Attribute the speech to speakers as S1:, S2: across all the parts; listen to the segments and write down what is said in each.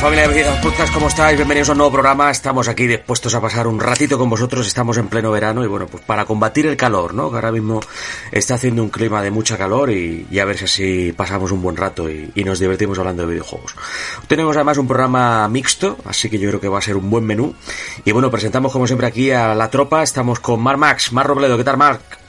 S1: familia de Podcast? ¿Cómo estáis? Bienvenidos a un nuevo programa. Estamos aquí dispuestos a pasar un ratito con vosotros. Estamos en pleno verano y bueno, pues para combatir el calor, ¿no? Que ahora mismo está haciendo un clima de mucha calor y, y a ver si así pasamos un buen rato y, y, nos divertimos hablando de videojuegos. Tenemos además un programa mixto, así que yo creo que va a ser un buen menú. Y bueno, presentamos como siempre aquí a la tropa. Estamos con Mar Max, Mar Robledo. ¿Qué tal, Marc?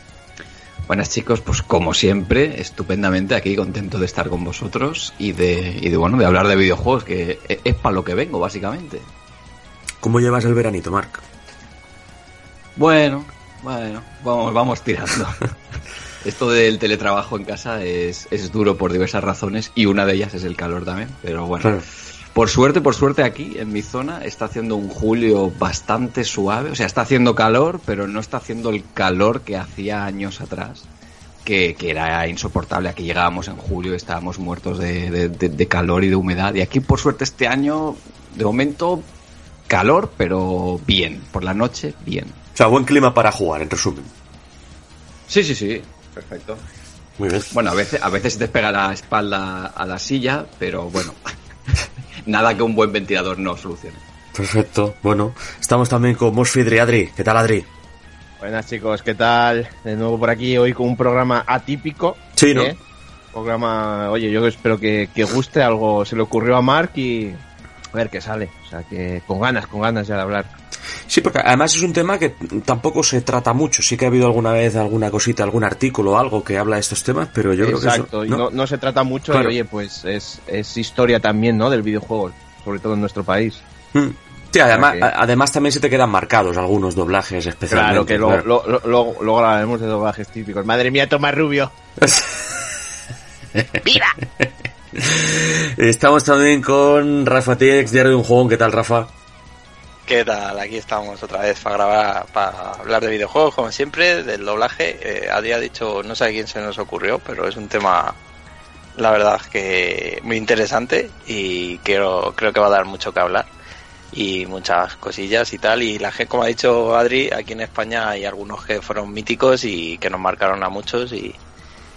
S2: Buenas chicos, pues como siempre, estupendamente aquí, contento de estar con vosotros y de, y de bueno, de hablar de videojuegos, que es, para lo que vengo, básicamente.
S1: ¿Cómo llevas el veranito, Marc?
S2: Bueno, bueno, vamos, vamos tirando. Esto del teletrabajo en casa es, es, duro por diversas razones y una de ellas es el calor también, pero bueno. Claro. Por suerte, por suerte aquí en mi zona está haciendo un julio bastante suave, o sea, está haciendo calor, pero no está haciendo el calor que hacía años atrás, que, que era insoportable. Aquí llegábamos en julio, estábamos muertos de, de, de, de, calor y de humedad, y aquí por suerte este año, de momento, calor, pero bien, por la noche, bien.
S1: O sea, buen clima para jugar, en resumen.
S2: Sí, sí, sí, perfecto.
S1: Muy bien.
S2: Bueno, a veces, a veces te pega la espalda a la silla, pero bueno. nada que un buen ventilador no solucione.
S1: Perfecto. Bueno, estamos también con Mosfidri Adri. ¿Qué tal, Adri?
S3: Buenas, chicos. ¿Qué tal? De nuevo por aquí hoy con un programa atípico.
S1: Sí, ¿no?
S3: ¿eh? Programa, oye, yo espero que, que, guste. Algo se le ocurrió a Mark y a ver qué sale. O sea, que con ganas, con ganas ya de hablar.
S1: Sí, porque además es un tema que tampoco se trata mucho. Sí que ha habido alguna vez alguna cosita, algún artículo o algo que habla de estos temas, pero yo
S3: Exacto,
S1: creo que
S3: eso, ¿no? No, no se trata mucho claro. y oye, pues es, es, historia también, ¿no? Del videojuego, sobre todo en nuestro país.
S1: Mm. Sí, además, que... además también se te quedan marcados algunos doblajes especialmente.
S3: Claro, que luego, claro. Lo, lo, luego hablaremos de doblajes típicos. Madre mía, Tomás Rubio. ¡Viva!
S1: Estamos también con Rafa Tiex, diario de un juego. ¿Qué tal, Rafa?
S4: ¿Qué tal? Aquí estamos otra vez para grabar, para hablar de videojuegos, como siempre, del doblaje. Eh, Adi ha dicho, no sé a quién se nos ocurrió, pero es un tema, la verdad, que muy interesante y creo, creo que va a dar mucho que hablar y muchas cosillas y tal. Y la gente, como ha dicho Adri, aquí en España hay algunos que fueron míticos y que nos marcaron a muchos y,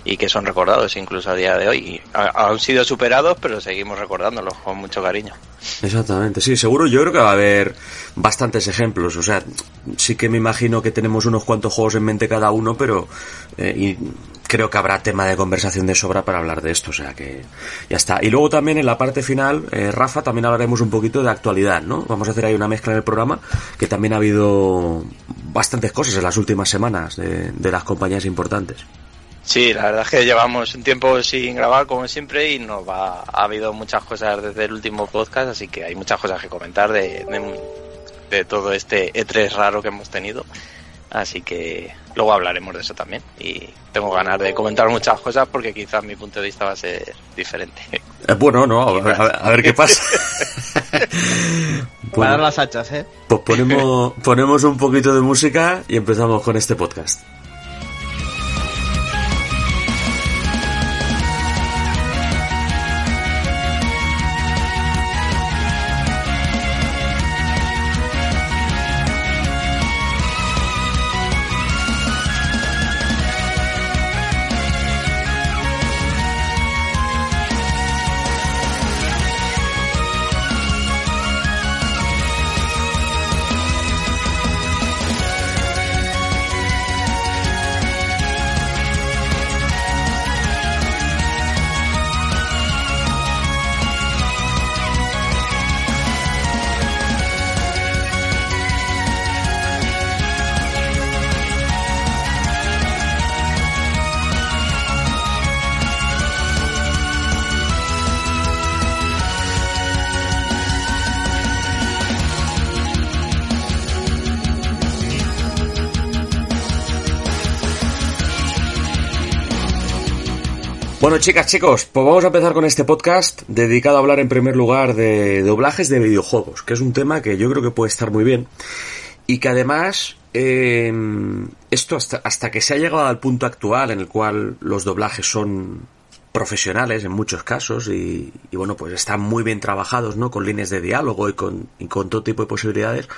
S4: y que son recordados incluso a día de hoy. Y han sido superados, pero seguimos recordándolos con mucho cariño.
S1: Exactamente, sí, seguro yo creo que va a haber bastantes ejemplos. O sea, sí que me imagino que tenemos unos cuantos juegos en mente cada uno, pero eh, y creo que habrá tema de conversación de sobra para hablar de esto. O sea que ya está. Y luego también en la parte final, eh, Rafa, también hablaremos un poquito de actualidad, ¿no? Vamos a hacer ahí una mezcla en el programa, que también ha habido bastantes cosas en las últimas semanas de, de las compañías importantes.
S4: Sí, la verdad es que llevamos un tiempo sin grabar como siempre y nos va, ha habido muchas cosas desde el último podcast, así que hay muchas cosas que comentar de, de, de todo este E3 raro que hemos tenido. Así que luego hablaremos de eso también. Y tengo ganas de comentar muchas cosas porque quizás mi punto de vista va a ser diferente.
S1: Eh, bueno, no, a ver, a ver qué pasa.
S3: bueno, dar las hachas, ¿eh?
S1: Pues ponemos, ponemos un poquito de música y empezamos con este podcast. Bueno, chicas, chicos, pues vamos a empezar con este podcast dedicado a hablar en primer lugar de doblajes de videojuegos, que es un tema que yo creo que puede estar muy bien y que además eh, esto hasta, hasta que se ha llegado al punto actual en el cual los doblajes son profesionales en muchos casos y, bueno pues están muy bien trabajados no con líneas de diálogo y con, y con todo tipo de posibilidades.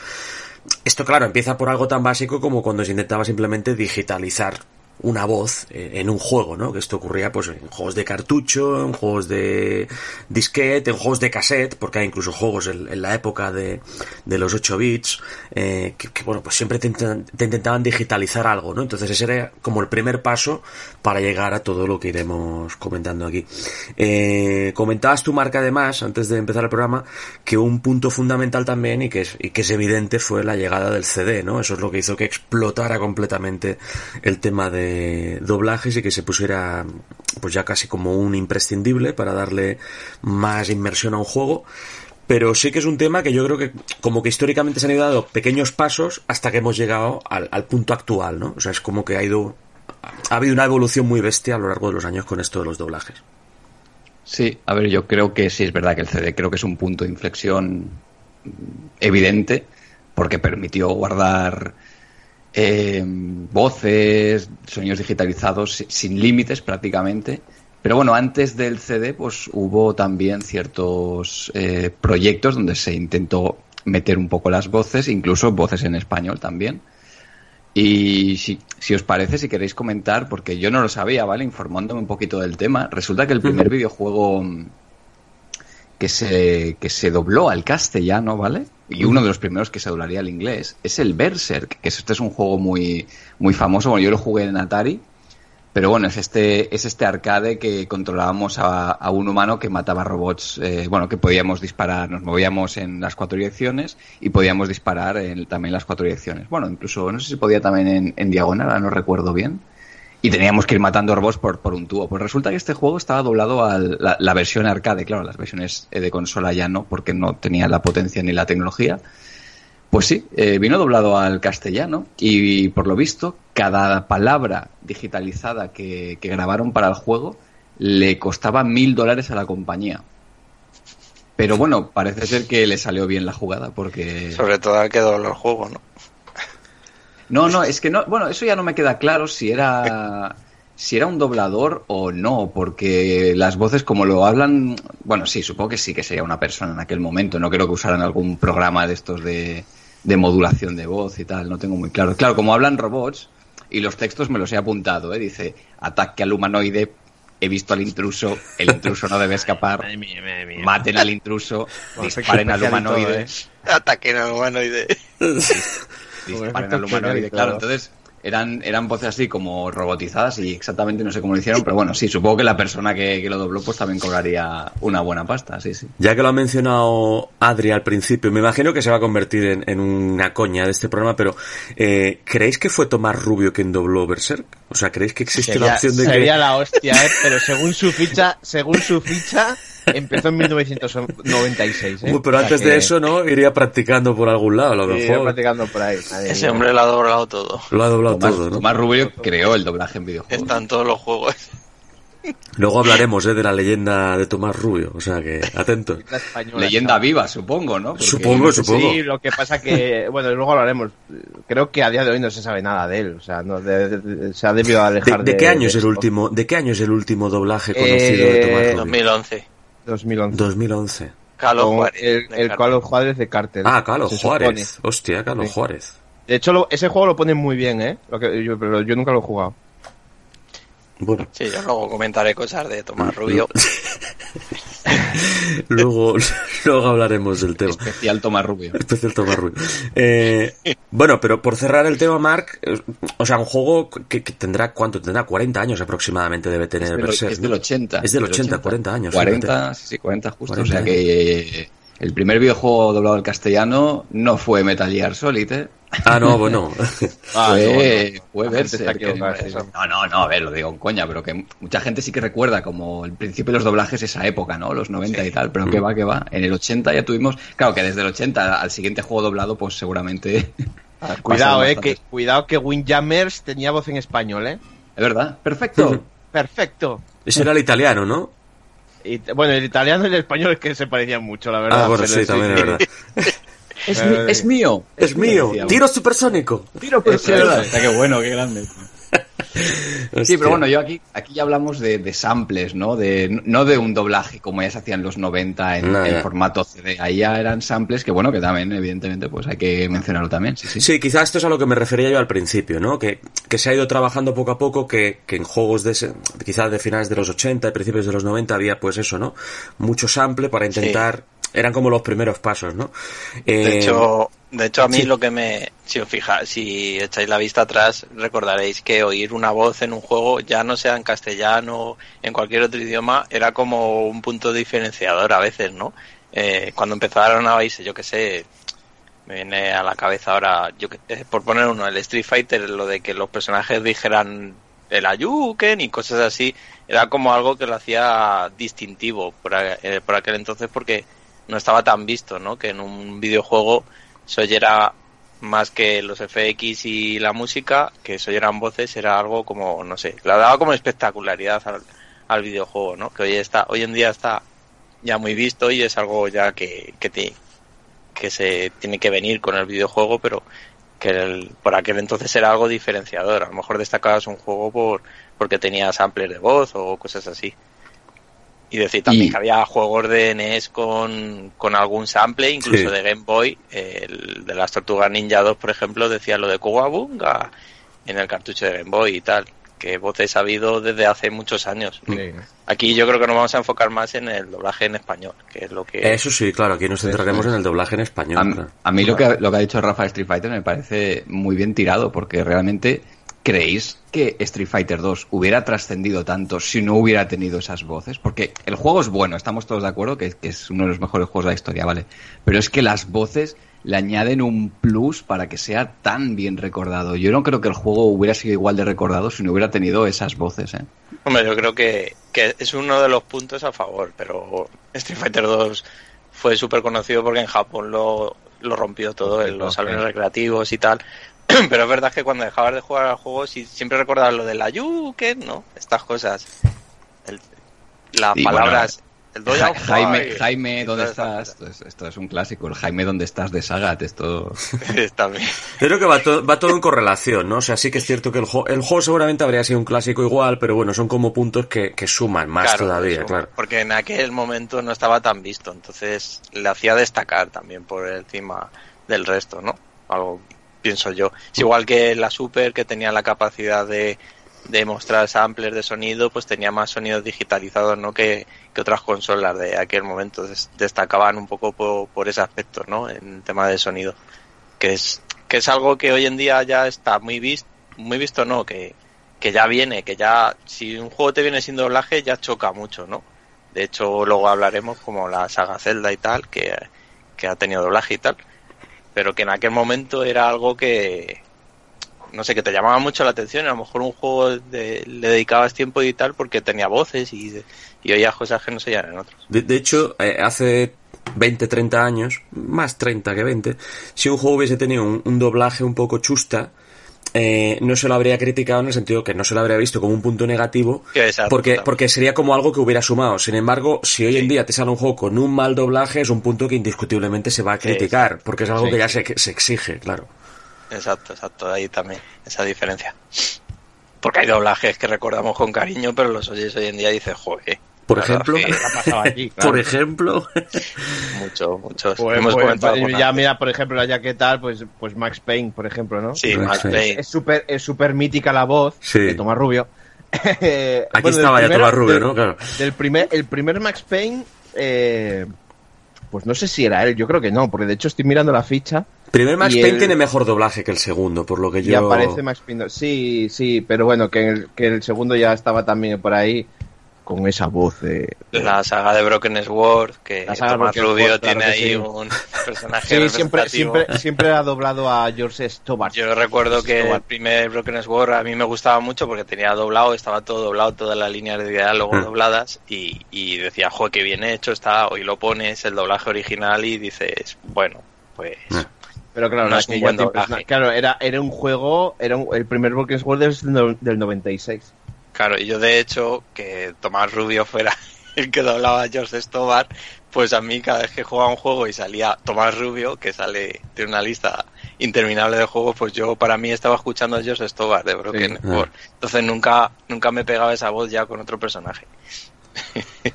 S1: Esto claro empieza por algo tan básico como cuando se intentaba simplemente digitalizar una voz eh, en un juego, ¿no? Que esto ocurría pues en juegos de cartucho, en juegos de disquete, en juegos de cassette, porque hay incluso juegos en, la época de, de, los 8 bits, eh, que, bueno, pues siempre te, intentaban digitalizar algo, ¿no? Entonces ese era como el primer paso para llegar a todo lo que iremos comentando aquí. Eh, comentabas tu marca además, antes de empezar el programa, que un punto fundamental también y que, es, y que es evidente fue la llegada del CD, ¿no? Eso es lo que hizo que explotara completamente el tema de doblajes y que se pusiera pues ya casi como un imprescindible para darle más inmersión a un juego pero sí que es un tema que yo creo que como que históricamente se han ido dando pequeños pasos hasta que hemos llegado al, punto actual, ¿no? O sea, es como que ha ido ha habido una evolución muy bestia a lo largo de los años con esto de los doblajes.
S2: Sí, a ver, yo creo que sí es verdad que el CD creo que es un punto de inflexión evidente porque permitió guardar eh, voces, sonidos digitalizados sin límites prácticamente. Pero bueno, antes del CD pues hubo también ciertos eh, proyectos donde se intentó meter un poco las voces, incluso voces en español también. Y si, si, os parece, si queréis comentar, porque yo no lo sabía, ¿vale? Informándome un poquito del tema, resulta que el primer videojuego que se, que se dobló al castellano, ¿vale? y uno de los primeros que se doblaría al inglés, es el Berserk, que este es un juego muy, muy famoso. Bueno, yo lo jugué en Atari, pero bueno, es este, es este arcade que controlábamos a, un humano que mataba robots, eh, bueno, que podíamos disparar, nos movíamos en las cuatro direcciones y podíamos disparar en, también las cuatro direcciones. Bueno, incluso, no sé si podía también en, en diagonal, no recuerdo bien y teníamos que ir matando robots por, por un tubo. Pues resulta que este juego estaba doblado a la, versión arcade, claro, las versiones de consola ya no, porque no tenía la potencia ni la tecnología. Pues sí, eh, vino doblado al castellano y, por lo visto cada palabra digitalizada que, grabaron para el juego le costaba mil dólares a la compañía. Pero bueno, parece ser que le salió bien la jugada porque...
S4: Sobre todo al que dobló el juego, ¿no?
S2: No, no, es que no, bueno, eso ya no me queda claro si era si era un doblador o no, porque las voces como lo hablan, bueno, sí, supongo que sí que sería una persona en aquel momento, no creo que usaran algún programa de estos de, de modulación de voz y tal, no tengo muy claro. Claro, como hablan robots y los textos me los he apuntado, ¿eh? dice ataque al humanoide, he visto al intruso, el intruso no debe escapar, maten al intruso, disparen al humanoide.
S4: ¿eh? Ataquen al humanoide.
S2: disparen al humanoide. Claro, entonces eran, eran voces así como robotizadas y exactamente no sé cómo lo hicieron, pero bueno, sí, supongo que la persona que, lo dobló pues también cobraría una buena pasta, sí, sí.
S1: Ya que lo ha mencionado Adri al principio, me imagino que se va a convertir en, una coña de este programa, pero eh, ¿creéis que fue Tomás Rubio quien dobló Berserk? O sea, ¿creéis que existe la opción de
S3: que...
S1: Sería
S3: la hostia, ¿eh? Pero según su ficha, según su ficha Empezó en 1996. ¿eh?
S1: pero antes de eso, ¿no? Iría practicando por algún lado, a lo mejor. Iría
S3: practicando por ahí.
S4: Ese hombre lo ha doblado todo.
S1: Lo ha doblado todo, ¿no?
S2: Tomás Rubio creó el doblaje en videojuegos.
S4: Están todos los juegos.
S1: Luego hablaremos ¿eh? de la leyenda de Tomás Rubio, o sea que atentos.
S2: leyenda viva, supongo, ¿no?
S1: supongo, supongo.
S3: Sí, lo que pasa que, bueno, luego hablaremos. Creo que a día de hoy no se sabe nada de él, o sea, no, se ha debido alejar
S1: de. ¿De, qué año es el último? ¿De qué año es el último doblaje conocido de Tomás Rubio?
S4: 2011.
S3: 2011.
S1: 2011.
S4: Carlos Juárez.
S3: El, el Carlos Juárez de Cartel.
S1: Ah, Carlos Juárez. Hostia, Carlos Juárez.
S3: De hecho, ese juego lo ponen muy bien, ¿eh? Lo que, yo, pero yo nunca lo he jugado.
S4: Bueno. Sí, yo luego comentaré cosas de Tomás Rubio.
S1: luego, luego hablaremos del tema.
S2: Especial Tomás Rubio.
S1: Especial Tomás Rubio. Eh, bueno, pero por cerrar el tema, Mark, eh, o sea, un juego que, tendrá, ¿cuánto? Tendrá 40 años aproximadamente debe tener.
S2: Es, del, es del 80.
S1: Es del 80, 40 años.
S2: 40, sí, 40 justo. o sea que el primer videojuego doblado al castellano no fue Metal Gear Solid, ¿eh?
S1: Ah, no, bueno.
S2: ah, fue, fue No, no, no, a ver, lo digo en coña, pero que mucha gente sí que recuerda como el principio de los doblajes esa época, ¿no? Los 90 y tal, pero que va, que va. En el 80 ya tuvimos, claro que desde el 80 al siguiente juego doblado, pues seguramente...
S3: Ah, cuidado, eh, que, cuidado que Windjammers tenía voz en español, eh.
S2: Es verdad, perfecto.
S3: Perfecto.
S1: Ese era el italiano, ¿no?
S3: bueno, el italiano y el español es que se parecían mucho, la verdad.
S1: Ah, bueno, sí, también es verdad.
S2: Es, mío.
S1: Es mío. Tiro supersónico.
S2: Tiro supersónico. Está qué bueno, qué grande. Sí, pero bueno, yo aquí, aquí ya hablamos de, de samples, ¿no? De, no de un doblaje como ya se hacía en los 90 en,
S1: No,
S2: en formato CD. Ahí ya eran samples que, bueno, que también, evidentemente, pues hay que mencionarlo también. Sí, sí.
S1: Sí, quizás esto es a lo que me refería yo al principio, ¿no? Que, que se ha ido trabajando poco a poco, que, que en juegos de ese- quizás de finales de los 80 y principios de los 90 había pues eso, ¿no? Mucho sample para intentar... Eran como los primeros pasos, ¿no?
S4: De
S1: Eh,
S4: hecho, de hecho a mí
S1: sí.
S4: lo que me, si os fijáis, si echáis la vista atrás, recordaréis que oír una voz en un juego, ya no sea en castellano, en cualquier otro idioma, era como un punto diferenciador a veces, ¿no? Eh, cuando empezaron a oírse, yo que sé, me viene a la cabeza ahora, yo que, eh, por poner uno, el Street Fighter, lo de que los personajes dijeran el Ayuken y cosas así, era como algo que lo hacía distintivo por, eh, por aquel entonces porque no estaba tan visto, ¿no? Que en un videojuego se oyera más que los FX y la música, que se oyeran voces, era algo como, no sé, le daba como espectacularidad al, al videojuego, ¿no? Que hoy está, hoy en día está ya muy visto y es algo ya que, que, se tiene que venir con el videojuego, pero que el- por aquel entonces era algo diferenciador. A lo mejor destacabas un juego por porque tenía samples de voz o cosas así. Y decir también
S2: Y-
S4: que había juegos de NES con, con algún sample, incluso
S1: Sí.
S4: de Game Boy. El de las Tortugas Ninja 2, por ejemplo, decía lo de Kowabunga en el cartucho de Game Boy y tal. Que voces ha habido desde hace muchos años.
S3: Sí.
S4: Aquí yo creo que nos vamos a enfocar más en el doblaje en español, que es lo que...
S1: Eso sí, claro, aquí nos centraremos en el doblaje en español.
S2: A,
S1: claro.
S2: a mí lo que, lo que ha dicho Rafa de Street Fighter me parece muy bien tirado, porque realmente ¿creéis que Street Fighter 2 hubiera trascendido tanto si no hubiera tenido esas voces? Porque el juego es bueno, estamos todos de acuerdo que, que es uno de los mejores juegos de la historia, ¿vale? Pero es que las voces le añaden un plus para que sea tan bien recordado. Yo no creo que el juego hubiera sido igual de recordado si no hubiera tenido esas voces, ¿eh?
S4: Hombre, yo creo que, que es uno de los puntos a favor, pero Street Fighter 2 fue súper conocido porque en Japón lo, lo rompió todo en los salones recreativos y tal. Pero es verdad que cuando dejabas de jugar al juego, sí, siempre recordabas lo de la Yuken, ¿no? Estas cosas. El- las
S2: Y
S4: palabras. el Dojo
S2: Ja- Jaime, Jaime, ¿dónde estás? Esto es, esto es un clásico, el Jaime, ¿dónde estás? de Sagat, esto...
S4: cosas. También.
S1: Yo creo que va, to- va todo en correlación, ¿no? O sea, sí que es cierto que el, juego el juego seguramente habría sido un clásico igual, pero bueno, son como puntos que, que suman más
S4: Claro,
S1: todavía,
S4: eso,
S1: claro.
S4: Porque en aquel momento no estaba tan visto, entonces le hacía destacar también por encima del resto, ¿no? Algo pienso yo. Es igual que la Super, que tenía la capacidad de, de mostrar samplers de sonido, pues tenía más sonidos digitalizados, ¿no? Que, que otras consolas de aquel momento. Destacaban un poco por, por ese aspecto, ¿no? En tema de sonido. Que es, que es algo que hoy en día ya está muy visto, muy visto, no, que, que ya viene, que ya, si un juego te viene sin doblaje, ya choca mucho, ¿no? De hecho, luego hablaremos como la saga Zelda y tal, que, que ha tenido doblaje y tal, pero que en aquel momento era algo que, no sé, que te llamaba mucho la atención, a lo mejor un juego de- le dedicabas tiempo y tal porque tenía voces y, y oías cosas que no se oían en otros.
S1: De, hecho, eh, hace 20, 30 años, más 30 que 20, si un juego hubiese tenido un doblaje un poco chusta, eh, no se lo habría criticado en el sentido que no se lo habría visto como un punto negativo,
S4: exacto,
S1: porque,
S4: también.
S1: porque sería como algo que hubiera sumado. Sin embargo, si hoy en día te sale un juego con un mal doblaje, es un punto que indiscutiblemente se va a criticar, porque es algo
S3: Sí,
S1: que ya se, se exige, claro.
S4: Exacto, exacto, ahí también, esa diferencia. Porque hay doblajes que recordamos con cariño, pero los oyes hoy en día y dices, joder.
S1: Por
S4: la
S1: ejemplo,
S3: aquí, claro.
S1: por ejemplo,
S4: Muchos, muchos.
S3: Pues,
S4: Hemos
S3: pues,
S4: comentado
S3: pues, ya mira, por ejemplo, ya que tal, pues, pues Max Payne, por ejemplo, ¿no?
S4: Sí, Max. Payne.
S3: Es súper es súper mítica la voz
S1: Sí.
S3: de Tomás Rubio.
S1: Aquí
S3: bueno,
S1: estaba ya
S3: primero-
S1: Tomás Rubio,
S3: del-
S1: ¿no? Claro.
S3: Del primer, el primer Max Payne, eh, pues no sé si era él, yo creo que no, porque de hecho estoy mirando la ficha
S1: Primer Max
S3: y
S1: Payne
S3: el-
S1: tiene mejor doblaje que el segundo, por lo que
S3: y
S1: yo...
S3: aparece Max Payne. Sí, sí, pero bueno, que el, que el segundo ya estaba también por ahí con esa voz de...
S4: La saga de Broken Sword, que
S3: La saga de
S4: Tomás Rubio
S3: Sword,
S4: tiene ahí
S3: sí.
S4: un personaje
S3: Sí, siempre, siempre, siempre ha doblado a George Stobart.
S4: Yo recuerdo que el primer Broken Sword a mí me gustaba mucho porque tenía doblado, estaba todo doblado, todas las líneas de diálogo
S1: Mm.
S4: dobladas y, y decía, jo, qué bien hecho está, hoy lo pones el doblaje original y dices, bueno, pues
S1: Mm.
S3: Pero claro,
S4: No es un buen doblaje.
S3: claro era, era un juego, era un- el primer Broken Sword es del, del 96.
S4: Claro, y yo de hecho, que Tomás Rubio fuera el que doblaba a George Stobart, pues a mí cada vez que jugaba un juego y salía Tomás Rubio, que sale de una lista interminable de juegos, pues yo para mí estaba escuchando a Josh Stobar de Broken
S1: Sí.
S4: Entonces nunca, nunca me pegaba esa voz ya con otro personaje.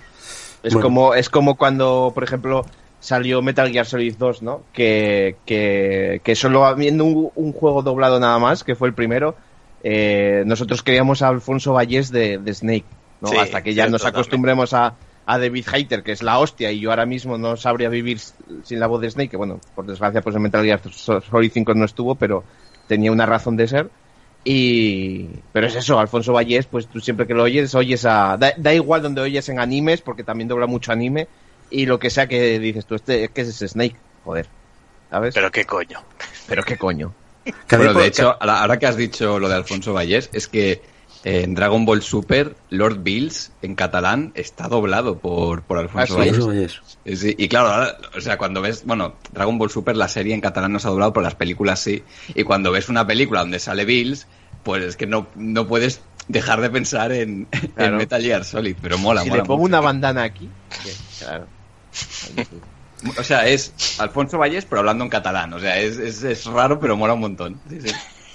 S3: Es,
S1: Bueno.
S3: como, es como cuando, por ejemplo, salió Metal Gear Solid 2, ¿no? Que, que, que solo habiendo un, un juego doblado nada más, que fue el primero, eh, nosotros queríamos a Alfonso Vallés de, de Snake, ¿no?
S4: Sí,
S3: Hasta que ya
S4: cierto,
S3: nos acostumbremos a, a David Hayter, que es la hostia, y yo ahora mismo no sabría vivir sin la voz de Snake, que bueno, por desgracia, pues en Metal Gear Solid 5 no estuvo, pero tenía una razón de ser. Y. Pero es eso, Alfonso Vallés, pues tú siempre que lo oyes, oyes a. Da, da igual donde oyes en animes, porque también dobla mucho anime. Y lo que sea que dices tú, este es que es Snake, joder. ¿Sabes? Pero,
S4: Pero qué coño.
S3: qué coño.
S2: Bueno, de hecho, ahora que has dicho lo de Alfonso Vallés, es que eh, en Dragon Ball Super, Lord Bills, en catalán, está doblado por, por Alfonso
S3: Ah, sí.
S2: Vallés. Sí, y claro, ahora, o sea, cuando ves, bueno, Dragon Ball Super, la serie en catalán no se ha doblado, pero las películas sí. Y cuando ves una película donde sale Bills, pues es que no, no puedes dejar de pensar en, en
S3: Claro.
S2: Metal Gear Solid, pero mola,
S3: si
S2: mola
S3: le pongo
S2: mucho.
S3: una bandana aquí. Claro.
S2: O sea, es Alfonso Vallés, pero hablando en catalán. O sea, es, es, es raro, pero mola un montón. Sí, sí.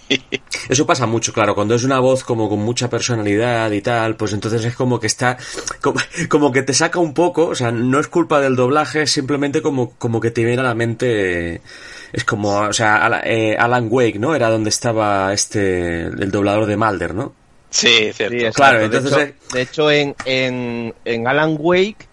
S1: Eso pasa mucho, claro, cuando es una voz como con mucha personalidad y tal, pues entonces es como que está, como, como que te saca un poco, o sea, no es culpa del doblaje, es simplemente como, como que te viene a la mente, es como, o sea, eh, Alan Wake, ¿no? Era donde estaba este, el doblador de Mulder, ¿no?
S4: Sí, cierto.
S3: Sí.
S1: Claro,
S3: De
S1: entonces,
S3: hecho-
S1: eh-
S3: De hecho, en, en, en Alan Wake,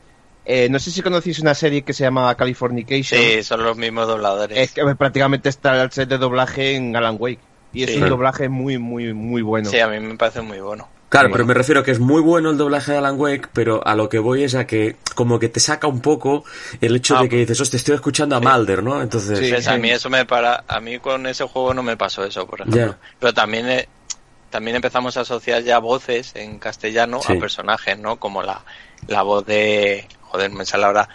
S3: eh, no sé si conocéis una serie que se llama Californication.
S4: Sí, son los mismos dobladores.
S3: Es que prácticamente está el set de doblaje en Alan Wake. Y es
S4: Sí.
S3: un doblaje muy, muy, muy bueno.
S4: Sí, a mí me parece muy bueno.
S1: Claro, pero me refiero que es muy bueno el doblaje de Alan Wake, pero a lo que voy es a que como que te saca un poco el hecho
S4: Ah,
S1: de que dices, hostia, estoy escuchando a Mulder, ¿no? Entonces,
S3: Sí.
S4: Pues a mí eso me para, a mí con ese juego no me pasó eso, por ejemplo. Pero también eh, también empezamos a asociar ya voces en castellano
S1: Sí.
S4: a personajes, ¿no? Como la, la voz de, joder, me sale ahora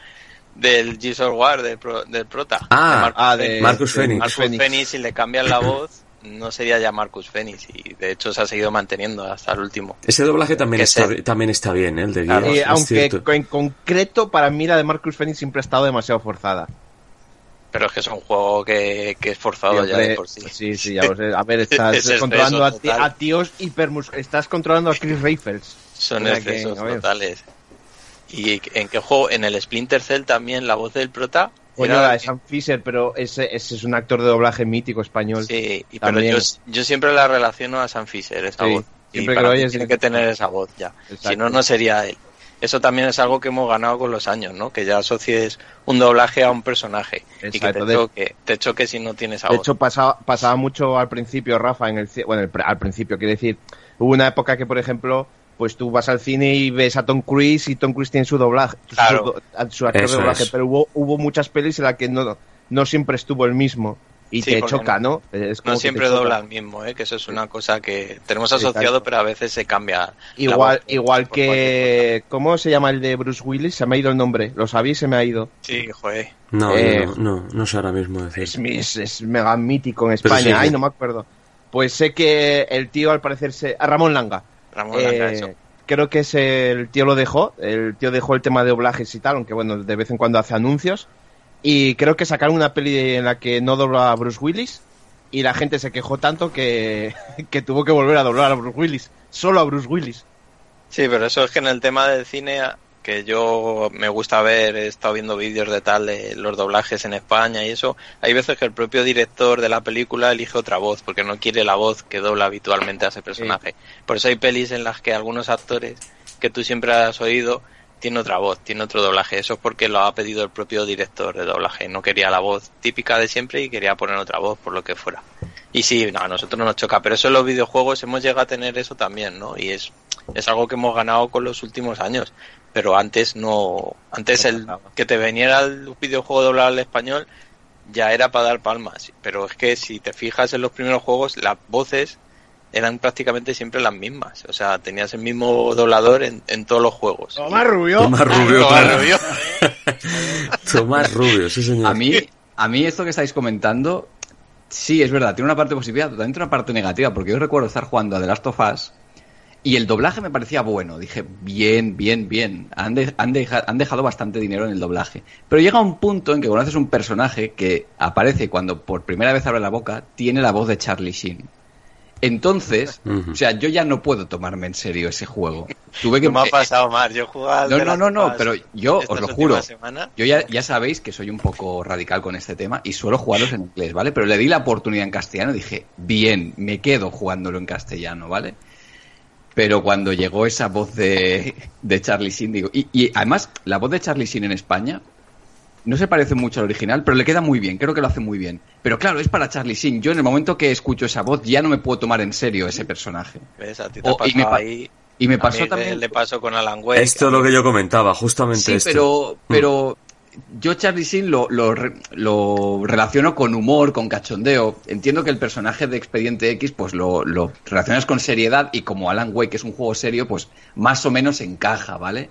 S4: del Jesus War del, pro- del prota.
S1: Ah,
S4: de Marcus
S3: Ah, de
S4: Phoenix.
S1: Marcus
S3: de
S1: Phoenix.
S4: Marcus.
S3: Phoenix,
S4: si le cambian la voz, no sería ya Marcus Phoenix y de hecho se ha seguido manteniendo hasta el último.
S1: ese doblaje también
S4: Que
S1: está,
S4: se-
S1: también está bien, ¿eh? el de
S4: Claro.
S3: Eh, aunque
S1: cierto.
S3: en concreto, para mí la de Marcus Phoenix siempre ha estado demasiado forzada.
S4: Pero es que es un juego que, que es forzado ya de por sí.
S3: sí, sí, ya lo sé. A ver, estás
S4: Es
S3: controlando a, a tíos hipermus... Estás controlando a Chris Rifles.
S4: Son
S3: que,
S4: excesos
S3: ver.
S4: totales. ¿Y en qué juego? En el Splinter Cell también la voz del prota.
S3: La de Sam Fisher, pero ese, ese es un actor de doblaje mítico español.
S4: Sí, y- pero yo, yo siempre la relaciono a Sam Fisher, esa
S3: Sí,
S4: voz. Y
S3: siempre que
S4: para
S3: lo oyes,
S4: tiene que tener esa voz ya.
S3: Exacto.
S4: Si no, no sería él. Eso también es algo que hemos ganado con los años, ¿no? Que ya asocies un doblaje a un personaje. Y que te
S3: Exacto,
S4: choque, te choque si no tienes esa
S3: De
S4: voz.
S3: hecho, pasaba, pasaba mucho al principio, Rafa, en el bueno, el al principio, quiero decir, hubo una época que, por ejemplo, pues tú vas al cine y ves a Tom Cruise y Tom Cruise tiene su doblaje, su
S4: Claro.
S3: a- su, actor de doblaje,
S1: es.
S3: pero hubo, hubo muchas pelis en las que no, no siempre estuvo el mismo y
S4: Sí,
S3: te choca, ¿no? Es como
S4: no siempre dobla el mismo, ¿eh? que eso es una cosa que tenemos asociado, pero a veces se cambia. la
S3: Igual,
S4: voz
S3: igual que, ¿cómo se llama el de Bruce Willis? Se me ha ido el nombre, ¿lo sabéis? Se me ha ido.
S4: Sí, joder.
S1: No,
S3: Eh,
S1: yo no, no, no sé ahora mismo decir.
S3: Es, mi- es, es mega mítico en España,
S1: sí,
S3: ay, no me acuerdo. Pues sé que el tío al parecer se... A Ramón Langa.
S4: Ramón
S3: Eh, creo que es el tío lo dejó, el tío dejó el tema de doblajes y tal, aunque bueno, de vez en cuando hace anuncios. Y creo que sacaron una peli en la que no dobla a Bruce Willis y la gente se quejó tanto que, que tuvo que volver a doblar a Bruce Willis, solo a Bruce Willis.
S4: Sí, pero eso es que en el tema del cine, que yo me gusta ver, he estado viendo vídeos de tal de los doblajes en España y eso, hay veces que el propio director de la película elige otra voz, porque no quiere la voz que dobla habitualmente a ese personaje. Por eso hay pelis en las que algunos actores que tú siempre has oído tiene otra voz, tiene otro doblaje. Eso es porque lo ha pedido el propio director de doblaje. No quería la voz típica de siempre y quería poner otra voz por lo que fuera. Y sí, no, a nosotros no nos choca, pero eso en los videojuegos hemos llegado a tener eso también, ¿no? Y es, es algo que hemos ganado con los últimos años. Pero antes no, antes
S3: No
S4: el
S3: pasaba.
S4: que te veniera el videojuego doblado al español ya era para dar palmas. Pero es que si te fijas en los primeros juegos, las voces eran prácticamente siempre las mismas. O sea, tenías el mismo doblador en, en todos los juegos.
S3: Tomás Rubio.
S1: Tomás Rubio,
S4: Tomás
S1: claro.
S4: Rubio.
S1: Tomás Rubio, sí señor.
S2: A mí, a mí esto que estáis comentando, sí, es verdad, tiene una parte positiva, pero también tiene una parte negativa, porque yo recuerdo estar jugando a The Last of Us Y el doblaje me parecía bueno. Dije, bien, bien, bien. Han, de- han, deja- han dejado bastante dinero en el doblaje. Pero llega un punto en que conoces un personaje que aparece cuando por primera vez abre la boca, tiene la voz de Charlie Sheen. Entonces, o sea, yo ya no puedo tomarme en serio ese juego. Tuve que
S4: No me ha pasado más. Yo jugaba
S2: No, no, no, no, pero yo os lo juro.
S4: semanas.
S2: Yo ya, ya sabéis que soy un poco radical con este tema y suelo jugarlos en inglés, ¿vale? Pero le di la oportunidad en castellano y dije, bien, me quedo jugándolo en castellano, ¿vale? Pero cuando llegó esa voz de, de Charlie Sheen, digo, y, y además la voz de Charlie Sheen en España no se parece mucho al original, pero le queda muy bien, creo que lo hace muy bien. Pero claro, es para Charlie Sheen. Yo en el momento que escucho esa voz ya no me puedo tomar en serio ese personaje.
S4: ¿Ves? A ti te
S2: y me pa-
S4: ahí.
S2: Y me
S4: A
S2: pasó
S4: mí
S2: también...
S4: Le pasó con Alan Wake.
S1: Esto es lo que yo comentaba, justamente
S2: Sí,
S1: esto.
S2: pero, pero yo Charlie Sheen lo, lo, lo relaciono con humor, con cachondeo. Entiendo que el personaje de Expediente X pues lo, lo relacionas con seriedad y como Alan Wake es un juego serio, pues más o menos encaja, ¿vale?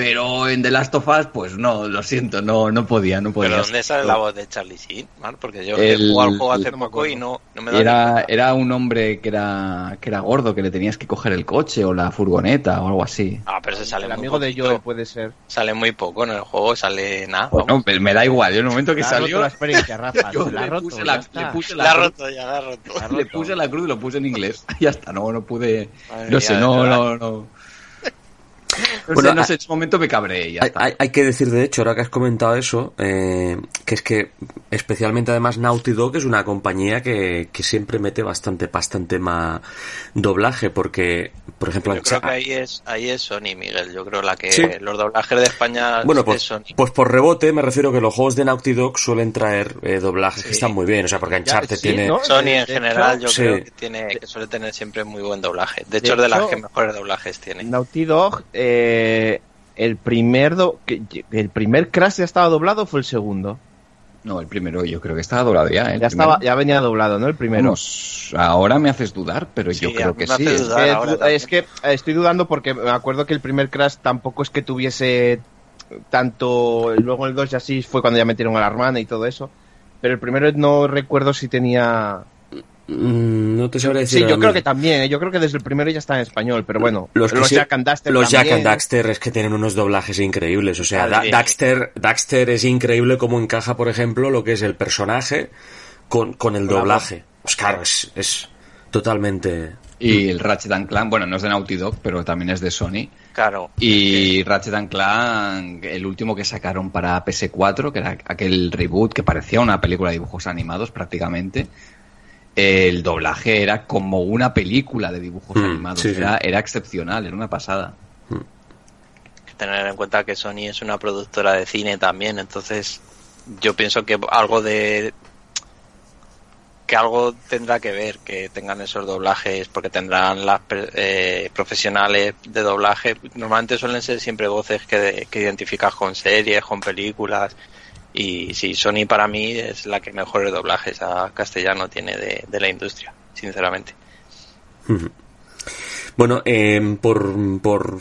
S2: Pero en The Last of Us, pues no, lo siento, no, no podía, no podía.
S4: ¿Pero dónde sale la voz de Charlie Sheen? Mar? Porque yo
S2: El-
S4: he jugado al juego hace
S3: no
S4: poco y no, no me da
S2: Era, era un hombre que era, que era gordo, que le tenías que coger el coche o la furgoneta o algo así.
S4: Ah, pero se sale
S3: El
S4: muy
S3: amigo de. Joel puede ser.
S4: Sale muy poco en el juego, sale nada.
S2: Bueno,
S4: vamos.
S2: pero me da igual, yo en el momento que
S3: Le ha
S2: salió...
S3: la experiencia, Rafa.
S2: yo
S3: la
S2: le
S3: roto,
S2: puse la- le puse la
S4: La roto, ya la ha roto.
S3: La
S2: Le
S3: roto.
S2: puse la cruz y lo puse en inglés. Ya está, no, no pude.
S4: Madre
S2: No
S4: mía,
S2: sé, no, no, no. No
S1: Bueno,
S2: no sé, en ese momento me cabré y ya
S1: Hay,
S2: está.
S1: hay- hay que decir, de hecho, ahora que has comentado eso, eh, que es que especialmente además Naughty Dog es una compañía que, que siempre mete bastante, bastante más doblaje, porque, por ejemplo,
S4: Yo
S1: en
S4: creo que ahí es, ahí es Sony, Miguel. Yo creo la que
S1: Sí.
S4: los doblajes de España
S1: Bueno,
S4: es
S1: pues,
S4: Sony.
S1: pues por rebote me refiero que los juegos de Naughty Dog suelen traer eh, doblajes que están muy bien, o sea, porque Uncharted
S3: sí,
S1: tiene...
S3: ¿no?
S4: Sony en general yo
S1: Sí.
S4: creo que tiene que suele tener siempre muy buen doblaje. De
S3: De
S4: hecho, es de las que mejores doblajes tiene.
S3: Naughty Dog, eh, el primer do- que- el primer Crash ya estaba doblado o fue el segundo.
S2: No, el primero yo creo que estaba doblado ya, ¿eh?
S3: Ya estaba, ya venía doblado, ¿no? El primero.
S2: Vamos, ahora me haces dudar, pero
S4: Sí,
S2: yo creo que sí.
S4: hace
S2: ¿eh?
S4: dudar.
S3: Eh, es que eh, estoy dudando porque me acuerdo que el primer Crash tampoco es que tuviese tanto. Luego el 2 ya sí fue cuando ya metieron a la hermana y todo eso. Pero el primero no recuerdo si tenía.
S1: Mm, no te sabré decir
S3: Sí, yo creo que también. eh, Yo creo que desde el primero ya está en español. Pero bueno,
S1: Los,
S3: los,
S1: que sí-
S3: Jack and Daxter
S1: los Jack and Daxter es que tienen unos doblajes increíbles. O sea, Da-. Daxter, Daxter es increíble cómo encaja, por ejemplo, lo que es el personaje con, con el doblaje. Pues claro, es, es totalmente...
S2: Y el Ratchet and Clank, bueno, no es de Naughty Dog, pero también es de Sony.
S4: Claro.
S2: Y Ratchet and Clank, el último que sacaron para PS4, que era aquel reboot que parecía una película de dibujos animados prácticamente, el doblaje era como una película de dibujos
S1: Mm,
S2: animados.
S1: sí, sí.
S2: Era, era excepcional, era una pasada.
S4: que tener en cuenta que Sony es una productora de cine también, entonces yo pienso que algo de que algo tendrá que ver que tengan esos doblajes porque tendrán las per- eh, profesionales de doblaje normalmente suelen ser siempre voces que, que identificas con series con películas y sí Sony para mí es la que mejores doblajes a castellano tiene de, de la industria sinceramente.
S1: Bueno, eh, por, por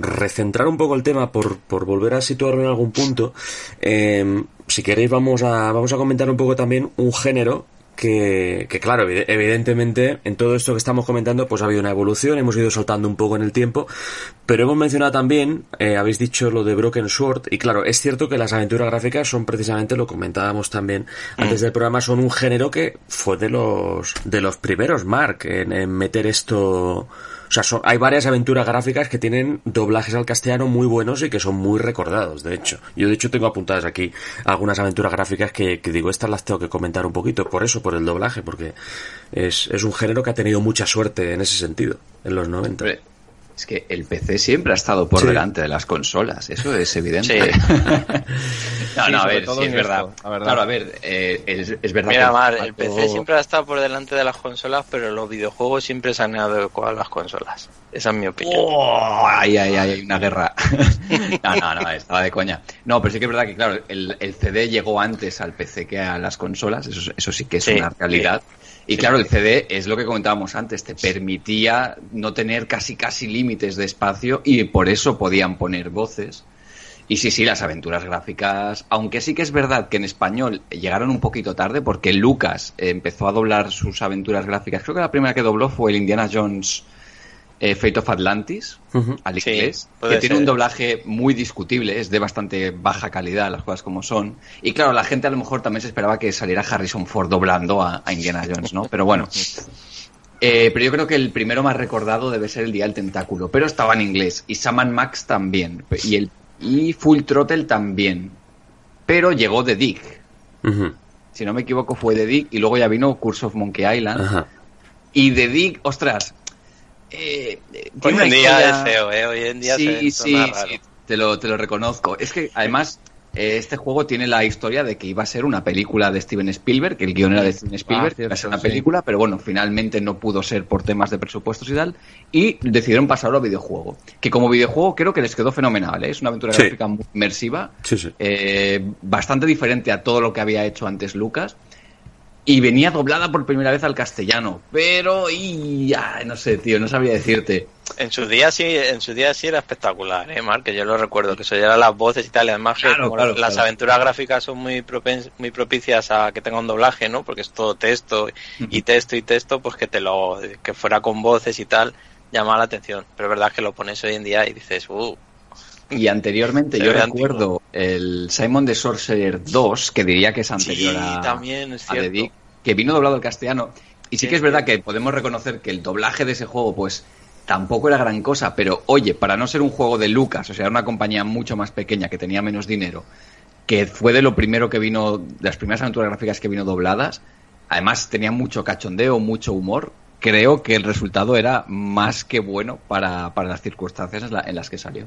S1: recentrar un poco el tema, por, por volver a situarlo en algún punto, eh, si queréis vamos a, vamos a comentar un poco también un género que, que claro, evide- evidentemente en todo esto que estamos comentando pues ha habido una evolución, hemos ido saltando un poco en el tiempo, pero hemos mencionado también, eh, habéis dicho lo de Broken Sword, y claro, es cierto que las aventuras gráficas son precisamente, lo comentábamos también antes del programa, son un género que fue de los, de los primeros, Mark, en, en meter esto... O sea, son- hay varias aventuras gráficas que tienen doblajes al castellano muy buenos y que son muy recordados, de hecho. Yo, de hecho, tengo apuntadas aquí algunas aventuras gráficas que, que digo, estas las tengo que comentar un poquito, por eso, por el doblaje, porque es, un género que ha tenido mucha suerte en ese sentido, en los 90.
S2: Hombre, es que el PC siempre ha estado por
S1: Sí.
S2: delante de las consolas, eso es evidente.
S4: Sí.
S2: no,
S3: Sí,
S2: no, a ver, sí, es verdad.
S3: esto, la verdad.
S2: Claro, a ver, eh, es, es verdad
S4: Mira,
S2: que
S4: Mar, el PC siempre ha estado por delante de las consolas, pero los videojuegos siempre se han adecuado a las consolas. Esa es mi opinión.
S2: ¡Oh! Ay, ay, ay, hay una guerra. no, no, no, estaba de coña. No, pero sí que es verdad que, claro, el, el CD llegó antes al PC que a las consolas, eso, eso sí que es
S4: Sí,
S2: una realidad. Y
S4: Sí,
S2: claro, el CD es lo que comentábamos antes, te permitía no tener casi casi límites de espacio y por eso podían poner voces. Y sí, sí, las aventuras gráficas, aunque sí que es verdad que en español llegaron un poquito tarde porque Lucas empezó a doblar sus aventuras gráficas. Creo que la primera que dobló fue el Indiana Jones eh, Fate of Atlantis,
S1: Ujú.
S2: al inglés, que tiene un doblaje muy discutible, es de bastante baja calidad, las cosas como son. Y claro, la gente a lo mejor también se esperaba que saliera Harrison Ford doblando a, a Indiana Jones, ¿no? Pero bueno. Eh, pero yo creo que el primero más recordado debe ser el Día del Tentáculo, pero estaba en inglés. Y Sam and Max también. Y, el, y Full Throttle también. Pero llegó The Dick. Si no me equivoco, fue The Dick. Y luego ya vino Curse of Monkey Island. Y The Dick, ostras. Eh,
S4: Hoy en día
S2: historia-
S4: es feo, ¿eh? Hoy en día
S2: sí,
S4: se
S2: sí,
S4: torna raro.
S2: sí, te lo, te lo reconozco. Es que además eh, este juego tiene la historia de que iba a ser una película de Steven Spielberg, que el guion era de Steven Spielberg,
S3: Ah,
S2: que iba a ser
S3: cierto,
S2: una
S3: sí.
S2: película, pero bueno, finalmente no pudo ser por temas de presupuestos y tal, y decidieron pasarlo a videojuego. Que como videojuego creo que les quedó fenomenal, ¿eh? es una aventura
S1: Sí.
S2: gráfica muy inmersiva,
S1: Sí, sí.
S2: eh, bastante diferente a todo lo que había hecho antes Lucas. Y venía doblada por primera vez al castellano. Pero, y ya, no sé, tío, no sabría decirte.
S4: En su día sí, en su día sí era espectacular, eh, Mark, que yo lo recuerdo, que se oyeran las voces y tal, además
S2: Claro,
S4: como
S2: claro,
S4: las
S2: claro.
S4: aventuras gráficas son muy muy propicias a que tenga un doblaje, ¿no? Porque es todo texto y texto y texto, pues que te lo que fuera con voces y tal llama la atención. Pero es verdad que lo pones hoy en día y dices, "Uh,
S2: Y anteriormente yo recuerdo el Simon the Sorcerer 2, que diría que es anterior
S4: sí,
S2: a,
S4: también es
S2: a The
S4: cierto."
S2: Dick, que vino doblado al castellano. Y sí
S4: Sí,
S2: que es verdad que podemos reconocer que el doblaje de ese juego, pues tampoco era gran cosa, pero oye, para no ser un juego de Lucas, o sea, una compañía mucho más pequeña que tenía menos dinero, que fue de lo primero que vino, de las primeras aventuras gráficas que vino dobladas, además tenía mucho cachondeo, mucho humor. Creo que el resultado era más que bueno para, para las circunstancias en la- en las que salió.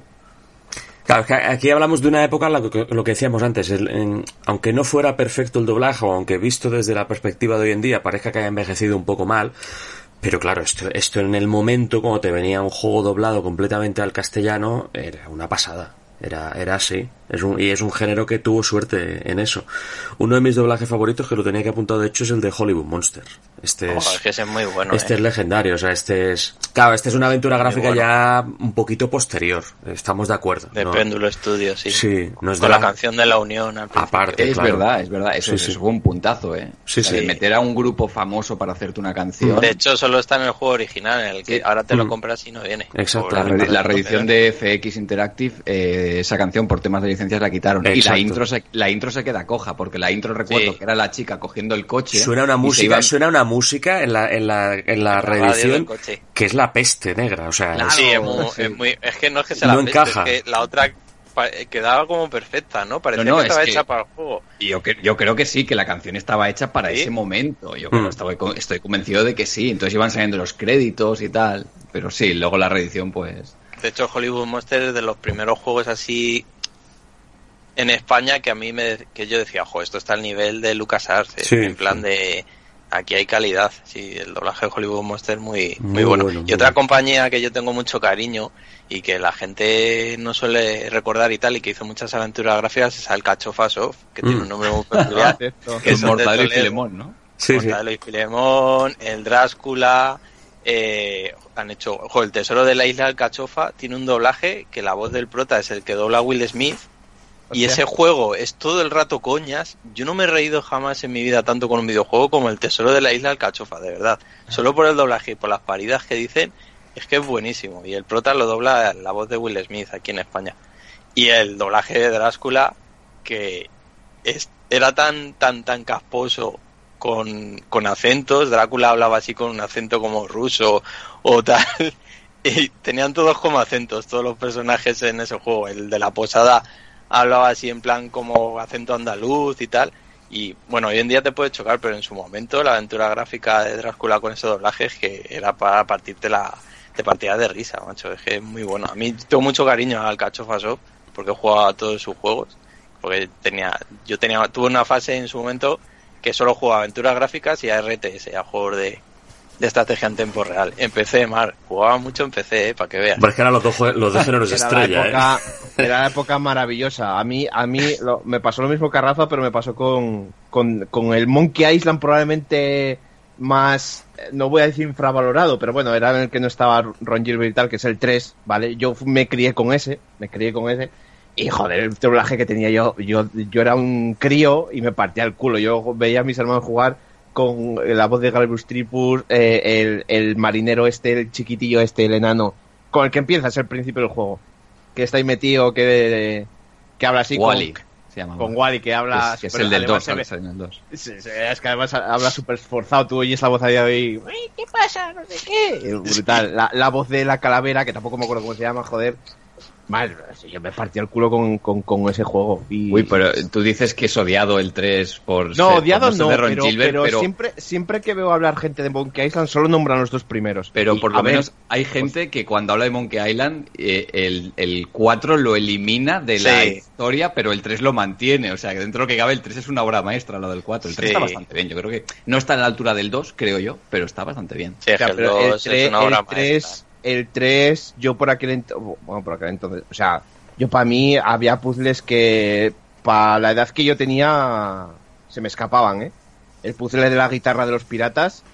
S1: Claro, aquí hablamos de una época, lo que, lo que decíamos antes, el- en- aunque no fuera perfecto el doblaje, o aunque visto desde la perspectiva de hoy en día parezca que haya envejecido un poco mal, pero claro, esto, esto en el momento, cuando te venía un juego doblado completamente al castellano, era una pasada. Era, era así. Es un, y es un género que tuvo suerte en eso. Uno de mis doblajes favoritos, que lo tenía que apuntar de hecho, es el de Hollywood Monster. Este
S4: Oh,
S1: es,
S4: es que ese es muy bueno.
S1: este
S4: eh.
S1: es legendario, o sea, este es... Claro, este es una aventura gráfica
S4: bueno.
S1: ya un poquito posterior, estamos de acuerdo.
S4: de
S1: ¿no?
S4: Péndulo Studios, sí.
S1: Sí, no es de
S4: Con la
S1: la-
S4: canción de la Unión al principio.
S1: Aparte,
S2: Es
S1: claro.
S2: verdad, es verdad. Eso,
S1: Sí,
S2: eso
S1: sí.
S2: fue un puntazo, ¿eh?
S1: Sí,
S2: O sea,
S1: sí.
S2: de meter a un grupo famoso para hacerte una canción.
S4: De hecho, solo está en el juego original, en el que
S2: Sí.
S4: ahora te lo
S1: Mm.
S4: compras y no viene.
S1: Exacto.
S2: La, re- la reedición de FX Interactive, eh, esa canción por temas de licencias la quitaron. Y la
S1: Exacto.
S2: intro, se, la intro se queda coja, porque la intro recuerdo
S4: Sí.
S2: que era la chica cogiendo el coche.
S1: Suena una música, suena una música en la, en la, en la
S4: la
S1: reedición que es la peste negra, o sea,
S2: Claro.
S1: es-
S4: Sí, es, muy,
S2: sí.
S4: es muy- es que no es que sea la peste,
S1: encaja.
S4: es que la otra pa- quedaba como perfecta, ¿no? Parecía
S2: No, no,
S4: que estaba
S2: es que-
S4: hecha para el juego.
S2: Y yo, yo creo que sí, que la canción estaba hecha para
S4: ¿Sí?
S2: ese momento. Yo creo,
S1: Mm.
S2: estaba estoy convencido de que sí. Entonces iban saliendo los créditos y tal. Pero sí, luego la reedición, pues.
S4: De hecho, Hollywood Monster es de los primeros juegos así en España que a mí me que yo decía, ojo, esto está al nivel de LucasArts, eh,
S1: Sí,
S4: en plan
S1: sí.
S4: de aquí hay calidad. Sí, el doblaje de Hollywood Monster muy muy,
S1: Muy
S4: bueno.
S1: bueno,
S4: Y
S1: muy
S4: otra
S1: bueno.
S4: compañía que yo tengo mucho cariño y que la gente no suele recordar y tal y que hizo muchas aventuras gráficas es Alcachofa Soft, que tiene
S1: Mm.
S4: un nombre muy peculiar. Que de
S2: Mortadelo y. Filemón, ¿no?
S1: sí, sí.
S4: Mortadelo y Filemón, el Drácula, eh, han hecho, ojo, el Tesoro de la Isla Alcachofa tiene un doblaje que la voz del prota es el que dobla Will Smith y ese juego es todo el rato coñas. Yo no me he reído jamás en mi vida tanto con un videojuego como el Tesoro de la Isla Alcachofa, de verdad. Solo por el doblaje y por las paridas que dicen, es que es buenísimo. Y el prota lo dobla la voz de Will Smith aquí en España. Y el doblaje de Drácula, que es, era tan, tan, tan casposo con, con acentos. Drácula hablaba así con un acento como ruso o tal. Y tenían todos como acentos, todos los personajes en ese juego. El de la posada hablaba así en plan como acento andaluz y tal. Y bueno, hoy en día te puede chocar, pero en su momento la aventura gráfica de Drácula con ese doblaje que era para partirte la te partida de risa, macho. Es que es muy bueno. A mí tengo mucho cariño al Cachofa Shop porque he jugado a todos sus juegos. Porque tenía, yo tenía, tuve una fase en su momento que solo jugaba aventuras gráficas y a RTS, a juegos de, de estrategia en tiempo real. En PC, Mar, jugaba mucho en PC, eh, para que veas.
S1: Que eran los dos, los dos géneros
S3: Era
S1: estrella,
S3: la época,
S1: ¿eh?
S3: era la época maravillosa. A mí, a mí lo- me pasó lo mismo que a Rafa, pero me pasó con, con, con el Monkey Island probablemente más, no voy a decir infravalorado, pero bueno, era en el que no estaba Ron Gilbert y tal, que es el 3, ¿vale? Yo me crié con ese, me crié con ese. Y joder, el doblaje que tenía yo, yo, yo era un crío y me partía el culo. Yo veía a mis hermanos jugar con la voz de Galbus Tripus, eh, el, el marinero este, el chiquitillo este, el enano, con el que empieza, es el principio del juego. Que está ahí metido, que, que habla así
S2: Wally.
S3: con,
S2: Se llama.
S3: con Wally, que habla...
S2: Es, que es el del
S3: además
S2: 2,
S3: se ve-
S2: ¿sabes? En el 2.
S3: Sí, sí, es que además habla súper esforzado, tú oyes la voz ahí de "Uy, ¿qué pasa? No sé qué. Es brutal. La, la voz de la calavera, que tampoco me acuerdo cómo se llama, joder. Mal, yo me partí el culo con, con, con ese juego. Y...
S2: Uy, pero tú dices que es odiado el 3 por
S3: No,
S2: ser- por
S3: odiado
S2: ser
S3: no,
S2: de Ron
S3: pero,
S2: Gilbert,
S3: pero
S2: pero,
S3: siempre, siempre que veo hablar gente de Monkey Island solo nombran los dos primeros.
S2: pero
S3: Y,
S2: por lo
S3: ver,
S2: menos hay gente que cuando habla de Monkey Island, eh, el, el 4 lo elimina de la
S4: Sí.
S2: historia, pero el 3 lo mantiene. O sea, que dentro de lo que cabe, el 3 es una obra maestra, lo del 4. El 3
S4: Sí.
S2: está bastante bien. Yo creo que no está a la altura del 2, creo yo, pero está bastante bien.
S4: Sí, que el
S3: pero
S4: 2
S3: el
S4: es
S3: 3,
S4: una obra
S3: el 3, el 3, yo por aquel entonces, bueno, por aquel entonces, o sea, yo para mí había puzzles que para la edad que yo tenía se me escapaban, ¿eh? El puzzle de la guitarra de los piratas,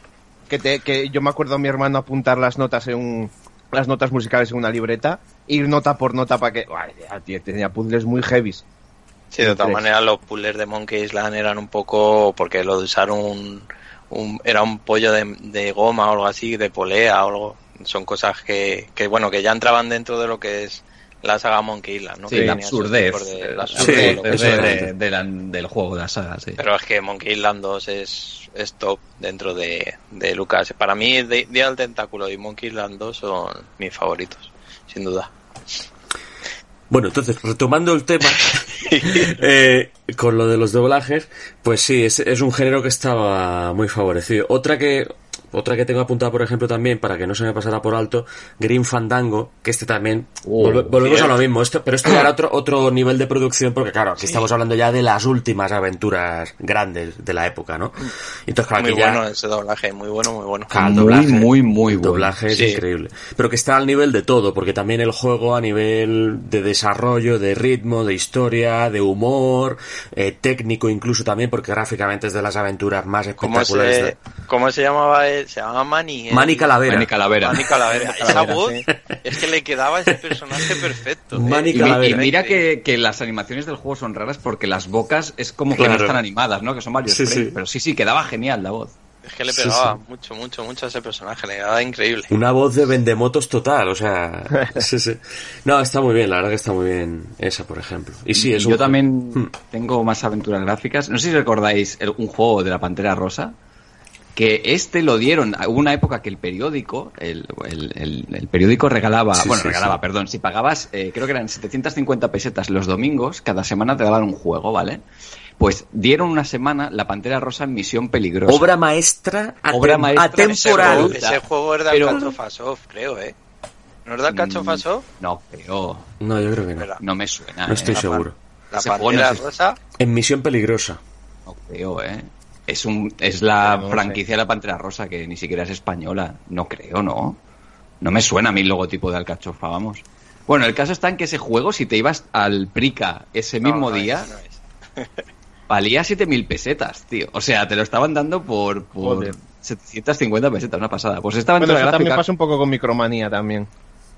S3: que, te, que yo me acuerdo a mi hermano apuntar las notas en un, las notas musicales en una libreta, ir nota por nota para que, tío, tenía puzzles muy heavies.
S4: Sí, de todas maneras los puzzles de Monkey Island eran un poco porque lo de usar un, un- era un pollo de, de goma o algo así, de polea o algo. Son cosas que, que bueno, que ya entraban dentro de lo que es la saga Monkey Island, ¿no?
S2: Sí,
S4: Que
S2: la absurdez.
S4: de- la
S2: Sí,
S4: absurdez, que
S2: de- de- de la- del juego, de la saga, sí.
S4: Pero es que Monkey Island 2 es, es top dentro de, de Lucas. Para mí, Día del Tentáculo y Monkey Island 2 son mis favoritos, sin duda.
S1: Bueno, entonces, retomando el tema, eh, con lo de los doblajes, pues sí, es, es un género que estaba muy favorecido. Otra que, otra que tengo apuntada, por ejemplo, también, para que no se me pasara por alto, Green Fandango, que este también,
S2: Oh,
S1: volve- volvemos a lo mismo, esto, pero esto era otro, otro nivel de producción, porque claro, aquí estamos hablando ya de las últimas aventuras grandes de la época, ¿no? Entonces, claro,
S4: Muy
S1: aquí ya...
S4: bueno ese doblaje, muy bueno, muy bueno.
S1: Claro, el
S2: Muy,
S1: doblaje,
S2: muy, muy
S1: el
S2: bueno.
S1: doblaje es
S4: Sí.
S1: increíble. Pero que está al nivel de todo, porque también el juego a nivel de desarrollo, de ritmo, de historia, de humor, eh, técnico incluso también, porque gráficamente es de las aventuras más
S4: ¿Cómo
S1: espectaculares.
S4: se,
S1: de-
S4: ¿Cómo se llamaba él? Se llamaba Manny. ¿eh?
S1: Manny Calavera.
S2: Manny Calavera.
S4: Manny Calavera. Esa voz
S3: sí.
S4: es que le quedaba ese personaje perfecto. ¿eh?
S1: Manny
S2: Y,
S1: Calavera.
S2: y mira que, que las animaciones del juego son raras porque las bocas es como que
S1: Claro.
S2: no están animadas, ¿no? Que son varios
S1: Sí,
S2: frames.
S1: sí.
S2: Pero sí, sí, quedaba genial la voz.
S4: Es que le
S1: Sí,
S4: pegaba
S1: sí.
S4: mucho, mucho, mucho a ese personaje. Le quedaba increíble.
S1: Una voz de vendemotos total, o sea... sí, sí. No, está muy bien, la verdad que está muy bien esa, por ejemplo. Y sí, es
S2: yo
S1: un-
S2: también
S1: Hmm.
S2: tengo más aventuras gráficas. No sé si recordáis el- un juego de la Pantera Rosa. Que este lo dieron, hubo una época que el periódico, el, el- el- el periódico regalaba,
S1: Sí,
S2: bueno,
S1: sí,
S2: regalaba,
S1: sí.
S2: perdón, si pagabas, eh, creo que eran 750 pesetas los domingos, cada semana te daban un juego, ¿vale? Pues dieron una semana la Pantera Rosa en Misión Peligrosa.
S1: Obra maestra,
S2: Obra maestra
S4: Ese
S1: atemporal.
S4: juego, ese juego es de Alcatraz creo, ¿eh? ¿No es de Alcatraz
S2: No, pero
S1: No, yo creo que no.
S2: No me suena.
S1: No estoy
S2: ¿eh?
S1: seguro.
S4: La Pantera
S2: no es-
S4: Rosa.
S1: En Misión Peligrosa.
S2: No creo, ¿eh? Es, un, es la
S3: No
S2: franquicia de la Pantera Rosa, que ni siquiera es española. No creo, ¿no? No me suena a mí el logotipo de Alcachofa, vamos. Bueno, el caso está en que ese juego, si te ibas al Prica ese
S4: No,
S2: mismo
S4: no es,
S2: día,
S4: no es.
S2: valía 7.000 pesetas, tío. O sea, te lo estaban dando por, por
S3: Joder.
S2: 750 pesetas, una pasada. Pues esta
S3: Bueno, eso también pasa un poco con Micromanía también.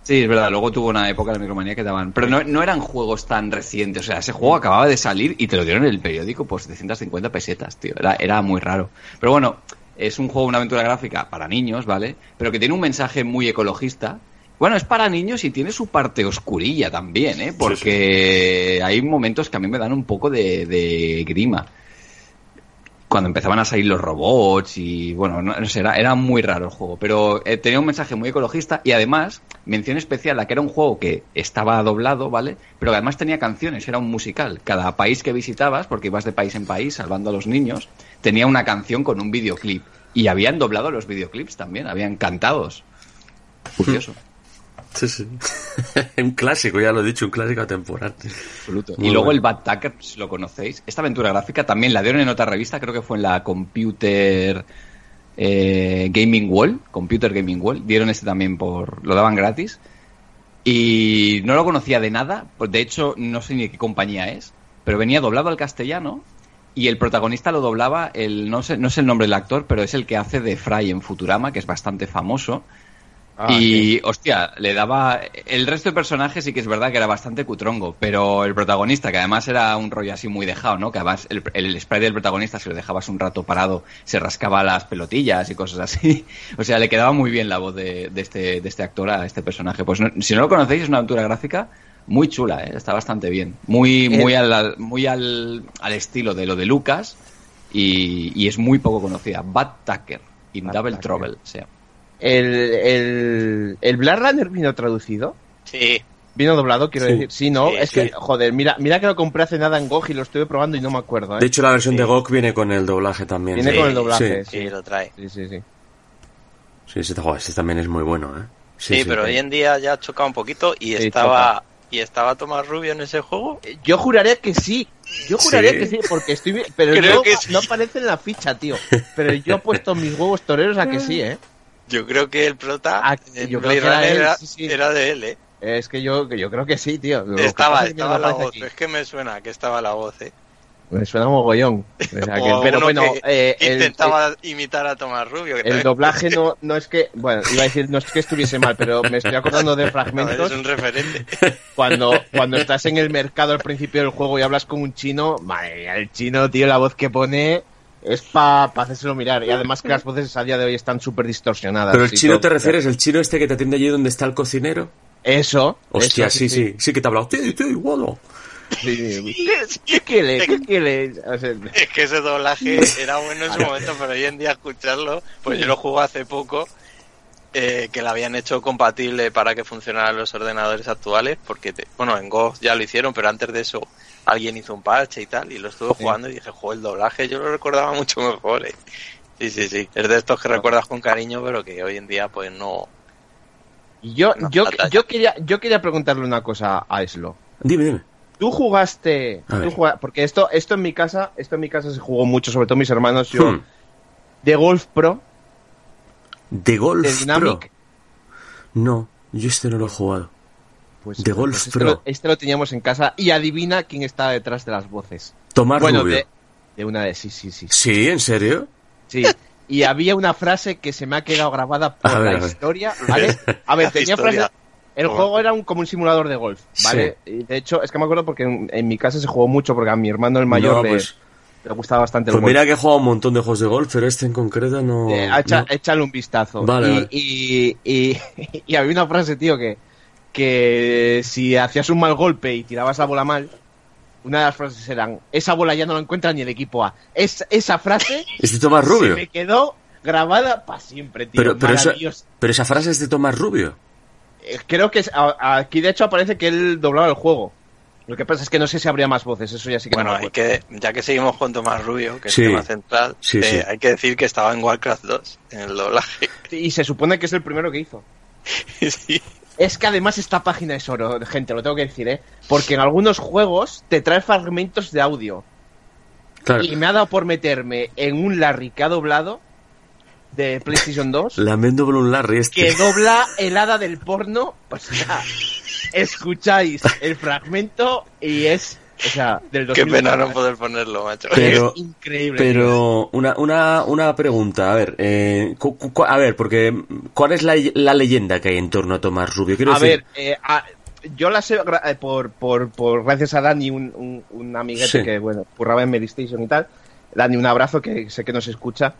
S2: Sí, es verdad, luego tuvo una época de micromanía que daban. Pero no, no eran juegos tan recientes. O sea, ese juego acababa de salir y te lo dieron en el periódico por 750 pesetas, tío. Era, era muy raro. Pero bueno, es un juego, una aventura gráfica para niños, ¿vale? Pero que tiene un mensaje muy ecologista. Bueno, es para niños y tiene su parte oscurilla también, ¿eh? Porque hay momentos que a mí me dan un poco de, de grima cuando empezaban a salir los robots y bueno, no, no sé, era, era muy raro el juego, pero eh, tenía un mensaje muy ecologista y además, mención especial a que era un juego que estaba doblado, ¿vale? Pero que además tenía canciones, era un musical. Cada país que visitabas, porque ibas de país en país salvando a los niños, tenía una canción con un videoclip. Y habían doblado los videoclips también, habían cantados. Curioso.
S1: Sí, sí. un clásico, ya lo he dicho, un clásico atemporal.
S2: Absoluto.
S1: Muy
S2: y luego
S1: bueno.
S2: el Bad Tucker, si lo conocéis. Esta aventura gráfica también la dieron en otra revista, creo que fue en la Computer eh, Gaming Wall. Computer Gaming Wall. Dieron este también por. Lo daban gratis. Y no lo conocía de nada. Pues de hecho, no sé ni qué compañía es. Pero venía doblado al castellano. Y el protagonista lo doblaba, el, no, sé, no sé el nombre del actor, pero es el que hace de Fry en Futurama, que es bastante famoso.
S3: Ah,
S2: y, hostia, le daba. El resto de personajes sí que es verdad que era bastante cutrongo, pero el protagonista, que además era un rollo así muy dejado, ¿no? Que además el, el spray del protagonista, si lo dejabas un rato parado, se rascaba las pelotillas y cosas así. O sea, le quedaba muy bien la voz de, de este, de este actor a este personaje. Pues no- si no lo conocéis, es una aventura gráfica muy chula, ¿eh? está bastante bien. Muy, muy, al, al- muy al, al estilo de lo de Lucas y, y es muy poco conocida. Bad Tucker, in
S3: Bad
S2: Double
S3: Tucker.
S2: Trouble, o sea.
S3: El, el, el Blade Runner vino traducido.
S4: Sí,
S3: Vino doblado, quiero
S1: Sí.
S3: decir. Sí, no,
S4: Sí,
S3: es
S4: sí.
S3: que, joder, mira, mira que lo compré hace nada en GOG y lo estuve probando y no me acuerdo, ¿eh?
S1: De hecho, la versión de GOG viene con el doblaje también.
S3: Viene
S1: sí.
S3: con el doblaje,
S1: Sí,
S3: sí.
S4: sí, lo trae.
S3: Sí, sí, sí.
S1: sí, ese, joder, ese también es muy bueno, ¿eh?
S4: Sí, pero hoy en día ya ha chocado un poquito y
S3: Sí,
S4: estaba y estaba Tomás Rubio en ese juego.
S3: Yo juraría que sí. Yo juraría
S1: Sí.
S3: que sí, porque estoy. Pero
S4: Creo que sí.
S3: no aparece en la ficha, tío. Pero yo he puesto mis huevos toreros a que sí, ¿eh?
S4: Yo creo que el prota
S3: Ah, yo creo
S4: Blade
S3: que era él,
S4: era,
S3: sí, sí.
S4: era de él, ¿eh?
S3: Es que yo, que yo creo que sí, tío. Lo
S4: Estaba, estaba la voz.
S3: aquí.
S4: Es que me suena que estaba la voz, ¿eh?
S3: Me suena mogollón. O sea que-
S4: O
S3: pero bueno,
S4: que
S3: eh, el,
S4: intentaba imitar a Tomás Rubio. Que
S3: el doblaje no, no es que. Bueno, iba a decir, no es que estuviese mal, pero me estoy acordando de
S4: No,
S3: fragmentos.
S4: es un referente.
S3: Cuando, cuando estás en el mercado al principio del juego y hablas con un chino, madre mía, el chino, tío, la voz que pone es para pa hacérselo mirar. Y además que las voces a día de hoy están súper distorsionadas.
S1: Pero el chino
S3: todo.
S1: te refieres, el chino este que te atiende allí donde está el cocinero.
S3: Eso.
S1: Hostia,
S3: eso,
S1: sí, sí, sí, que te ha hablado. Sí, sí, bueno.
S3: sí, sí. ¿Qué, qué quiere? ¿Qué quiere? O sea,
S4: Es que ese doblaje era bueno en su momento, pero hoy en día escucharlo, pues yo lo jugué hace poco, eh, que lo habían hecho compatible para que funcionaran los ordenadores actuales, porque, te- bueno, en Go ya lo hicieron, pero antes de eso alguien hizo un parche y tal, y lo estuve
S3: Sí.
S4: jugando y dije, joder, el doblaje yo lo recordaba mucho mejor, eh. Sí, sí, sí. Es de estos que recuerdas con cariño, pero que hoy en día, pues no.
S3: y yo,
S4: No,
S3: yo, yo, quería, yo quería preguntarle una cosa a Eslo.
S1: Dime, dime.
S3: Tú jugaste, tú juga- porque esto, esto en mi casa, esto en mi casa se jugó mucho, sobre todo mis hermanos, yo,
S1: Hmm.
S3: de Golf Pro,
S1: ¿De Golf
S3: de Dynamic,
S1: Pro? No, yo este no lo he jugado.
S3: Pues,
S1: de Golf
S3: este
S1: Pro.
S3: Lo, este lo teníamos en casa y adivina quién está detrás de las voces.
S1: Tomás
S3: bueno,
S1: Rubio.
S3: de, de una de sí, sí, sí,
S1: Sí, ¿en serio?
S3: sí. Y había una frase que se me ha quedado grabada por
S1: A
S3: la
S1: ver.
S3: historia, ¿vale? A ver, tenía
S4: historia.
S3: frase. El
S4: Toma.
S3: juego era un, como un simulador de golf, ¿vale? Y de hecho, es que me acuerdo porque en, en mi casa se jugó mucho porque a mi hermano el mayor
S1: No,
S3: le,
S1: pues-
S3: le gustaba bastante el
S1: Pues
S3: golf.
S1: mira que he jugado un montón de juegos de golf, pero este en concreto no.
S3: Eh, echa-
S1: no.
S3: Échale un vistazo.
S1: Vale,
S3: y,
S1: vale.
S3: Y, y- y había una frase, tío, que, que si hacías un mal golpe y tirabas la bola mal, una de las frases eran, esa bola ya no la encuentra ni el equipo A. Es, esa frase
S1: Es de Tomás
S3: se
S1: Rubio.
S3: me quedó grabada para siempre, tío.
S1: Pero, pero, esa, pero esa frase es de Tomás Rubio.
S3: Eh, Creo que es- a- aquí de hecho aparece que él doblaba el juego. Lo que pasa es que no sé si habría más voces, eso ya sí que no
S4: Bueno,
S3: me
S4: hay que, ya que seguimos con Tomás Rubio, que es
S1: Sí.
S4: el tema central,
S1: Sí,
S4: eh,
S1: sí.
S4: hay que decir que estaba en Warcraft 2, en el doblaje.
S3: Y se supone que es el primero que hizo.
S4: sí.
S3: Es que además esta página es oro, gente, lo tengo que decir, ¿eh? Porque en algunos juegos te trae fragmentos de audio.
S1: Claro.
S3: Y me ha dado por meterme en un Larry que ha doblado de PlayStation 2
S1: Lamento por un Larry este.
S3: que dobla el hada del porno. O sea, escucháis el fragmento y es, o sea, del
S4: Qué
S3: 2000.
S4: pena no poder ponerlo, macho.
S1: Pero-
S3: es increíble.
S1: Pero una, una, una pregunta, a ver, eh, cu- cu- a ver, porque ¿cuál es la, la leyenda que hay en torno a Tomás Rubio? Quiero
S3: A
S1: decir,
S3: ver, eh, a- yo la sé eh, por, por, por gracias a Dani, un, un, un amiguete
S1: Sí.
S3: que, bueno, curraba en Medistation y tal. Dani, un abrazo, que sé que nos escucha.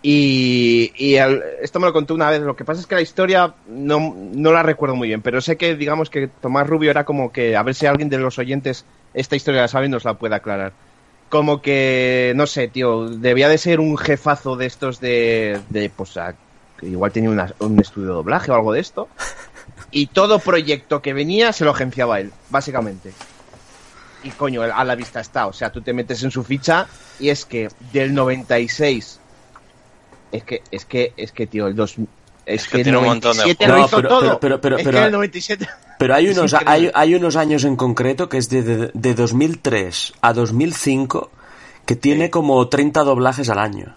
S3: Y, y esto me lo contó una vez. Lo que pasa es que la historia no, no la recuerdo muy bien, pero sé que, digamos, que Tomás Rubio era como que, a ver si alguien de los oyentes esta historia la sabe y nos la puede aclarar. Como que, no sé, tío, debía de ser un jefazo de estos de, de pues, a- igual tenía una- un estudio de doblaje o algo de esto. Y todo proyecto que venía se lo agenciaba él, básicamente. Y coño, a la vista está. O sea, tú te metes en su ficha y es que del 96. Es que, es que, es que, tío, el 2. Es,
S4: que
S3: el
S4: tiene un montón de
S3: 97
S1: juegos.
S3: lo hizo
S1: No, pero-
S3: todo.
S1: pero- pero-
S3: es
S1: pero-
S3: que el 97.
S1: pero hay unos, hay, hay unos años en concreto que es de, de, de 2003 a 2005 que tiene como 30 doblajes al año.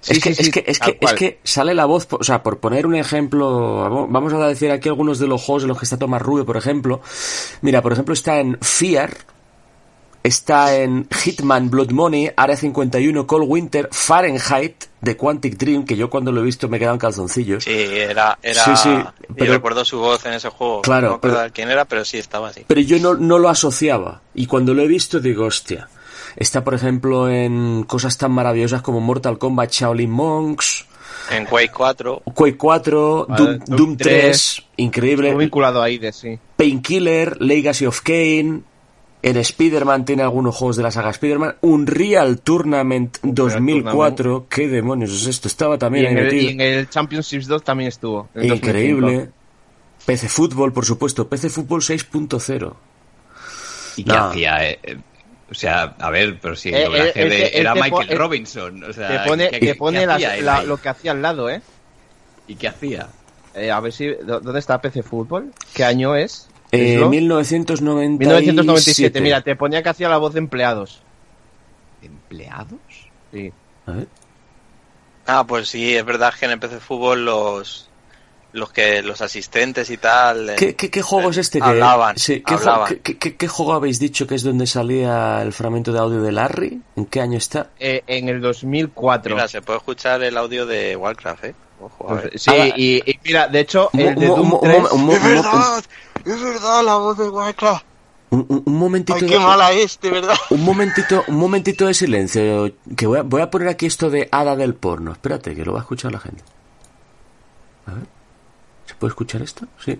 S3: Sí,
S1: es, que,
S3: sí,
S1: es, que, es, que, es que sale la voz, o sea, por poner un ejemplo, vamos a decir aquí algunos de los juegos en los que está Tomás Rubio, por ejemplo. Mira, por ejemplo, está en Fear, está en Hitman Blood Money, Area 51, Cold Winter, Fahrenheit de Quantic Dream, que yo cuando lo he visto me he quedado en calzoncillos.
S4: Sí, era, era
S1: Sí, sí, pero-
S4: recuerdo su voz en ese juego.
S1: Claro,
S4: no me
S1: pero-
S4: quién era, pero sí estaba así.
S1: Pero yo no, no lo asociaba. Y cuando lo he visto digo, hostia. Está, por ejemplo, en cosas tan maravillosas como Mortal Kombat Shaolin Monks,
S4: En Quake 4,
S1: Quake 4,
S3: Vale,
S1: Doom,
S3: Doom
S1: Doom 3,
S3: 3,
S1: increíble.
S3: Muy vinculado a Aides, sí.
S1: Painkiller, Legacy of Kane, en Spider-Man tiene algunos juegos de la saga Spider-Man, Unreal Tournament 2004, ¿qué demonios es esto? Estaba
S3: Y
S1: también ahí
S3: en, el, y en el Championships 2 también estuvo. el 2005.
S1: Increíble. PC Fútbol, por supuesto, PC Fútbol 6.0
S2: ¿Y qué
S1: No.
S2: hacía? eh? Eh, O sea, a ver, pero si el
S3: Eh,
S2: doblaje
S3: eh,
S2: de- era Michael
S3: él-
S2: Robinson. O sea,
S3: Te pone,
S2: ¿qué-
S3: te
S2: qué
S3: pone las-
S2: hacía
S3: la- lo que hacía al lado, ¿eh?
S2: ¿Y qué hacía?
S3: Eh, A ver si. ¿dó- ¿Dónde está PC Fútbol? ¿Qué año es?
S1: Eh,
S3: ¿Eslo?
S1: 1997.
S3: 1997. Mira, te ponía que hacía la voz de empleados.
S2: ¿Empleados?
S3: Sí.
S1: A ver.
S4: Ah, pues sí, es verdad que en el PC Fútbol los los que los asistentes y tal
S1: ¿Qué,
S4: eh,
S1: qué, qué juego es este? Que,
S4: hablaban,
S1: sí, ¿qué, ju-
S4: hablaban.
S1: qué- qué- qué juego habéis dicho que es donde salía el fragmento de audio de Larry? ¿En qué año está?
S3: Eh, en el 2004.
S4: Mira, se puede escuchar el audio de Warcraft, ¿eh? Ojo, a ver.
S3: Pues, sí,
S1: Ah,
S3: y, y mira, de hecho,
S1: Un,
S3: el de
S1: un-
S3: Doom
S1: un-
S3: 3,
S1: un- un- un-
S4: es verdad, es verdad la voz de Warcraft.
S1: un- un- un momentito
S4: Ay,
S1: de-
S4: qué mala es, de verdad.
S1: Un momentito, un momentito de silencio, que voy a, voy a poner aquí esto de hada del porno. Espérate, que lo va a escuchar la gente. A ver. ¿Se puede escuchar esto? Sí.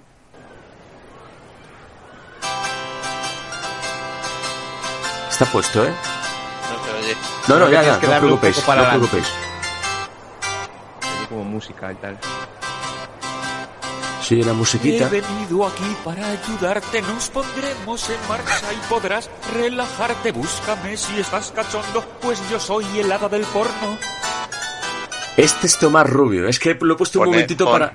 S1: Está puesto, ¿eh?
S4: No se oye.
S1: No, no, ya, ya,
S3: que
S1: no os preocupéis, no os
S3: adelante.
S1: preocupéis.
S3: Música y tal.
S1: Sí, la
S5: He
S1: musiquita.
S5: venido aquí para ayudarte, nos pondremos en marcha y podrás relajarte. Búscame si estás cachondo, pues yo soy el hada del porno.
S1: Este es Tomás Rubio. Es que lo he puesto un
S4: Pone-
S1: momentito
S4: pon-
S1: para,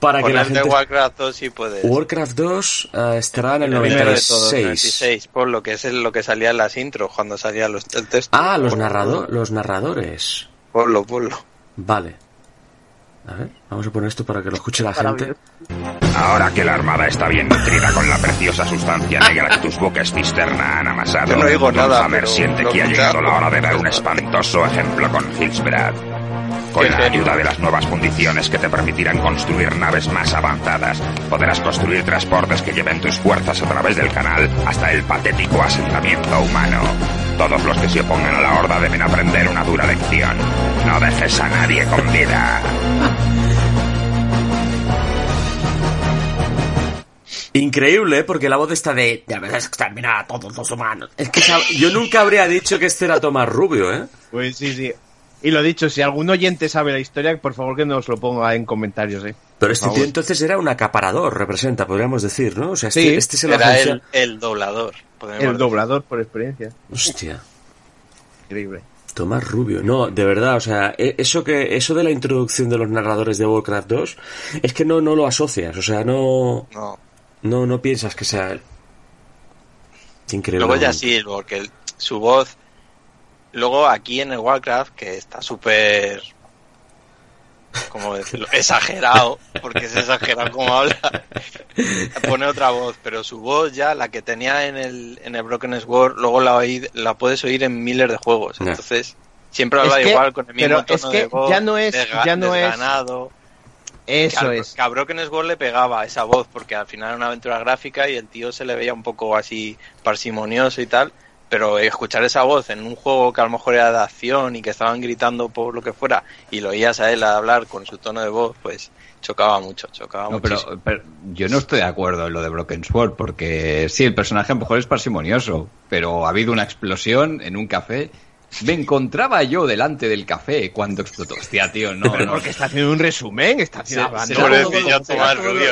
S1: para que
S4: Con
S1: la
S4: el de
S1: gente...
S4: Warcraft 2 sí puedes.
S1: Warcraft 2 eh, estará en el
S4: El primero de todos,
S1: 96.
S4: 96, por lo que es lo que salía en las intros cuando salía los, el texto.
S1: Ah, los, narrado- los narradores.
S4: Ponlo, ponlo.
S1: Vale. A ver, vamos a poner esto para que lo escuche la gente.
S6: Ahora que la armada está bien nutrida con la preciosa sustancia negra que tus buques cisterna han amasado,
S4: Yo no digo nada,
S6: Hammer siente que ha llegado la hora de dar un espantoso ejemplo con Hillsbrad. Con la ayuda de las nuevas fundiciones que te permitirán construir naves más avanzadas, podrás construir transportes que lleven tus fuerzas a través del canal hasta el patético asentamiento humano. Todos los que se opongan a la horda deben aprender una dura lección. No dejes a nadie con vida.
S1: Increíble, ¿eh? porque la voz está de... Ya verás exterminar a todos los humanos. Es que yo nunca habría dicho que este era Tomás Rubio, ¿eh?
S3: Pues sí, sí. Y lo dicho, si algún oyente sabe la historia, por favor que nos lo ponga en comentarios, ¿eh?
S1: Pero este tío entonces era un acaparador, representa, podríamos decir, ¿no? O sea, este,
S3: Sí,
S1: este se
S4: Era el, el doblador.
S3: El
S4: decir.
S3: doblador por experiencia.
S1: Hostia.
S3: Increíble.
S1: Tomás Rubio. No, de verdad, o sea, e- eso que eso de la introducción de los narradores de Warcraft 2 es que no no lo asocias, o sea, no
S4: No.
S1: no no piensas que sea él. Increíble.
S4: Luego ya sí, porque su voz. Luego aquí en el Warcraft, que está súper. ¿Cómo decirlo? Exagerado, porque es exagerado como habla. Pone otra voz, pero su voz ya, la que tenía en el, en el Broken Sword, luego la, oí- la puedes oír en miles de juegos. Entonces, siempre habla
S3: Es que-
S4: igual, con el mismo
S3: pero
S4: tono
S3: es que
S4: de voz.
S3: ya no es-
S4: desga-
S3: ya no es-.
S4: Que
S3: Eso es.
S4: que a Broken Sword le pegaba esa voz, porque al final era una aventura gráfica y el tío se le veía un poco así parsimonioso y tal. Pero escuchar esa voz en un juego que a lo mejor era de acción y que estaban gritando por lo que fuera y lo oías a él hablar con su tono de voz, pues chocaba mucho, chocaba
S2: No, pero, yo no estoy de acuerdo en lo de Broken Sword, porque sí, el personaje a lo mejor es parsimonioso, pero ha habido una explosión en un café. Me encontraba yo delante del café cuando explotó. Hostia, tío, no.
S3: Pero
S2: no.
S3: porque está haciendo un resumen, está haciendo...
S2: Todo
S4: Rubio.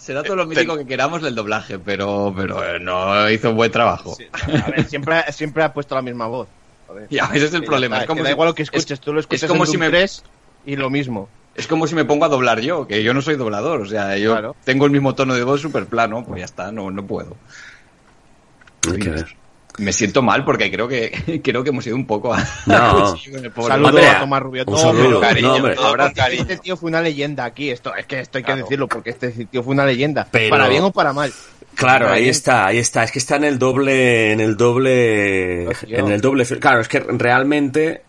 S2: Será todo lo mítico que queramos del doblaje, pero, pero eh, no hizo un buen trabajo.
S3: Sí, A ver, siempre, siempre ha puesto la misma voz.
S2: A veces es el problema.
S3: está,
S2: Es como
S3: que da
S2: si-
S3: igual lo que
S2: es-
S3: escuches, tú lo escuchas
S2: es como
S3: en
S2: si me-
S3: 3 y lo mismo.
S2: Es como si me pongo a doblar yo, que yo no soy doblador. O sea, yo
S3: Claro.
S2: tengo el mismo tono de voz súper plano, pues ya está, no, no puedo.
S1: Hay que ver.
S2: Me siento mal porque creo que creo que hemos ido un poco a...
S1: No.
S2: Sí, con el pobre
S3: Saludo
S2: hombre.
S3: a Tomás Rubio.
S1: un
S3: No,
S1: saludo.
S3: pero-
S4: Cariño,
S1: No, hombre.
S4: todo con
S2: abrazo.
S4: cariño.
S3: Este tío fue una leyenda aquí. Esto es que esto hay que
S4: Claro.
S3: decirlo porque este tío fue una leyenda.
S1: Pero-
S3: Para bien o para mal.
S1: Claro, ahí está, ahí está. Es que está en el doble, en el doble, en el doble. Claro, es que realmente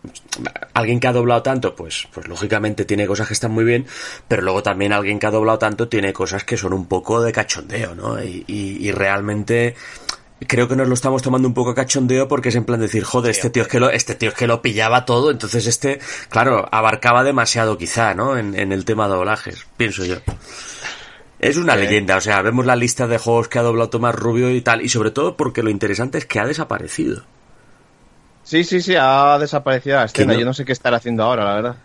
S1: alguien que ha doblado tanto, pues, pues lógicamente tiene cosas que están muy bien, pero luego también alguien que ha doblado tanto tiene cosas que son un poco de cachondeo, ¿no? Y, y, y realmente creo que nos lo estamos tomando un poco a cachondeo porque es en plan decir, joder, este tío es que lo, este tío es que lo pillaba todo, entonces este, claro, abarcaba demasiado quizá, ¿no? En, en el tema de doblajes, pienso yo. Es una leyenda, o sea, vemos la lista de juegos que ha doblado Tomás Rubio y tal, y sobre todo porque lo interesante es que ha desaparecido.
S3: Sí, sí, sí, ha desaparecido la escena.
S1: no?
S3: Yo no sé qué estará haciendo ahora, la verdad.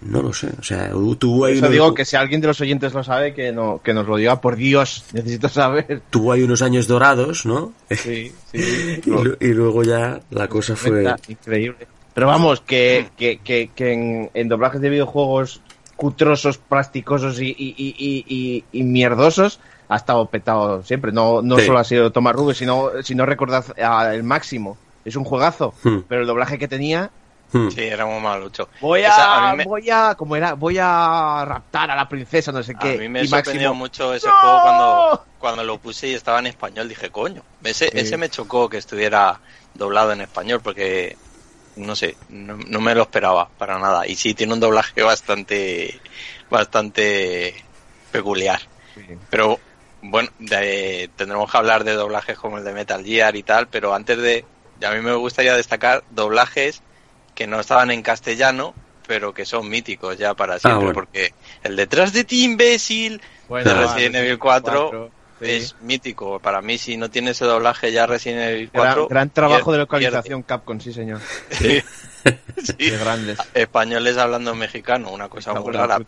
S1: No lo sé, o sea, tuvo ahí,
S3: Eso
S1: unos,
S3: digo que si alguien de los oyentes lo sabe, que, no, que nos lo diga. Por Dios, necesito saber.
S1: tuvo ahí unos años dorados, ¿no?
S3: Sí, sí.
S1: y, lu- y luego ya la cosa fue...
S3: Increíble. Pero vamos, que, que, que, que en, en doblajes de videojuegos cutrosos, plasticosos y, y, y, mierdosos ha estado petado siempre. No, no
S1: Sí.
S3: solo ha sido Tomás Rubio, sino, si no recordad a el máximo. Es un juegazo,
S1: Hmm.
S3: pero el doblaje que tenía
S1: Hmm.
S4: Sí, era muy malucho.
S3: Voy
S4: Esa,
S3: a,
S4: me-
S3: voy a, ¿cómo era? Voy a raptar a la princesa, no sé qué.
S4: A mí me
S3: y
S4: sorprendió
S3: Máximo,
S4: mucho ese
S3: ¡No!
S4: juego cuando, cuando lo puse y estaba en español. Dije, coño, ese,
S3: Sí.
S4: ese me chocó que estuviera doblado en español porque, no sé, no, no me lo esperaba para nada. Y sí, tiene un doblaje bastante, bastante peculiar. Pero bueno, de- tendremos que hablar de doblajes como el de Metal Gear y tal, pero antes de, a mí me gustaría destacar doblajes que no estaban en castellano, pero que son míticos ya para siempre,
S1: bueno.
S4: porque el detrás de ti, imbécil,
S3: Bueno,
S4: de Resident
S3: sí,
S4: Evil 4
S3: cuatro, sí.
S4: es mítico. Para mí, si no tiene ese doblaje ya Resident Evil
S3: Gran,
S4: 4...
S3: gran trabajo de
S4: pierde-
S3: localización Capcom, sí señor.
S4: pierde. Sí.
S3: De grandes.
S4: Españoles hablando mexicano, una cosa muy rara.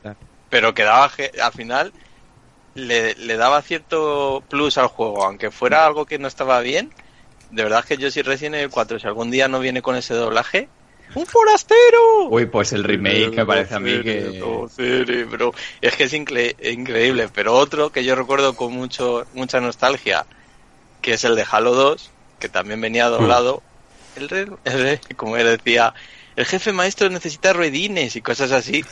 S4: pero que daba ge- al final le, le daba cierto plus al juego, aunque fuera algo que no estaba bien. De verdad que yo si Resident Evil 4, si algún día no viene con ese doblaje, ¡un forastero!
S2: Uy, pues el remake me parece a mí que...
S4: Cerebro. Es que es incre- increíble, pero otro que yo recuerdo con mucho mucha nostalgia, que es el de Halo 2, que también venía doblado, el, re- el re- como él decía, el jefe maestro necesita ruedines y cosas así.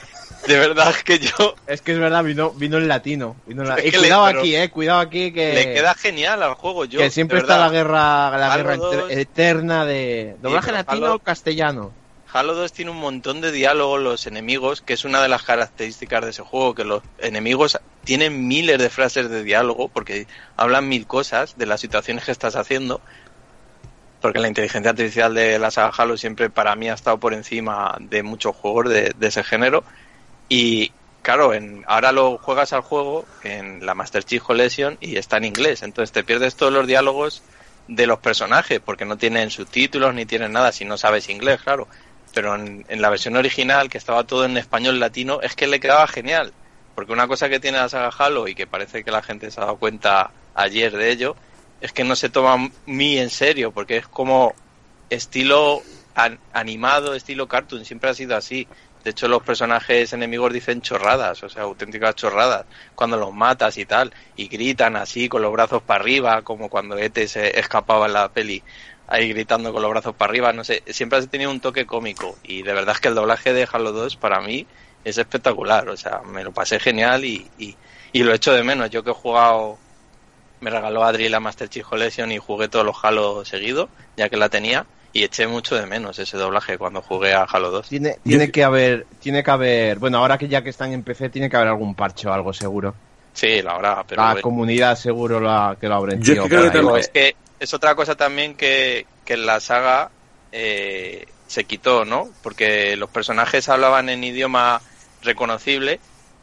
S4: De verdad que yo
S3: Es que es verdad, vino, vino en latino. Vino en la-
S4: Es
S3: Y
S4: le-
S3: cuidado aquí, eh, cuidado aquí que,
S4: le queda genial al juego. Yo,
S3: que siempre está la guerra, la
S4: Halo
S3: guerra
S4: 2.
S3: enter- eterna de doblaje latino
S4: Halo-
S3: o castellano.
S4: Halo 2 tiene un montón de diálogos, los enemigos, que es una de las características de ese juego, que los enemigos tienen miles de frases de diálogo, porque hablan mil cosas de las situaciones que estás haciendo, porque la inteligencia artificial de la saga Halo siempre para mí ha estado por encima de muchos juegos de, de ese género, y claro, en, ahora lo juegas al juego en la Master Chief Collection y está en inglés, entonces te pierdes todos los diálogos de los personajes, porque no tienen subtítulos ni tienen nada si no sabes inglés, claro pero en, en la versión original, que estaba todo en español latino, es que le quedaba genial. Porque una cosa que tiene la saga Halo y que parece que la gente se ha dado cuenta ayer de ello, es que no se toma muy en serio, porque es como estilo an- animado, estilo cartoon, siempre ha sido así. De hecho, los personajes enemigos dicen chorradas, o sea, auténticas chorradas, cuando los matas y tal, y gritan así con los brazos para arriba, como cuando Ete se escapaba en la peli, ahí gritando con los brazos para arriba, no sé, siempre ha tenido un toque cómico, y de verdad es que el doblaje de Halo 2 para mí es espectacular, o sea, me lo pasé genial y, y, y lo echo de menos. Yo que he jugado, me regaló Adri la Master Chief Collection y jugué todos los Halo seguidos, ya que la tenía, y eché mucho de menos ese doblaje cuando jugué a Halo 2.
S3: Tiene, tiene que haber, tiene que haber, bueno, ahora que ya que están en PC, tiene que haber algún parche o algo seguro.
S4: Sí, la verdad, pero
S3: la
S4: bueno.
S3: comunidad seguro la, que lo habrá
S1: Yo es que creo que
S4: Digo,
S1: también-
S4: es que es otra cosa también que, que en la saga eh, se quitó, ¿no? Porque los personajes hablaban en idioma reconocible,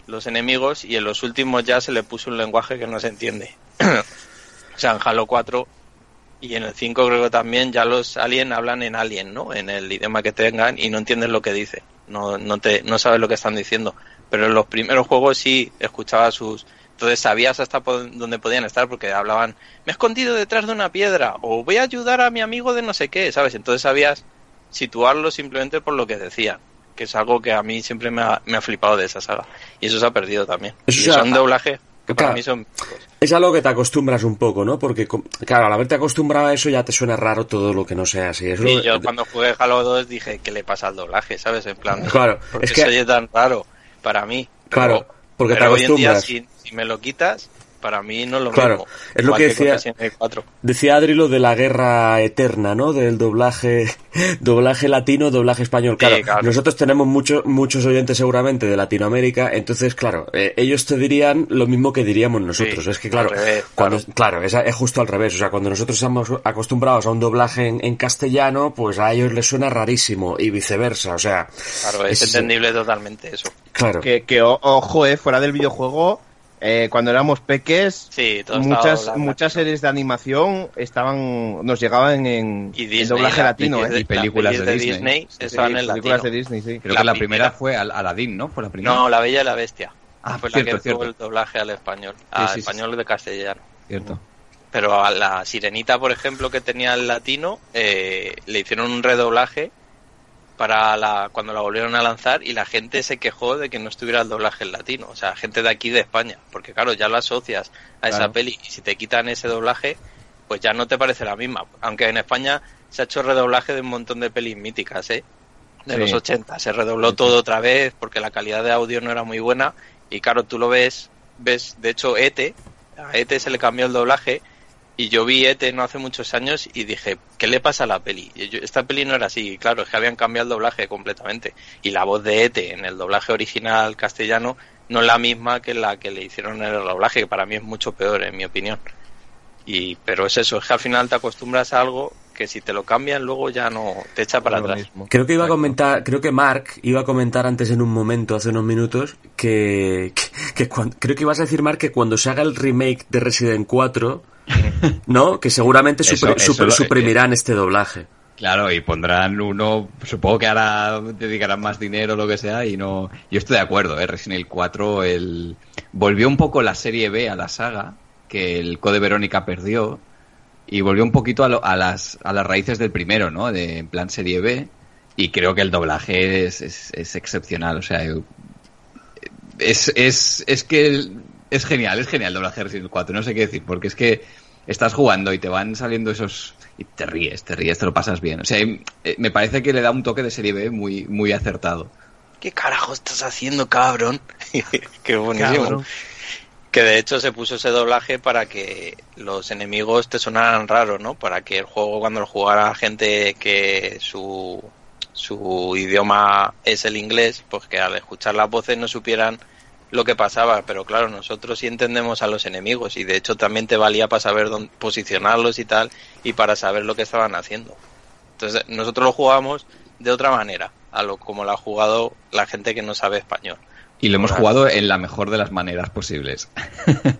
S4: los enemigos, y en los últimos ya se le puso un lenguaje que no se entiende. o sea, en Halo 4 y en el 5 creo que también ya los alien hablan en alien, ¿no? En el idioma que tengan y no entienden lo que dice. No, no, te, no sabes lo que están diciendo. Pero en los primeros juegos sí escuchaba sus... Entonces sabías hasta dónde podían estar porque hablaban, me he escondido detrás de una piedra o voy a ayudar a mi amigo de no sé qué, ¿sabes? Entonces sabías situarlo simplemente por lo que decían, que es algo que a mí siempre me ha, me ha flipado de esa saga. Y eso se ha perdido también.
S1: Eso
S4: y
S1: se ha-
S4: son doblajes que para mí son...
S1: Es algo que te acostumbras un poco, ¿no? Porque, claro, al haberte acostumbrado a eso ya te suena raro todo lo que no sea así. Es lo-
S4: Y yo cuando jugué Halo 2 dije, ¿qué le pasa al doblaje? ¿Sabes? En plan,
S1: Claro,
S4: porque
S1: es que-
S4: se oye tan raro para mí. Pero-
S1: Claro, porque te
S4: hoy en día,
S1: acostumbras.
S4: Si, me lo quitas, para mí no es lo
S1: Claro,
S4: mismo.
S1: es lo que decía-
S4: Resident Evil 4.
S1: Decía Adri lo de la guerra eterna, ¿no? Del doblaje, doblaje latino, doblaje español. Claro,
S4: Sí, claro.
S1: nosotros tenemos muchos muchos oyentes seguramente de Latinoamérica, entonces, claro, eh, ellos te dirían lo mismo que diríamos nosotros.
S4: Sí,
S1: es que, claro,
S4: revés,
S1: cuando,
S4: claro.
S1: claro, es, es justo al revés. O sea, cuando nosotros estamos acostumbrados a un doblaje en, en castellano, pues a ellos les suena rarísimo y viceversa. O sea,
S4: Claro, es, entendible totalmente eso.
S1: Claro.
S3: Que, que o- ojo, eh, fuera del videojuego, eh, cuando éramos peques,
S4: Sí, todo estaba
S3: muchas, muchas series de animación estaban nos llegaban en,
S4: Y
S3: en doblaje
S4: la-
S3: latino,
S2: y-
S3: ¿eh?
S2: y películas
S4: las
S2: de Disney.
S3: Sí,
S4: estaban en
S3: películas
S4: latino.
S3: de Disney, sí.
S2: Creo
S4: La
S2: que la
S4: primera.
S2: primera fue Al- Aladdin, ¿no? Fue la primera.
S4: No, La Bella y la Bestia.
S2: Ah,
S4: Fue
S2: cierto,
S4: la que
S2: cierto.
S4: tuvo el doblaje al español, al
S2: sí, sí.
S4: español de castellano.
S2: Cierto.
S4: Pero a la sirenita, por ejemplo, que tenía el latino, eh, le hicieron un redoblaje para la, cuando la volvieron a lanzar y la gente se quejó de que no estuviera el doblaje en latino. O sea, gente de aquí de España. Porque claro, ya lo asocias a esa
S3: Claro.
S4: peli y si te quitan ese doblaje, pues ya no te parece la misma. Aunque en España se ha hecho redoblaje de un montón de pelis míticas, ¿eh? De
S3: Sí.
S4: los 80. Se redobló todo otra vez porque la calidad de audio no era muy buena. Y claro, tú lo ves, ves, de hecho, ET, a ET se le cambió el doblaje y yo vi ET no hace muchos años y dije, ¿qué le pasa a la peli? Y yo- esta peli no era así, y claro, es que habían cambiado el doblaje completamente. Y la voz de ET en el doblaje original castellano no es la misma que la que le hicieron en el doblaje, que para mí es mucho peor, en mi opinión. Y, pero es eso, es que al final te acostumbras a algo que si te lo cambian luego ya no te echa para atrás.
S3: mismo.
S1: Creo que iba a comentar, creo que Mark iba a comentar antes en un momento, hace unos minutos, que, que, que cuan- creo que ibas a decir Mark que cuando se haga el remake de Resident 4, ¿no? Que seguramente
S2: Eso-
S1: supri-
S2: eso
S1: supri-
S2: lo-
S1: suprimirán este doblaje.
S2: Claro, y pondrán uno, supongo que ahora dedicarán más dinero o lo que sea y no... Yo estoy de acuerdo, ¿eh? Resident Evil 4 el... volvió un poco la serie B a la saga, que el Code Verónica perdió, y volvió un poquito a, lo- a las, a las raíces del primero, ¿no? De, en plan serie B, y creo que el doblaje es, es, es excepcional, o sea, es, es, es que el- es genial, es genial el doblaje de Resident Evil 4, no sé qué decir, porque es que estás jugando y te van saliendo esos y te ríes, te ríes, te lo pasas bien. O sea, eh, me parece que le da un toque de serie B muy muy acertado.
S4: ¿Qué carajo estás haciendo, cabrón? Qué buenísimo.
S3: Cabrón.
S4: Que de hecho se puso ese doblaje para que los enemigos te sonaran raros, ¿no? Para que el juego, cuando lo jugara gente que su, su idioma es el inglés, pues que al escuchar las voces no supieran lo que pasaba. Pero claro, nosotros sí entendemos a los enemigos y de hecho también te valía para saber dónde posicionarlos y tal y para saber lo que estaban haciendo. Entonces nosotros lo jugamos de otra manera, a lo como lo ha jugado la gente que no sabe español.
S2: Y lo hemos
S4: Claro.
S2: jugado en la mejor de las maneras posibles.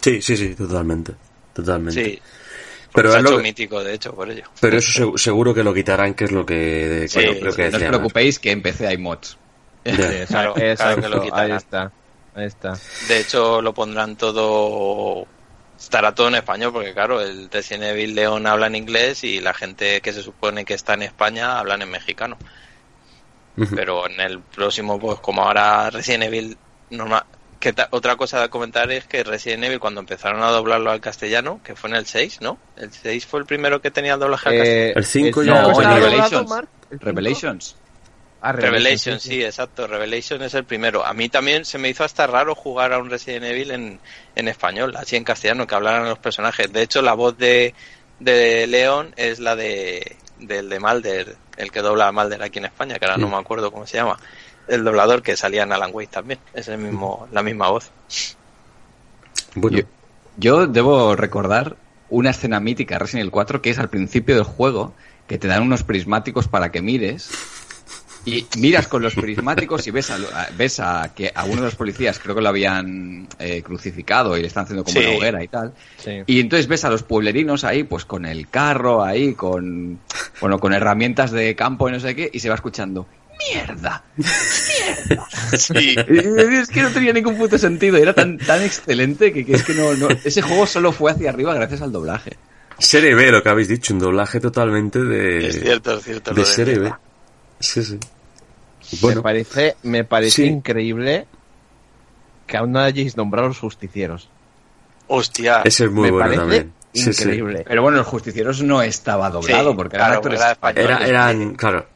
S1: Sí, sí, sí, totalmente. Totalmente.
S4: Sí,
S1: Pero es lo que-
S4: mítico, de hecho, por ello.
S1: Pero eso segu- seguro que lo quitarán, que es lo que,
S4: Sí,
S1: bueno, lo que
S2: no os
S1: Mark.
S2: preocupéis que en PC hay mods.
S1: Ya.
S4: Claro,
S3: Exacto,
S4: claro que lo quitarán.
S3: ahí está, ahí está.
S4: De hecho, lo pondrán todo. Estará todo en español, porque claro, el Resident Evil León habla en inglés y la gente que se supone que está en España hablan en mexicano. Pero en el próximo, pues como ahora Resident Evil normal. Que ta- otra cosa a comentar es que Resident Evil, cuando empezaron a doblarlo al castellano, que fue en el 6, ¿no? El 6 fue el primero que tenía el doblaje al castellano.
S3: Eh,
S1: El cinco
S3: el
S1: ya
S3: cinco
S2: No,
S3: doblado,
S2: Revelations. Revelations.
S3: Ah,
S4: Revelation, sí, exacto. Revelation es el primero. A mí también se me hizo hasta raro jugar a un Resident Evil en, en español, así en castellano, que hablaran los personajes. De hecho, la voz de, de León es la de del de Malder, el que dobla a Malder aquí en España, que ahora no me acuerdo cómo se llama. El doblador que salía en Alan Wake también. Es el mismo, la misma voz.
S1: Bueno,
S2: Yo, yo debo recordar una escena mítica de Resident Evil 4 que es al principio del juego, que te dan unos prismáticos para que mires. Y miras con los prismáticos y ves a, ves a que a uno de los policías creo que lo habían eh, crucificado y le están haciendo como
S4: Sí.
S2: una hoguera y tal.
S3: Sí.
S2: Y entonces ves a los pueblerinos ahí, pues con el carro ahí, con bueno, con herramientas de campo y no sé qué, y se va escuchando ¡Mierda!
S4: Sí.
S2: Y Es que no tenía ningún puto sentido, era tan, tan excelente que, que es que no, no- ese juego solo fue hacia arriba gracias al doblaje.
S1: serie B, lo que habéis dicho, un doblaje totalmente de,
S4: Es cierto, es cierto. lo
S1: de
S4: de
S1: serie B.
S4: mierda.
S1: Sí,
S3: Me parece, me parece
S1: Sí.
S3: increíble que aún no hayáis nombrado los justicieros.
S4: Hostia.
S1: ese es muy
S3: me
S1: bueno también. Sí, sí.
S3: increíble.
S2: Pero bueno, los justicieros no estaba doblado
S4: Sí,
S2: porque
S4: claro,
S2: eran actores
S4: era español.
S1: Era, eran, claro,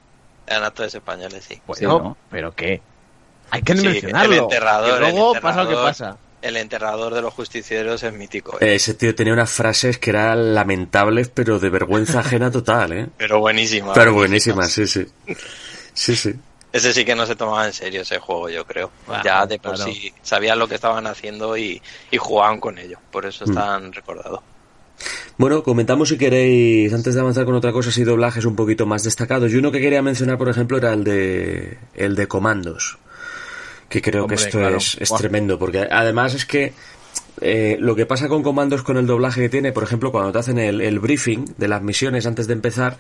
S4: Eran actores españoles, sí.
S3: Bueno,
S2: Sí, ¿no?
S3: pero qué. Hay que
S4: Sí,
S3: mencionarlo.
S4: el enterrador,
S3: que luego
S4: el
S3: pasa lo que pasa.
S4: El enterrador de los justicieros es mítico. ¿eh?
S1: Ese tío tenía unas frases que eran lamentables, pero de vergüenza ajena total, ¿eh?
S4: Pero buenísima.
S1: Pero buenísimas, sí, sí. Sí, sí.
S4: Ese sí que no se tomaba en serio ese juego, yo creo.
S3: Bueno,
S4: ya de por
S3: claro.
S4: sí sabían lo que estaban haciendo y, y jugaban con ello. Por eso
S1: Mm.
S4: están recordados.
S1: Bueno, comentamos si queréis, antes de avanzar con otra cosa, si doblajes un poquito más destacados. Y uno que quería mencionar, por ejemplo, era el de, el de Comandos. Que creo
S3: Hombre,
S1: que esto
S3: claro.
S1: es, es tremendo, porque además es que eh, lo que pasa con Comandos con el doblaje que tiene, por ejemplo, cuando te hacen el, el briefing de las misiones antes de empezar,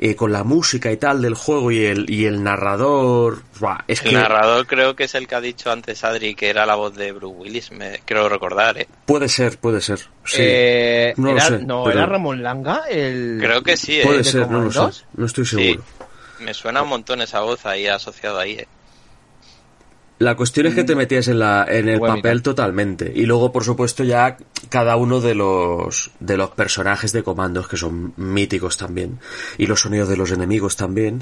S1: eh, con la música y tal del juego y el, y el narrador, buah, es
S4: El
S1: que
S4: narrador creo que es el que ha dicho antes Adri, que era la voz de Bruce Willis, me creo recordar, ¿eh?
S1: puede ser, puede ser. Sí,
S3: Eh,
S1: No lo
S3: era,
S1: sé,
S3: no,
S1: pero-
S3: era Ramón Langa el...
S4: Creo que sí, ¿eh?
S1: puede
S3: de
S1: ser, no lo sé. No estoy
S4: Sí.
S1: seguro.
S4: Me suena un montón esa voz ahí asociada ahí, ¿eh?
S1: La cuestión es que te metías en la en el papel totalmente y luego por supuesto ya cada uno de los de los personajes de comandos que son míticos también y los sonidos de los enemigos también.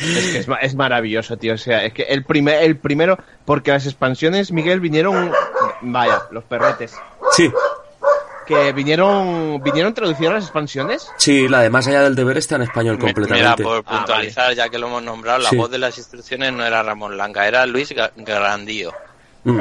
S3: Es que es, es maravilloso, tío. O sea, es que el, primer, el primero, porque las expansiones, Miguel, vinieron. Vaya, los perretes.
S1: Sí,
S3: Que vinieron. ¿Vinieron traducidas las expansiones?
S1: sí, la de más allá del deber está en español
S4: Me- Mira,
S1: completamente.
S4: por
S3: Ah,
S4: puntualizar, ya que lo hemos nombrado, la
S1: Sí.
S4: voz de las instrucciones no era Ramón Langa, era Luis Ga- Grandío.
S1: Mm.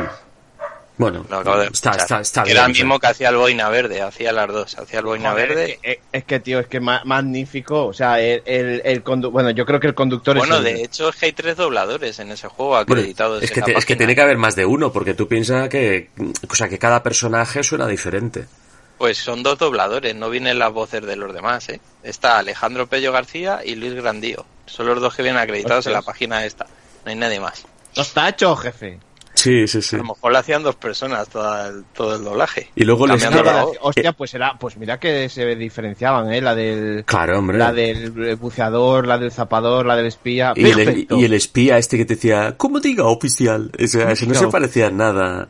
S1: Bueno,
S4: Lo acabo de
S1: está, está, está
S4: Que era
S1: bien,
S4: el mismo que hacía el Boina Verde, hacía las dos, hacía el Boina
S3: Joder,
S4: Verde.
S3: Es que, es que, tío, es que ma- magnífico. O sea, el, el, el Bueno, yo creo que el conductor
S4: Bueno,
S3: es. el-
S4: de hecho es que hay tres dobladores en ese juego
S1: Bueno,
S4: acreditados.
S1: es, que te- es que tiene que haber más de uno, porque tú piensas que, o sea, que cada personaje suena diferente.
S4: Pues son dos dobladores, no vienen las voces de los demás, ¿eh? Está Alejandro Pello García y Luis Grandío. Son los dos que vienen acreditados en la página esta. No hay nadie más.
S3: No está hecho, jefe.
S1: Sí, sí, sí.
S4: A lo mejor lo hacían dos personas toda el- todo el doblaje.
S1: Y luego les
S4: voz.
S3: hostia, pues era. Pues mira que se diferenciaban, ¿eh? La del.
S1: Claro, hombre.
S3: La del buceador, la del zapador, la del espía.
S1: Y el,
S3: Perfecto.
S1: y el espía este que te decía, ¿cómo diga oficial? O sea, eso no se parecía nada.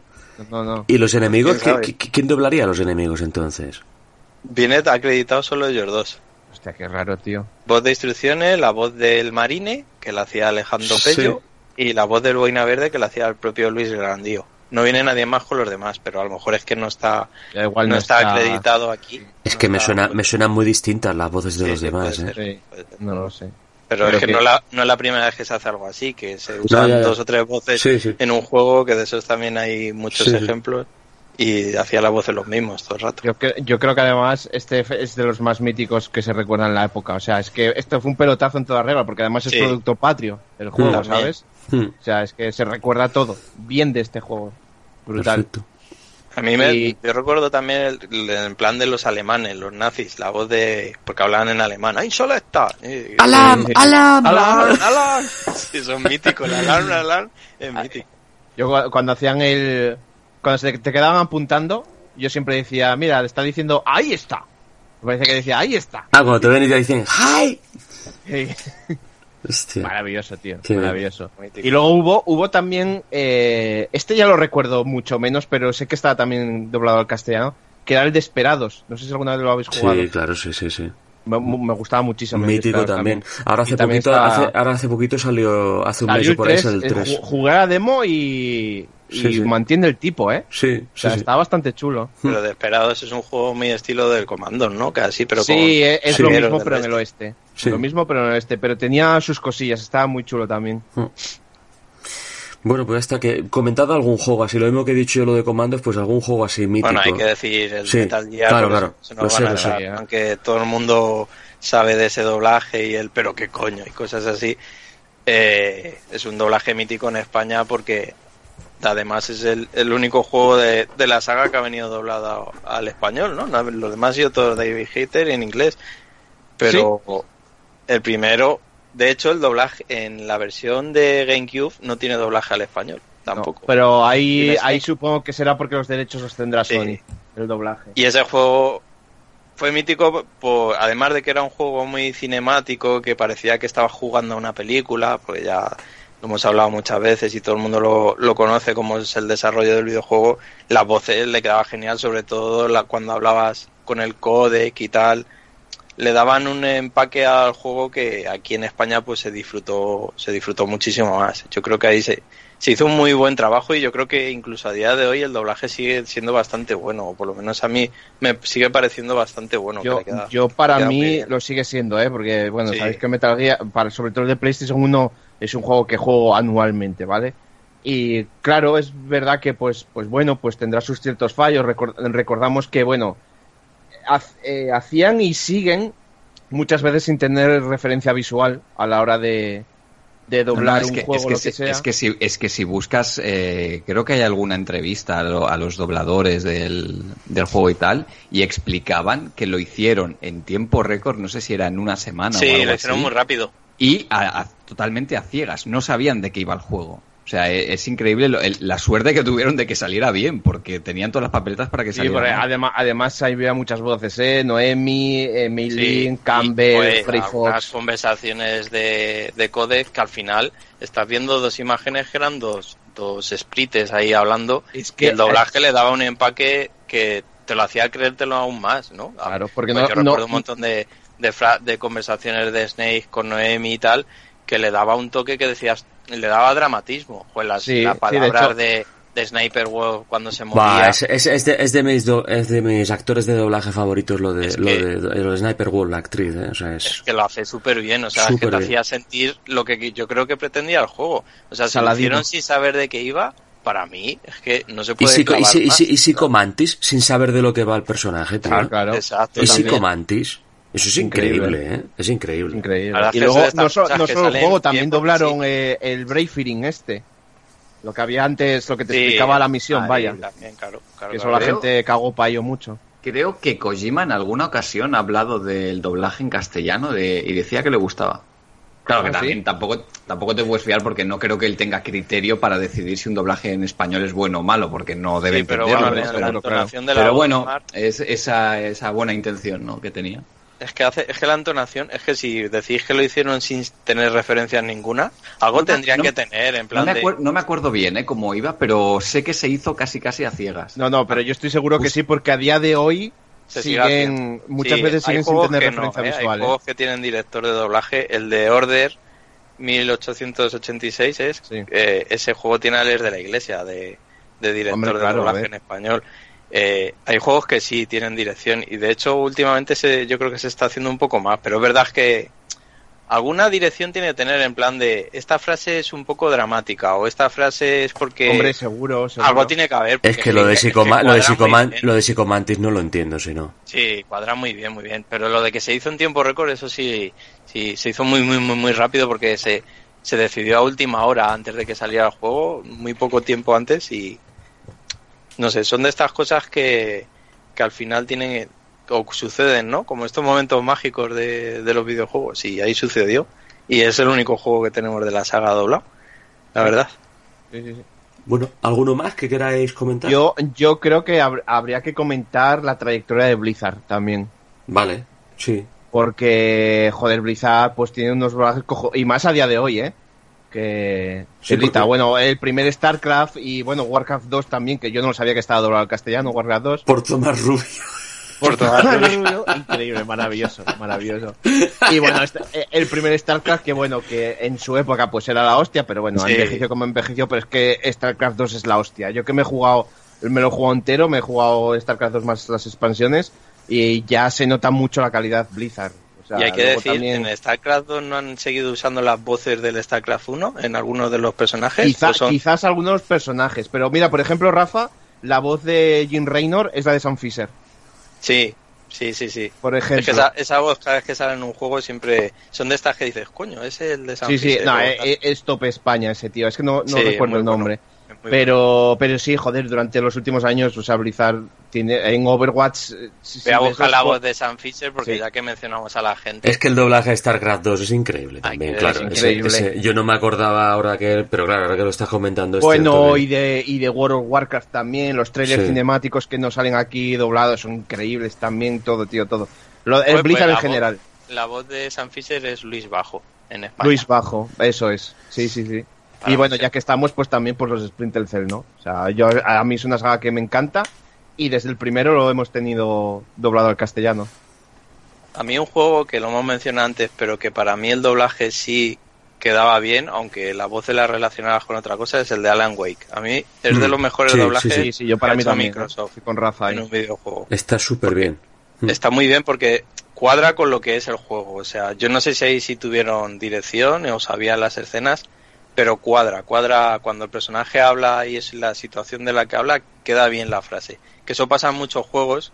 S3: No, no.
S1: ¿Y los enemigos?
S4: ¿Quién sabe?
S1: ¿Qui- qui- ¿Quién doblaría a los enemigos entonces?
S4: Viene acreditado solo ellos dos.
S3: Hostia, qué raro, tío.
S4: Voz de instrucciones, la voz del marine, que la hacía Alejandro
S1: Sí.
S4: Pello, y la voz del boina verde, que la hacía el propio Luis Grandío. No viene nadie más con los demás, pero a lo mejor es que no está,
S3: igual
S4: no, está, acreditado aquí.
S1: Es
S4: No
S1: que me suena, me suenan muy distintas las voces de
S4: Sí,
S1: los
S4: sí,
S1: demás,
S4: puede
S1: ¿eh?
S4: ser,
S3: Sí.
S4: puede ser.
S3: No lo sé.
S4: Pero,
S3: Pero
S4: es que,
S3: que-
S4: No, la, no es la primera vez que se hace algo así, que se usan
S1: ya, ya.
S4: dos o tres voces
S1: Sí, sí.
S4: en un juego, que de esos también hay muchos
S1: Sí, sí.
S4: ejemplos, y hacía la voz de los mismos todo el rato.
S3: Yo, cre- yo creo que además este es de los más míticos que se recuerdan en la época. O sea, es que esto fue un pelotazo en toda regla, porque además es
S4: Sí.
S3: producto patrio el juego,
S1: Mm.
S3: ¿sabes?
S1: Hmm,
S3: O sea, es que se recuerda todo bien de este juego. Brutal.
S1: perfecto.
S4: A mí me,
S3: Y-
S4: yo recuerdo también el, plan de los alemanes, los nazis, la voz de... porque hablaban en alemán. ¡Ay, solo está! Eh,
S1: ¡Alam!
S3: Sí.
S1: ¡Alam!
S4: ¡Alarm! ¡Alarm! Sí, son míticos, el alarm, alarm, es mítico.
S3: Yo cu- cuando hacían el... Cuando se te quedaban apuntando, yo siempre decía, mira, le está diciendo, ahí está. Me parece que decía, ahí está.
S1: Ah, cuando te ven y te dicen, ¡Hi! Hostia.
S3: Maravilloso, tío. Maravilloso. Y luego hubo, hubo también, eh, este ya lo recuerdo mucho menos, pero sé que estaba también doblado al castellano, que era el Desperados. No sé si alguna vez lo habéis jugado.
S1: Sí, claro, sí, sí, sí.
S3: Me, me gustaba muchísimo.
S1: Mítico también. Ahora hace
S3: también
S1: poquito,
S3: está-
S1: hace, ahora hace poquito salió, hace un mes por ahí
S3: 3,
S1: salió el
S3: eh,
S1: 3.
S3: ju- Jugué a demo y, y
S1: Sí, sí.
S3: mantiene el tipo, ¿eh?
S1: Sí,
S3: O sea,
S1: sí.
S3: está bastante chulo.
S4: Pero Desperados es un juego muy estilo del Comando, ¿no? Casi, pero
S3: sí,
S4: con
S3: eh, es
S1: Sí.
S3: lo mismo, pero en el
S4: oeste.
S1: Sí.
S3: Lo mismo, pero en el oeste. Pero tenía sus cosillas, estaba muy chulo también.
S1: Bueno, pues hasta que comentad algún juego así, lo mismo que he dicho yo lo de comandos, pues algún juego así mítico.
S4: Bueno, hay que decir el
S1: Sí,
S4: Metal Gear,
S1: claro,
S4: porque
S1: claro.
S4: se nos
S1: Lo
S4: van
S1: sé,
S4: a
S1: lo sé.
S4: dejar, aunque todo el mundo sabe de ese doblaje y el pero qué coño y cosas así. eh, es un doblaje mítico en España porque además es el, el único juego de, de la saga que ha venido doblado al español, ¿no? No, Los demás sido todos David Hater en inglés. Pero el primero, de hecho, el doblaje en la versión de GameCube no tiene doblaje al español, tampoco.
S3: No, pero ahí, ahí supongo que será porque los derechos los tendrá
S4: Sí.
S3: Sony, el doblaje.
S4: Y ese juego fue mítico, por, además de que era un juego muy cinemático, que parecía que estaba jugando a una película, pues ya lo hemos hablado muchas veces y todo el mundo lo, lo conoce como es el desarrollo del videojuego, las voces le quedaba genial, sobre todo la, cuando hablabas con el codec y tal, le daban un empaque al juego que aquí en España pues se disfrutó se disfrutó muchísimo más. Yo creo que ahí se, se hizo un muy buen trabajo y yo creo que incluso a día de hoy el doblaje sigue siendo bastante bueno, o por lo menos a mí me sigue pareciendo bastante bueno.
S3: Yo,
S4: que le queda-
S3: yo para mí
S4: bien.
S3: lo sigue siendo, ¿eh? Porque, bueno,
S4: Sí.
S3: sabéis que Metal Gear, para, sobre todo el de PlayStation 1, es un juego que juego anualmente, ¿vale? Y claro, es verdad que, pues, pues bueno, pues tendrá sus ciertos fallos. Recor- recordamos que, bueno, hacían y siguen muchas veces sin tener referencia visual a la hora de, de
S2: no,
S3: doblar
S2: es
S3: un
S2: que,
S3: juego
S2: es
S3: o
S2: que
S3: lo
S2: si,
S3: sea.
S2: es que si, es que si buscas, eh, creo que hay alguna entrevista a, lo- a los dobladores del, del juego y tal, y explicaban que lo hicieron en tiempo récord, no sé si era en una semana o
S4: Sí,
S2: algo
S4: lo hicieron
S2: así,
S4: muy rápido.
S2: y a- a- totalmente a ciegas, no sabían de qué iba el juego. O sea, e- es, increíble lo- el- la suerte que tuvieron de que saliera bien, porque tenían todas las papeletas para que
S3: Sí,
S2: saliera
S3: porque
S2: bien.
S3: además, además había muchas voces, ¿eh? Noemi, Emily,
S4: Sí,
S3: Campbell,
S4: pues, algunas
S3: Fox.
S4: conversaciones de, de codec que al final estás viendo dos imágenes que eran dos, dos sprites ahí hablando
S3: Es
S4: y el doblaje le daba un empaque que te lo hacía creértelo aún más, ¿no?
S3: Claro, porque
S4: Pues
S3: no-
S4: yo
S3: no-
S4: recuerdo un montón de, de, fra- de conversaciones de Snake con Noemi y tal que le daba un toque que decías, le daba dramatismo. Pues las,
S3: Sí,
S4: las
S3: sí, de
S4: palabras
S3: hecho-
S4: de, de Sniper Wolf cuando se movía.
S1: Bah, es, es, es de, es, de mis do- es de mis actores de doblaje favoritos lo de,
S4: Es
S1: lo,
S4: que-
S1: de, lo de Sniper Wolf, la actriz, ¿eh? O sea,
S4: Es
S1: es...
S4: que lo hace súper bien, o sea, es que te
S1: bien.
S4: hacía sentir lo que yo creo que pretendía el juego. O sea, si lo hicieron sin saber de qué iba, para mí es que no se puede
S1: y, y,
S4: más.
S1: si- y Psicomantis, sin saber de lo que va el personaje, tío.
S3: Claro, claro.
S4: Exacto,
S1: y
S4: también.
S1: Psicomantis. Eso es
S3: Increíble.
S1: increíble, ¿eh? Es increíble.
S3: Y luego, no, so- solo el juego, también doblaron
S4: sí.
S3: eh, el Brave este. Lo que había antes, lo que te
S4: Sí,
S3: explicaba la misión,
S4: ahí
S3: vaya.
S4: también, claro, claro,
S3: Que eso
S4: claro.
S3: la gente cagó payo mucho.
S2: Creo que Kojima en alguna ocasión ha hablado del doblaje en castellano de, y decía que le gustaba. Claro que
S3: ¿Ah,
S2: también
S3: sí?
S2: tampoco, tampoco te puedes fiar porque no creo que él tenga criterio para decidir si un doblaje en español es bueno o malo, porque no debe
S4: Sí, pero
S2: entenderlo.
S4: bueno,
S3: Pero-
S2: bueno, es esa, esa buena intención ¿no? que tenía.
S4: Es que hace, es que la entonación, es que si decís que lo hicieron sin tener referencias ninguna, algo
S2: No
S4: tendrían
S2: no-
S4: que tener, en
S2: No
S4: plan
S2: me,
S4: de...
S2: no me acuerdo bien ¿eh? cómo iba, pero sé que se hizo casi casi a ciegas.
S3: No, no, pero yo estoy seguro que sí, porque a día de hoy
S4: se sigue
S3: siguen, muchas
S4: Sí,
S3: veces siguen sin tener
S4: que no,
S3: referencia
S4: ¿eh? Hay
S3: visual. ¿eh?
S4: juegos que tienen director de doblaje, el de Order 1886 es,
S3: Sí.
S4: eh, ese juego tiene a Les de la Iglesia de, de director
S3: Hombre,
S4: de
S3: claro,
S4: doblaje en español. Eh, hay juegos que sí tienen dirección y de hecho últimamente se, yo creo que se está haciendo un poco más, pero es verdad que alguna dirección tiene que tener en plan de esta frase es un poco dramática o esta frase es porque
S3: Hombre, seguro, seguro.
S4: algo tiene que haber.
S1: Es que lo de,
S4: es que
S1: psicoma- lo, de psicoman-
S4: bien.
S1: lo de Psicomantis no lo entiendo, si no.
S4: Sí, cuadra muy bien, muy bien. Pero lo de que se hizo en tiempo récord, eso sí, sí, se hizo muy, muy, muy, muy rápido porque se, se decidió a última hora antes de que saliera el juego, muy poco tiempo antes y no sé, son de estas cosas que, que al final tienen o suceden, ¿no? Como estos momentos mágicos de, de los videojuegos y ahí sucedió y es el único juego que tenemos de la saga doblado, la verdad.
S3: Sí, sí, sí.
S1: Bueno, ¿alguno más que queráis comentar?
S3: Yo, yo creo que hab- habría que comentar la trayectoria de Blizzard también.
S1: Vale, sí.
S3: Porque, joder, Blizzard pues tiene unos cojo... Y más a día de hoy, ¿eh? Que...
S1: Sí, porque-
S3: Bueno, el primer StarCraft y, bueno, Warcraft 2 también, que yo no sabía que estaba doblado al castellano, Warcraft 2.
S1: Por Tomás Rubio.
S3: Por Increíble, maravilloso, maravilloso. Y bueno, este- eh, el primer StarCraft que bueno, que en su época pues era la hostia, pero bueno,
S4: Sí.
S3: envejeció como envejeció, pero es que StarCraft 2 es la hostia. Yo que me he jugado, me lo he jugado entero, me he jugado StarCraft 2 más las expansiones y ya se nota mucho la calidad Blizzard. Sea,
S4: y hay que decir,
S3: también-
S4: en StarCraft 2 no han seguido usando las voces del StarCraft 1 en algunos de los personajes.
S3: Quizá-
S4: ¿O son-
S3: quizás algunos personajes, pero mira, por ejemplo, Rafa, la voz de Jim Raynor es la de Sam Fisher,
S4: Sí, sí, sí, sí.
S3: por
S4: Es
S3: ejemplo.
S4: que esa, esa voz cada vez que sale en un juego siempre son de estas que dices, coño, ese es el de San
S3: Sí, sí,
S4: Fisher",
S3: no, eh, eh, es top España ese tío, es que no, no
S4: Sí,
S3: recuerdo el nombre.
S4: Es
S3: Pero, pero sí, joder, durante los últimos años, o sea, Blizzard tiene en Overwatch. eh, si- si
S4: Voy a
S3: ves
S4: buscar
S3: los
S4: la voz de Sam Fisher porque
S3: Sí.
S4: ya que mencionamos a la gente.
S1: Es que el doblaje de StarCraft 2 es increíble también, claro.
S3: es increíble.
S1: ese- yo no me acordaba ahora que, pero claro, ahora que lo estás comentando. es
S3: Bueno, y de, y de World of Warcraft también, los trailers
S1: Sí.
S3: cinemáticos que nos salen aquí doblados son increíbles también, todo, tío, todo. Lo, el
S4: Pues,
S3: Blizzard
S4: pues,
S3: en general.
S4: voz- La voz de Sam Fisher es Luis Bajo en España.
S3: Luis Bajo, eso es. Sí, sí, sí. Y bueno, ya que estamos, pues también por los Splinter Cell, ¿no? O sea, yo, a mí es una saga que me encanta y desde el primero lo hemos tenido doblado al castellano.
S4: a mí un juego que lo hemos mencionado antes, pero que para mí el doblaje sí quedaba bien, aunque la voz de la relacionadas con otra cosa, es el de Alan Wake. A mí es de
S1: Mm.
S4: los mejores
S1: Sí,
S4: doblajes
S1: sí,
S3: Sí, sí, yo para
S4: que ha
S3: mí
S4: hecho
S3: también.
S4: Microsoft
S3: Estoy con Rafa ahí.
S4: en un videojuego.
S1: Está súper bien. Mm.
S4: Está muy bien porque cuadra con lo que es el juego. O sea, yo no sé si ahí si tuvieron dirección o sabían las escenas, pero cuadra, cuadra cuando el personaje habla y es la situación de la que habla, queda bien la frase. Que eso pasa en muchos juegos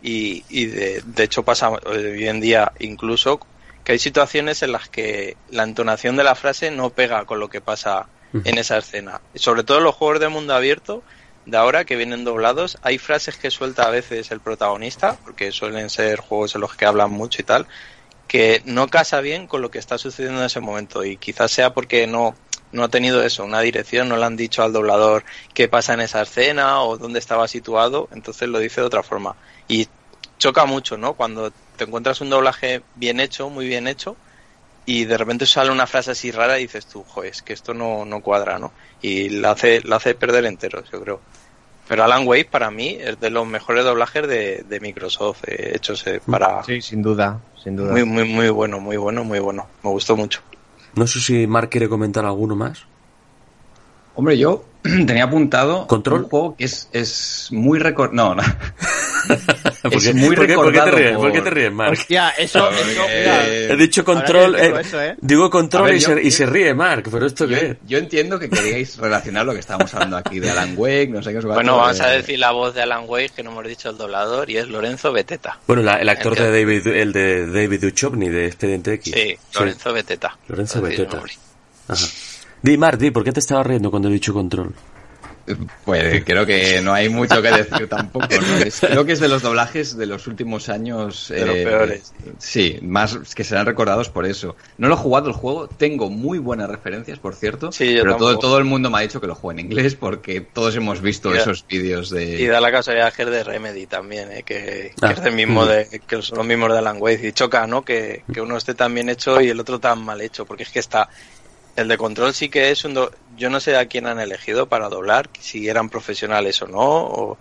S4: y, y de, de hecho pasa hoy en día incluso que hay situaciones en las que la entonación de la frase no pega con lo que pasa en esa escena. Sobre todo en los juegos de mundo abierto de ahora que vienen doblados, hay frases que suelta a veces el protagonista, porque suelen ser juegos en los que hablan mucho y tal, que no casa bien con lo que está sucediendo en ese momento y quizás sea porque no no ha tenido eso, una dirección, no le han dicho al doblador qué pasa en esa escena o dónde estaba situado, entonces lo dice de otra forma. Y choca mucho, ¿no? Cuando te encuentras un doblaje bien hecho, muy bien hecho, y de repente sale una frase así rara y dices tú, joder, es que esto no, no cuadra, ¿no? Y la hace, la hace perder enteros, yo creo. Pero Alan Wake para mí es de los mejores doblajes de, de Microsoft eh, hechos eh, para...
S3: Sí, sin duda, sin duda.
S4: Muy, muy, muy bueno, muy bueno, muy bueno. Me gustó mucho.
S1: No sé si Mark quiere comentar alguno más.
S2: Hombre, yo tenía apuntado
S1: ¿Control?
S2: un juego que es, es muy recor... No, no.
S1: ¿Por
S2: Es
S1: qué-
S2: muy
S1: por qué- por qué te
S2: recordado
S1: ríes?
S2: por-
S1: ¿Por qué te ríes, Mark?
S3: Hostia, eso, eso,
S2: Eh,
S1: He dicho control,
S3: decirlo
S1: eh,
S3: eso, ¿eh?
S1: digo control
S2: A ver,
S1: y,
S2: yo-
S1: se, y se ríe Mark, pero esto
S2: yo,
S1: qué es?
S2: yo entiendo que queríais relacionar lo que estábamos hablando aquí de Alan Wake, no sé qué os
S4: Bueno, vamos a decir la voz de Alan Wake, que no hemos dicho el doblador, y es Lorenzo Beteta.
S1: Bueno, la- el actor de. David, el de David Duchovny de Expediente X.
S4: Sí, Lorenzo Beteta.
S1: Lorenzo Beteta. Ajá. Di, Mark, di, ¿por qué te estabas riendo cuando he dicho control?
S2: Pues creo que no hay mucho que decir tampoco. ¿no? Es- creo que es de los doblajes de los últimos años.
S4: De los peores.
S2: Sí, más que serán recordados por eso. No lo he jugado el juego, tengo muy buenas referencias, por cierto.
S4: Sí, yo
S2: pero todo, el mundo me ha dicho que lo juegue en inglés porque todos hemos visto esos vídeos de.
S4: Y da la casualidad que es de Remedy también, ¿eh? que, que
S1: Ah.
S4: es del mismo de, que son los mismos de Alan Wake. Y choca, ¿no? Que, que uno esté tan bien hecho y el otro tan mal hecho, porque es que está... El de Control sí que es un... do- Yo no sé a quién han elegido para doblar, si eran profesionales o no, o-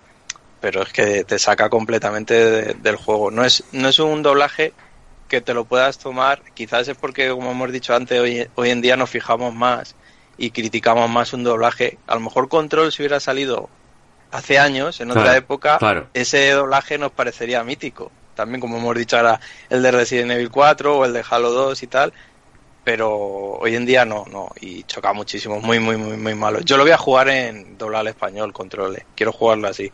S4: pero es que te saca completamente de- del juego. No es, no es un doblaje que te lo puedas tomar, quizás es porque, como hemos dicho antes, hoy, hoy en día nos fijamos más y criticamos más un doblaje. A lo mejor Control si hubiera salido hace años, en otra
S1: Claro,
S4: época,
S1: claro.
S4: ese doblaje nos parecería mítico. También, como hemos dicho ahora, el de Resident Evil 4 o el de Halo 2 y tal. Pero hoy en día no, no. Y choca muchísimo. Muy, muy, muy, muy malo. Yo lo voy a jugar en doble al español, controle. Quiero jugarlo así.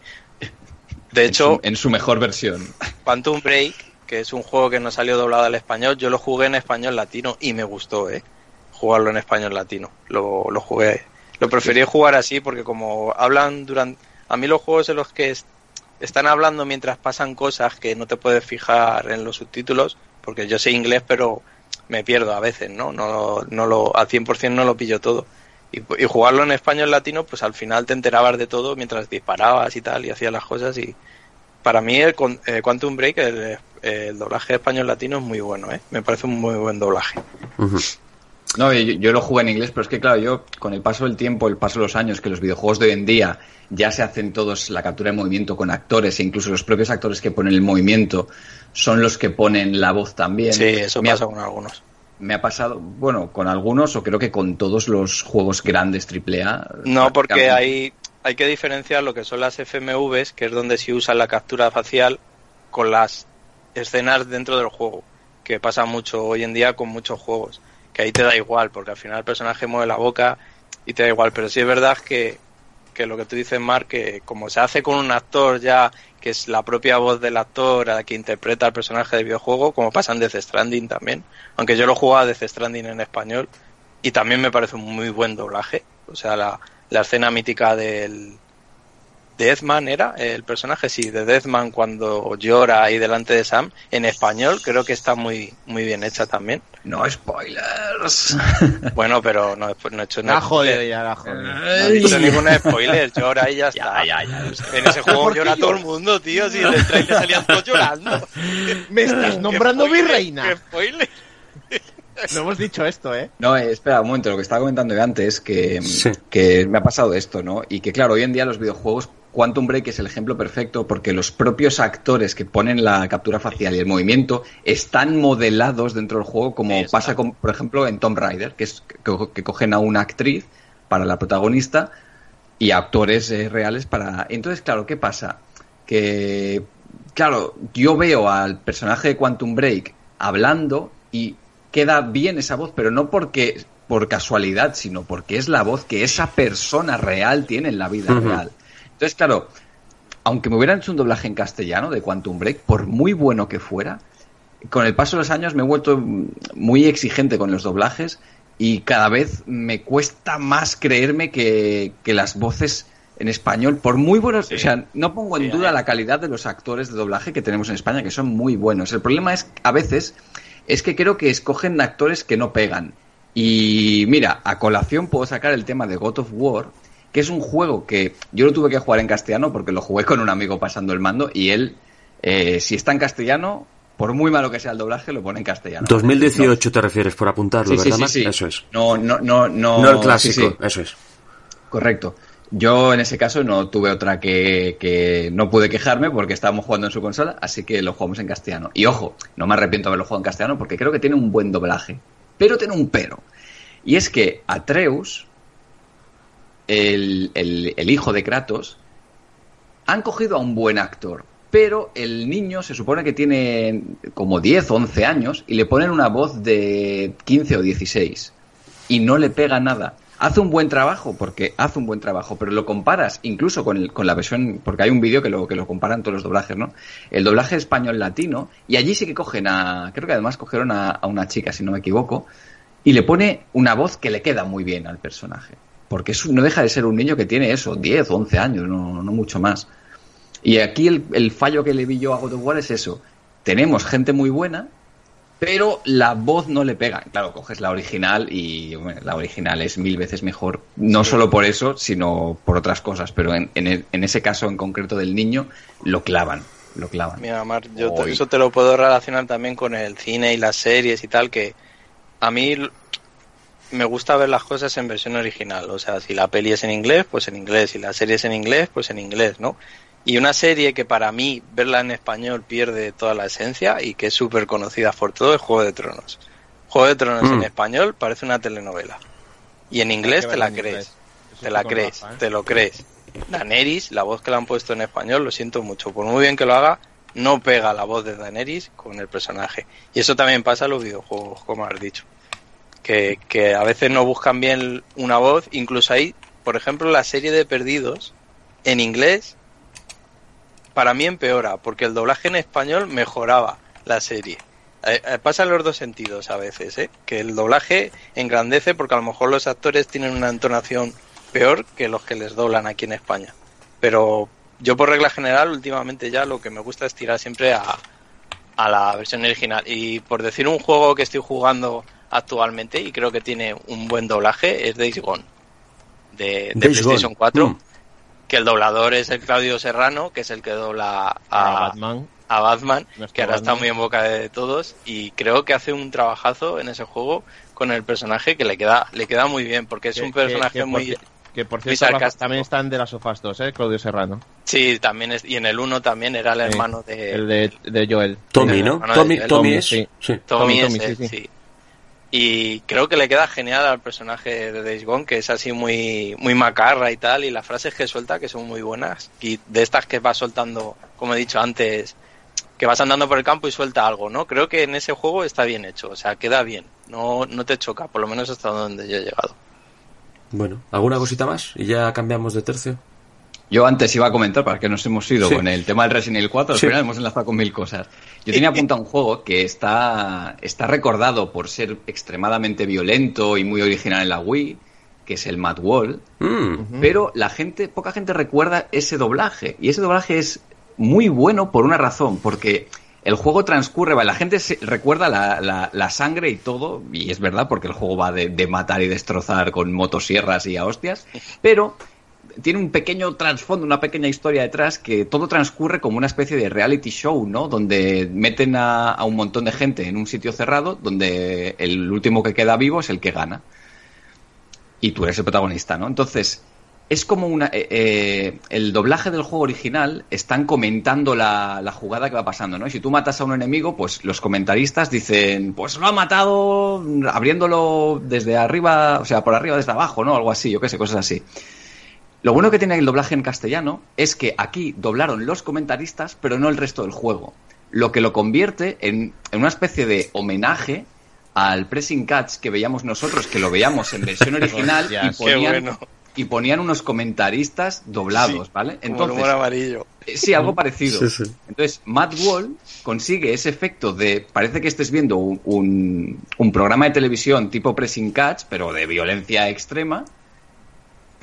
S4: De
S2: en, su,
S4: hecho,
S2: en su mejor versión.
S4: Quantum Break, que es un juego que no salió doblado al español, yo lo jugué en español latino y me gustó, ¿eh? Jugarlo en español latino. Lo, lo jugué. Lo preferí jugar así porque como hablan durante... A mí los juegos en los que es- están hablando mientras pasan cosas que no te puedes fijar en los subtítulos, porque yo sé inglés pero me pierdo a veces, ¿no? No, no lo, al 100% no lo pillo todo. Y, y jugarlo en español latino, pues al final te enterabas de todo mientras disparabas y tal y hacías las cosas y, para mí el eh, Quantum Break, el, el doblaje español latino es muy bueno, ¿eh? Me parece un muy buen doblaje.
S2: No, yo, yo lo jugué en inglés, pero es que claro, yo con el paso del tiempo, el paso de los años, que los videojuegos de hoy en día ya se hacen todos la captura de movimiento con actores e incluso los propios actores que ponen el movimiento son los que ponen la voz también.
S4: Sí, eso
S2: me ha,
S4: pasa con algunos.
S2: me ha pasado, bueno, con algunos o creo que con todos los juegos grandes AAA.
S4: No, porque hay, hay que diferenciar lo que son las FMVs, que es donde se usa la captura facial, con las escenas dentro del juego, que pasa mucho hoy en día con muchos juegos, que ahí te da igual, porque al final el personaje mueve la boca y te da igual, pero sí es verdad que, que lo que tú dices, Mark, que como se hace con un actor ya, que es la propia voz del actor a la que interpreta el personaje de videojuego, como pasa en Death Stranding también, aunque yo lo jugaba Death Stranding en español, y también me parece un muy buen doblaje, o sea, la, la escena mítica del Deathman era el personaje, sí, de Deathman cuando llora ahí delante de Sam, en español creo que está muy muy bien hecha también.
S2: No spoilers.
S4: Bueno, pero no, no he hecho
S3: La
S4: nada.
S3: joder, ya la joder.
S4: No he dicho ningún spoiler, llora y ya está.
S2: ya, ya, ya.
S4: En ese juego
S3: ¿Por qué
S4: llora todo el mundo, tío, si en el trailer salían todos llorando.
S3: Me estás nombrando
S4: ¿Qué spoiler?
S3: virreina.
S4: ¿Qué spoiler?
S3: No hemos dicho esto, ¿eh?
S2: No, eh, espera un momento, lo que estaba comentando yo antes, que,
S1: Sí.
S2: que me ha pasado esto, ¿no? Y que claro, hoy en día los videojuegos Quantum Break es el ejemplo perfecto porque los propios actores que ponen la captura facial y el movimiento están modelados dentro del juego, como pasa, con, por ejemplo, en Tomb Raider, que es que, que cogen a una actriz para la protagonista y actores eh, reales para. Entonces, claro, ¿qué pasa? Que, claro, yo veo al personaje de Quantum Break hablando y queda bien esa voz, pero no porque por casualidad, sino porque es la voz que esa persona real tiene en la vida real. Entonces, claro, aunque me hubieran hecho un doblaje en castellano de Quantum Break, por muy bueno que fuera, con el paso de los años me he vuelto muy exigente con los doblajes y cada vez me cuesta más creerme que, que las voces en español, por muy buenos,
S4: Sí.
S2: o sea, no pongo en
S4: Sí,
S2: duda
S4: hay-
S2: la calidad de los actores de doblaje que tenemos en España, que son muy buenos. El problema es, a veces, es que creo que escogen actores que no pegan. Y mira, a colación puedo sacar el tema de God of War, que es un juego que yo lo tuve que jugar en castellano porque lo jugué con un amigo pasando el mando y él, eh, si está en castellano, por muy malo que sea el doblaje, lo pone en castellano.
S1: 2018 te refieres por apuntarlo,
S2: Sí, sí,
S1: ¿verdad?
S2: sí, sí.
S1: Eso es.
S2: No, no, no, no.
S1: No el clásico, eso es.
S2: Correcto. Yo en ese caso no tuve otra que, que no pude quejarme porque estábamos jugando en su consola, así que lo jugamos en castellano. Y ojo, no me arrepiento de haberlo jugado en castellano porque creo que tiene un buen doblaje. Pero tiene un pero. Y es que Atreus, el, el- hijo de Kratos, han cogido a un buen actor. Pero el niño se supone que tiene como 10 o 11 años y le ponen una voz de 15 o 16 y no le pega nada. Hace un buen trabajo, porque hace un buen trabajo, pero lo comparas incluso con, el- con la versión, porque hay un vídeo que lo, que lo comparan todos los doblajes, ¿no? El doblaje español latino, y allí sí que cogen a, creo que además cogieron a, a una chica, si no me equivoco, y le pone una voz que le queda muy bien al personaje. Porque es no deja de ser un niño que tiene eso, 10 o 11 años, no, no mucho más. Y aquí el, el fallo que le vi yo a God of War es eso. Tenemos gente muy buena, pero la voz no le pega. Claro, coges la original y bueno, la original es mil veces mejor. No solo por eso, sino por otras cosas. Pero en, en ese caso en concreto del niño, lo clavan. Lo clavan.
S4: Mira, Mar, yo te- eso te lo puedo relacionar también con el cine y las series y tal, que a mí me gusta ver las cosas en versión original. O sea, si la peli es en inglés, pues en inglés. Si la serie es en inglés, pues en inglés, ¿no? Y una serie que para mí verla en español pierde toda la esencia y que es súper conocida por todo es Juego de Tronos. Juego de Tronos
S1: Mm.
S4: en español parece una telenovela. Y en inglés te la crees. Te la crees,
S3: Rafa, ¿eh?
S4: te lo crees. Daenerys, la voz que le han puesto en español, lo siento mucho. Por muy bien que lo haga, no pega la voz de Daenerys con el personaje. Y eso también pasa en los videojuegos, como has dicho. Que, que a veces no buscan bien una voz. Incluso ahí, por ejemplo, la serie de Perdidos, en inglés, para mí empeora, porque el doblaje en español mejoraba la serie. Eh, eh, pasa en los dos sentidos a veces, ¿eh? que el doblaje engrandece porque a lo mejor los actores tienen una entonación peor que los que les doblan aquí en España. Pero yo por regla general últimamente ya lo que me gusta es tirar siempre a, a la versión original. Y por decir un juego que estoy jugando actualmente y creo que tiene un buen doblaje es Days Gone de, de
S1: Days
S4: PlayStation
S1: Gone.
S4: 4
S1: Mm.
S4: Que el doblador es el Claudio Serrano que es el que dobla
S3: A
S4: a,
S3: Batman.
S4: a Batman,
S3: Nuestro
S4: que ahora está muy en boca de todos y creo que hace un trabajazo en ese juego con el personaje que le queda le queda muy bien porque es
S3: Que-
S4: un personaje
S3: que
S4: muy
S3: Que por cierto, también están de las sofas 2, ¿eh? Claudio Serrano.
S4: sí también es y en el 1 también era el hermano de
S3: El de, de Joel.
S1: Tommy, ¿no? Tommy,
S4: Joel.
S1: Tommy
S3: Tommy,
S1: es.
S3: sí.
S1: sí.
S4: Tommy,
S3: sí, sí.
S4: Y creo que le queda genial al personaje de Days que es así muy, muy macarra y tal, y las frases que suelta que son muy buenas. Y de estas que va soltando, como he dicho antes, que vas andando por el campo y suelta algo, ¿no? Creo que en ese juego está bien hecho, o sea, queda bien, no, no te choca, por lo menos hasta donde yo he llegado.
S1: Bueno, ¿alguna cosita más? Y ya cambiamos de tercio.
S2: Yo antes iba a comentar, para que nos hemos ido
S1: Sí.
S2: con el tema del Resident Evil 4, al
S1: Sí.
S2: final hemos enlazado con mil cosas. Yo tenía apuntado un juego que está, está recordado por ser extremadamente violento y muy original en la Wii, que es el Mad Wall,
S1: Mm.
S2: pero la gente, poca gente recuerda ese doblaje. Y ese doblaje es muy bueno por una razón, porque el juego transcurre, la gente se- recuerda la, la- la sangre y todo, y es verdad, porque el juego va de, de matar y destrozar con motosierras y a hostias, pero tiene un pequeño trasfondo, una pequeña historia detrás, que todo transcurre como una especie de reality show, ¿no? Donde meten a, un montón de gente en un sitio cerrado, donde el último que queda vivo es el que gana. Y tú eres el protagonista, ¿no? Entonces, es como una. eh, eh, el doblaje del juego original están comentando la, la jugada que va pasando, ¿no? Y si tú matas a un enemigo, pues los comentaristas dicen, pues lo ha matado abriéndolo desde arriba, o sea, por arriba desde abajo, ¿no? Algo así, yo qué sé, cosas así. Lo bueno que tiene el doblaje en castellano es que aquí doblaron los comentaristas, pero no el resto del juego. Lo que lo convierte en, en una especie de homenaje al pressing catch que veíamos nosotros, que lo veíamos en versión original y ponían,
S4: bueno.
S2: y ponían unos comentaristas doblados, ¿vale?
S4: Como el
S2: Entonces,
S4: humor amarillo.
S2: eh, Sí, algo parecido.
S1: Sí, sí.
S2: Entonces, Matt Wall consigue ese efecto de. Parece que estés viendo un, un- un programa de televisión tipo Pressing Catch, pero de violencia extrema,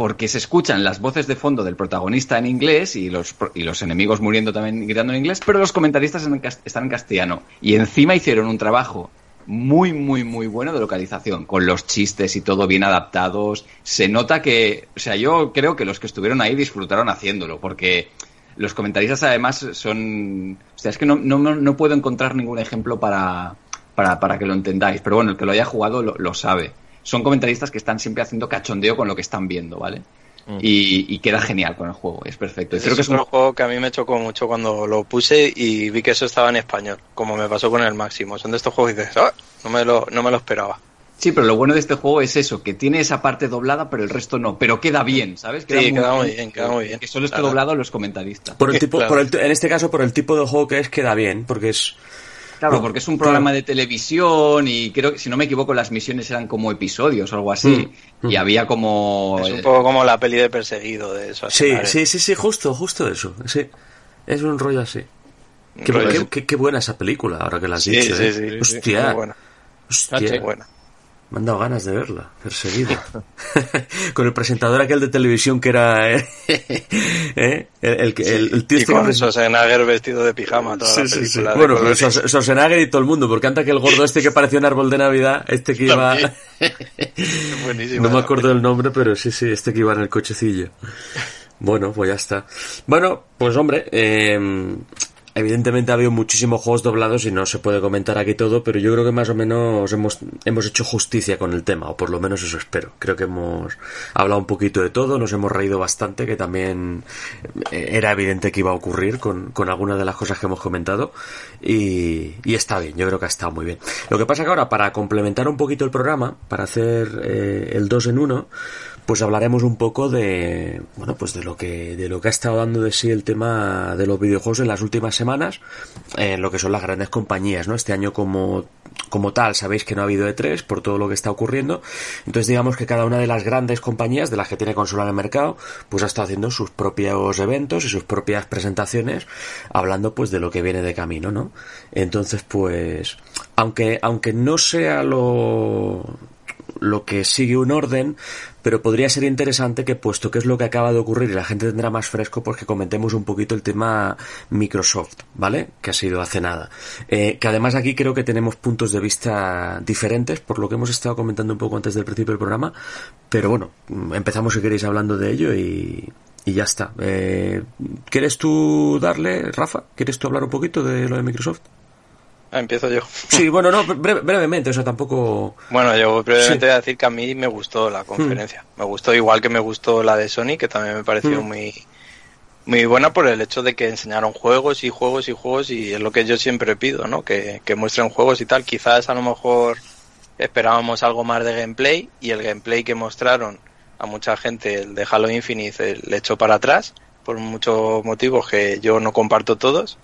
S2: porque se escuchan las voces de fondo del protagonista en inglés y los, y los enemigos muriendo también gritando en inglés, pero los comentaristas en están en castellano. Y encima hicieron un trabajo muy, muy, muy bueno de localización, con los chistes y todo bien adaptados. Se nota que, o sea, yo creo que los que estuvieron ahí disfrutaron haciéndolo, porque los comentaristas además son... O sea, es que no, no, no puedo encontrar ningún ejemplo para, para, para que lo entendáis, pero bueno, el que lo haya jugado lo, lo sabe. Son comentaristas que están siempre haciendo cachondeo con lo que están viendo, ¿vale? Y, y queda genial con el juego, es perfecto. Creo que
S4: es
S2: un
S4: juego que a mí me chocó mucho cuando lo puse y vi que eso estaba en español, como me pasó con el Máximo. Son de estos juegos que dices, "Ah, no, me lo, no me lo esperaba.
S2: Sí, pero lo bueno de este juego es eso, que tiene esa parte doblada, pero el resto no. Pero queda bien, ¿sabes?
S4: Sí, queda muy bien, queda muy bien.
S2: Que solo
S4: Claro.
S2: doblado los comentaristas.
S1: Por el tipo,
S4: Claro.
S1: por el, en este caso, por el tipo de juego que es, queda bien, porque es.
S2: Claro, porque es un programa de televisión y creo que, si no me equivoco, las misiones eran como episodios o algo así.
S1: Mm.
S2: Y había como...
S4: Es un poco como la peli de perseguido de eso.
S1: Sí, sí, sí, sí, justo, justo eso. Sí. Es un rollo así. Qué, qué- qué- qué buena esa película, ahora que la has
S4: Sí,
S1: dicho.
S4: sí,
S1: ¿eh?
S4: sí, sí,
S1: Hostia,
S4: muy buena.
S1: hostia.
S4: Muy buena.
S1: Me han dado ganas de verla, perseguida. con el presentador aquel de televisión que era. ¿eh? ¿Eh? El, el, que- el, el tío
S4: y
S1: este
S4: con Schwarzenegger vestido de pijama toda
S1: Sí,
S4: la
S1: sí, sí.
S4: película.
S1: Bueno, pero Schwarzenegger y todo el mundo, porque anda que el gordo este que parecía un árbol de Navidad, este que iba.
S4: Buenísima
S1: no me acuerdo del nombre, pero sí, sí, este que iba en el cochecillo. Bueno, pues ya está. Bueno, pues hombre, eh, evidentemente ha habido muchísimos juegos doblados y no se puede comentar aquí todo, pero yo creo que más o menos hemos, hemos hecho justicia con el tema, o por lo menos eso espero. Creo que hemos hablado un poquito de todo, nos hemos reído bastante, que también eh, era evidente que iba a ocurrir con, con algunas de las cosas que hemos comentado, y, está bien, yo creo que ha estado muy bien. Lo que pasa que ahora, para complementar un poquito el programa, para hacer eh, el 2 en 1, pues hablaremos un poco de bueno pues de lo que de lo que ha estado dando de sí el tema de los videojuegos en las últimas semanas en lo que son las grandes compañías no este año como como tal sabéis que no ha habido E3 por todo lo que está ocurriendo. Entonces digamos que cada una de las grandes compañías de las que tiene consola en el mercado pues ha estado haciendo sus propios eventos y sus propias presentaciones hablando pues de lo que viene de camino no entonces pues aunque aunque no sea lo lo que sigue un orden, pero podría ser interesante que puesto que es lo que acaba de ocurrir y la gente tendrá más fresco, pues que comentemos un poquito el tema Microsoft, ¿vale? Que ha sido hace nada. Eh, que además aquí creo que tenemos puntos de vista diferentes, por lo que hemos estado comentando un poco antes del principio del programa, pero bueno, empezamos si queréis hablando de ello y, y ya está. Eh, ¿Quieres tú darle, Rafa? ¿Quieres tú hablar un poquito de lo de Microsoft?
S4: Ah, empiezo yo.
S1: Sí, bueno, no, breve- brevemente, o sea, tampoco...
S4: Bueno, yo brevemente
S1: Sí.
S4: voy a decir que a mí me gustó la conferencia. Me gustó igual que me gustó la de Sony, que también me pareció
S1: Mm.
S4: muy muy buena por el hecho de que enseñaron juegos y juegos y juegos y es lo que yo siempre pido, ¿no? Que, que muestren juegos y tal. Quizás a lo mejor esperábamos algo más de gameplay y el gameplay que mostraron a mucha gente, el de Halo Infinite, le echó para atrás por muchos motivos que yo no comparto todos.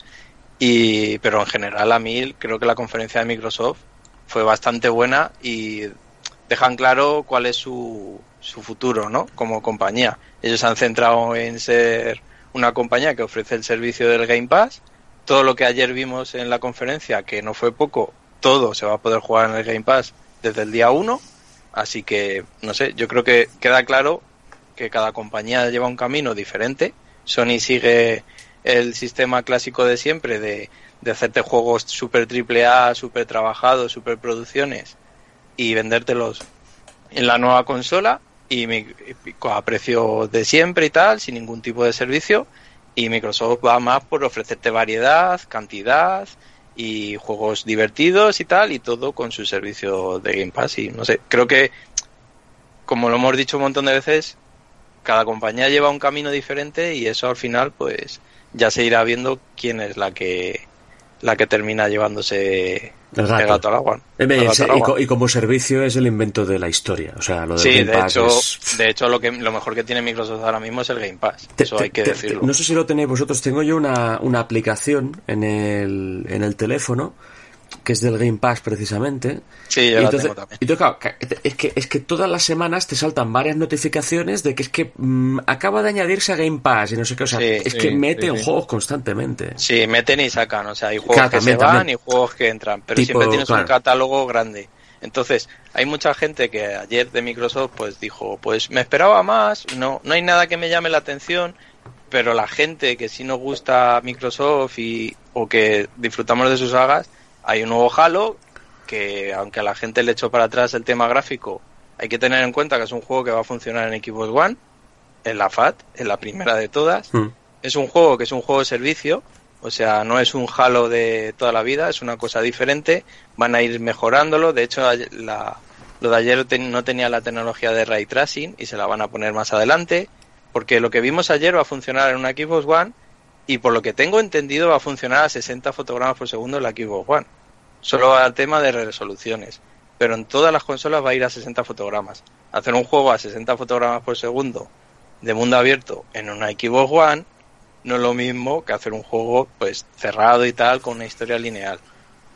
S4: Y, pero en general a mí creo que la conferencia de Microsoft fue bastante buena y dejan claro cuál es su, su futuro, ¿no? Como compañía. Ellos se han centrado en ser una compañía que ofrece el servicio del Game Pass. Todo lo que ayer vimos en la conferencia, que no fue poco, todo se va a poder jugar en el Game Pass desde el día 1. Así que, no sé, yo creo que queda claro que cada compañía lleva un camino diferente. Sony sigue el sistema clásico de siempre de, hacerte juegos super triple A, super trabajados, super producciones y vendértelos en la nueva consola y, mi- a precio de siempre y tal, sin ningún tipo de servicio. Y Microsoft va más por ofrecerte variedad, cantidad y juegos divertidos y tal, y todo con su servicio de Game Pass. Y no sé, creo que, como lo hemos dicho un montón de veces, cada compañía lleva un camino diferente y eso al final pues ya se irá viendo quién es la que la que termina llevándose
S1: El gato.
S4: el gato al agua.
S1: Eh,
S4: El gato
S1: ese-
S4: al
S1: y,
S4: agua.
S1: co- y como servicio es el invento de la historia. O sea, lo del
S4: Sí,
S1: Game
S4: de
S1: Pass
S4: hecho,
S1: es-
S4: de hecho lo que lo mejor que tiene Microsoft ahora mismo es el Game Pass.
S1: Te-
S4: Eso
S1: te-
S4: hay que
S1: te-
S4: decirlo.
S1: no sé si lo tenéis vosotros. Tengo yo una, una aplicación en el, en el teléfono que es del Game Pass precisamente.
S4: Sí, yo
S1: y
S4: la
S1: entonces,
S4: tengo también.
S1: y entonces, claro, es que, es que todas las semanas te saltan varias notificaciones de que es que mm, acaba de añadirse a Game Pass y no sé qué. O sea,
S4: Sí,
S1: es
S3: sí,
S1: que meten
S3: sí, sí.
S1: juegos constantemente.
S4: Sí, meten y sacan, o sea, hay juegos
S1: Claro,
S4: que
S1: también,
S4: se van
S1: también.
S4: y juegos que entran, pero
S1: Tipo,
S4: siempre tienes
S1: claro.
S4: un catálogo grande. Entonces, hay mucha gente que ayer de Microsoft pues dijo, pues me esperaba más, no no hay nada que me llame la atención, pero la gente que sí nos gusta Microsoft y o que disfrutamos de sus sagas, hay un nuevo Halo que aunque a la gente le echó para atrás el tema gráfico, hay que tener en cuenta que es un juego que va a funcionar en Xbox One, en la FAT, en la primera de todas.
S1: Mm.
S4: Es un juego que es un juego de servicio, o sea, no es un Halo de toda la vida, es una cosa diferente. Van a ir mejorándolo. De hecho, la- lo de ayer no tenía la tecnología de ray tracing y se la van a poner más adelante. Porque lo que vimos ayer va a funcionar en una Xbox One y por lo que tengo entendido va a funcionar a 60 fotogramas por segundo en la Xbox One. Solo al tema de resoluciones. Pero en todas las consolas va a ir a 60 fotogramas. Hacer un juego a 60 fotogramas por segundo de mundo abierto en una Xbox One no es lo mismo que hacer un juego pues cerrado y tal con una historia lineal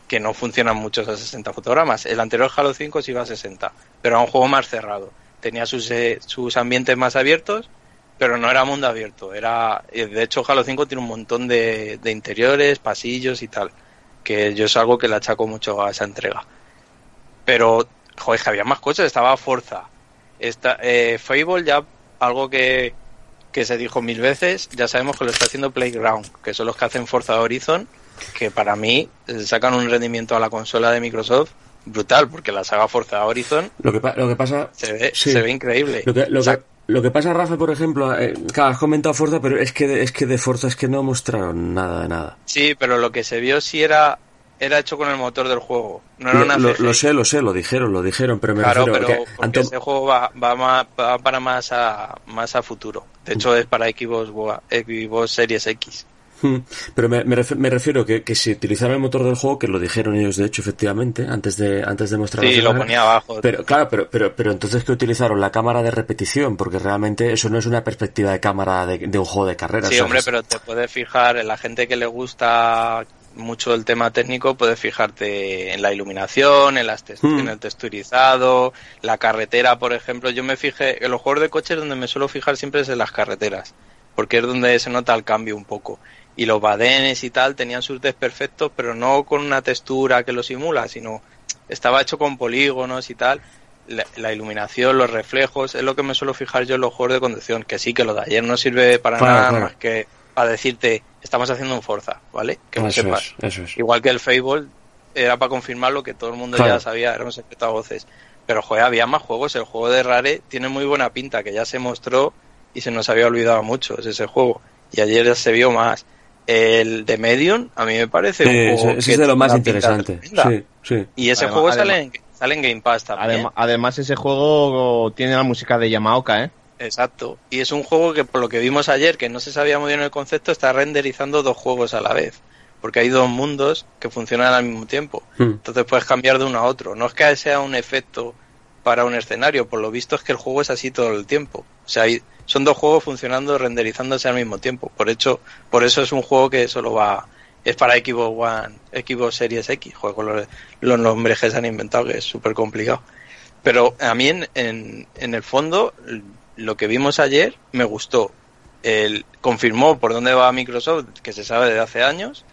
S4: que no funcionan muchos a 60 fotogramas. El anterior Halo 5 sí iba a 60, pero era un juego más cerrado. Tenía sus, eh, sus ambientes más abiertos, pero no era mundo abierto. Era, eh, de hecho, Halo 5 tiene un montón de, de interiores, pasillos y tal, que yo es algo que le achaco mucho a esa entrega. Pero, joder, que había más cosas, estaba Forza. Esta, eh, Fable ya, algo que, que se dijo mil veces, ya sabemos que lo está haciendo Playground, que son los que hacen Forza Horizon, que para mí eh, sacan un rendimiento a la consola de Microsoft brutal, porque la saga Forza Horizon
S1: Lo que, lo que pasa.
S4: se ve,
S1: Sí.
S4: se ve increíble.
S1: Lo que, lo,
S4: O sea,
S1: que, lo que pasa, Rafa, por ejemplo, eh, claro, has comentado Forza, pero es que, de, es que de Forza es que no mostraron nada de nada.
S4: Sí, pero lo que se vio sí era, era hecho con el motor del juego, no era
S1: Lo,
S4: una
S1: lo-
S4: CGI.
S1: lo sé, lo sé, lo dijeron, lo dijeron, pero me
S4: Claro,
S1: refiero
S4: pero
S1: que tom-
S4: ese juego va, va, más- va para más a, más a futuro. De hecho, es para Xbox, Xbox Series X.
S1: Hmm, Pero me, me refi- me refiero que, que si utilizaran el motor del juego, que lo dijeron ellos de hecho efectivamente, antes de, antes de mostrar
S4: Sí, lo ponía abajo.
S1: Pero claro, pero, pero, pero entonces que utilizaron la cámara de repetición, porque realmente eso no es una perspectiva de cámara de, de un juego de carreras.
S4: Sí, hombre, pero te puedes fijar, en la gente que le gusta mucho el tema técnico, puedes fijarte en la iluminación, en, las tex-
S1: Hmm.
S4: en el texturizado, la carretera, por ejemplo. Yo me fijé, en los juegos de coches donde me suelo fijar siempre es en las carreteras, porque es donde se nota el cambio un poco. Y los badenes y tal tenían sus desperfectos, pero no con una textura que lo simula, sino estaba hecho con polígonos y tal. La, la iluminación, los reflejos, es lo que me suelo fijar yo en los juegos de conducción, que sí, que lo de ayer no sirve para
S1: Claro,
S4: nada
S1: claro.
S4: más que para decirte, estamos haciendo un Forza, ¿vale? Que
S1: eso
S4: sepas.
S1: es, eso es.
S4: Igual que el Fable era para confirmar lo que todo el mundo
S1: Claro.
S4: ya sabía, éramos secreto a voces. Pero joder, había más juegos. El juego de Rare tiene muy buena pinta, que ya se mostró y se nos había olvidado mucho, es ese juego. Y ayer ya se vio más. El de Medium, a mí me parece un juego
S1: ese- ese
S4: que
S1: es de lo más interesante. Sí, sí.
S4: Y ese
S3: Además-
S4: juego
S3: además-
S4: sale en, sale en Game Pass también.
S3: Adem- además, ese juego tiene la música de Yamaoka, ¿eh?
S4: Exacto. Y es un juego que, por lo que vimos ayer, que no se sabía muy bien el concepto, está renderizando dos juegos a la vez. Porque hay dos mundos que funcionan al mismo tiempo.
S1: Hmm.
S4: Entonces puedes cambiar de uno a otro. No es que sea un efecto para un escenario, por lo visto es que el juego es así todo el tiempo. O sea, hay- son dos juegos funcionando, renderizándose al mismo tiempo. Por hecho, por eso es un juego que solo va, es para Xbox One, Xbox Series X, juego los, los nombres que se han inventado, que es súper complicado. Pero a mí en, en, en el fondo, lo que vimos ayer me gustó. El, confirmó por dónde va Microsoft, que se sabe desde hace años,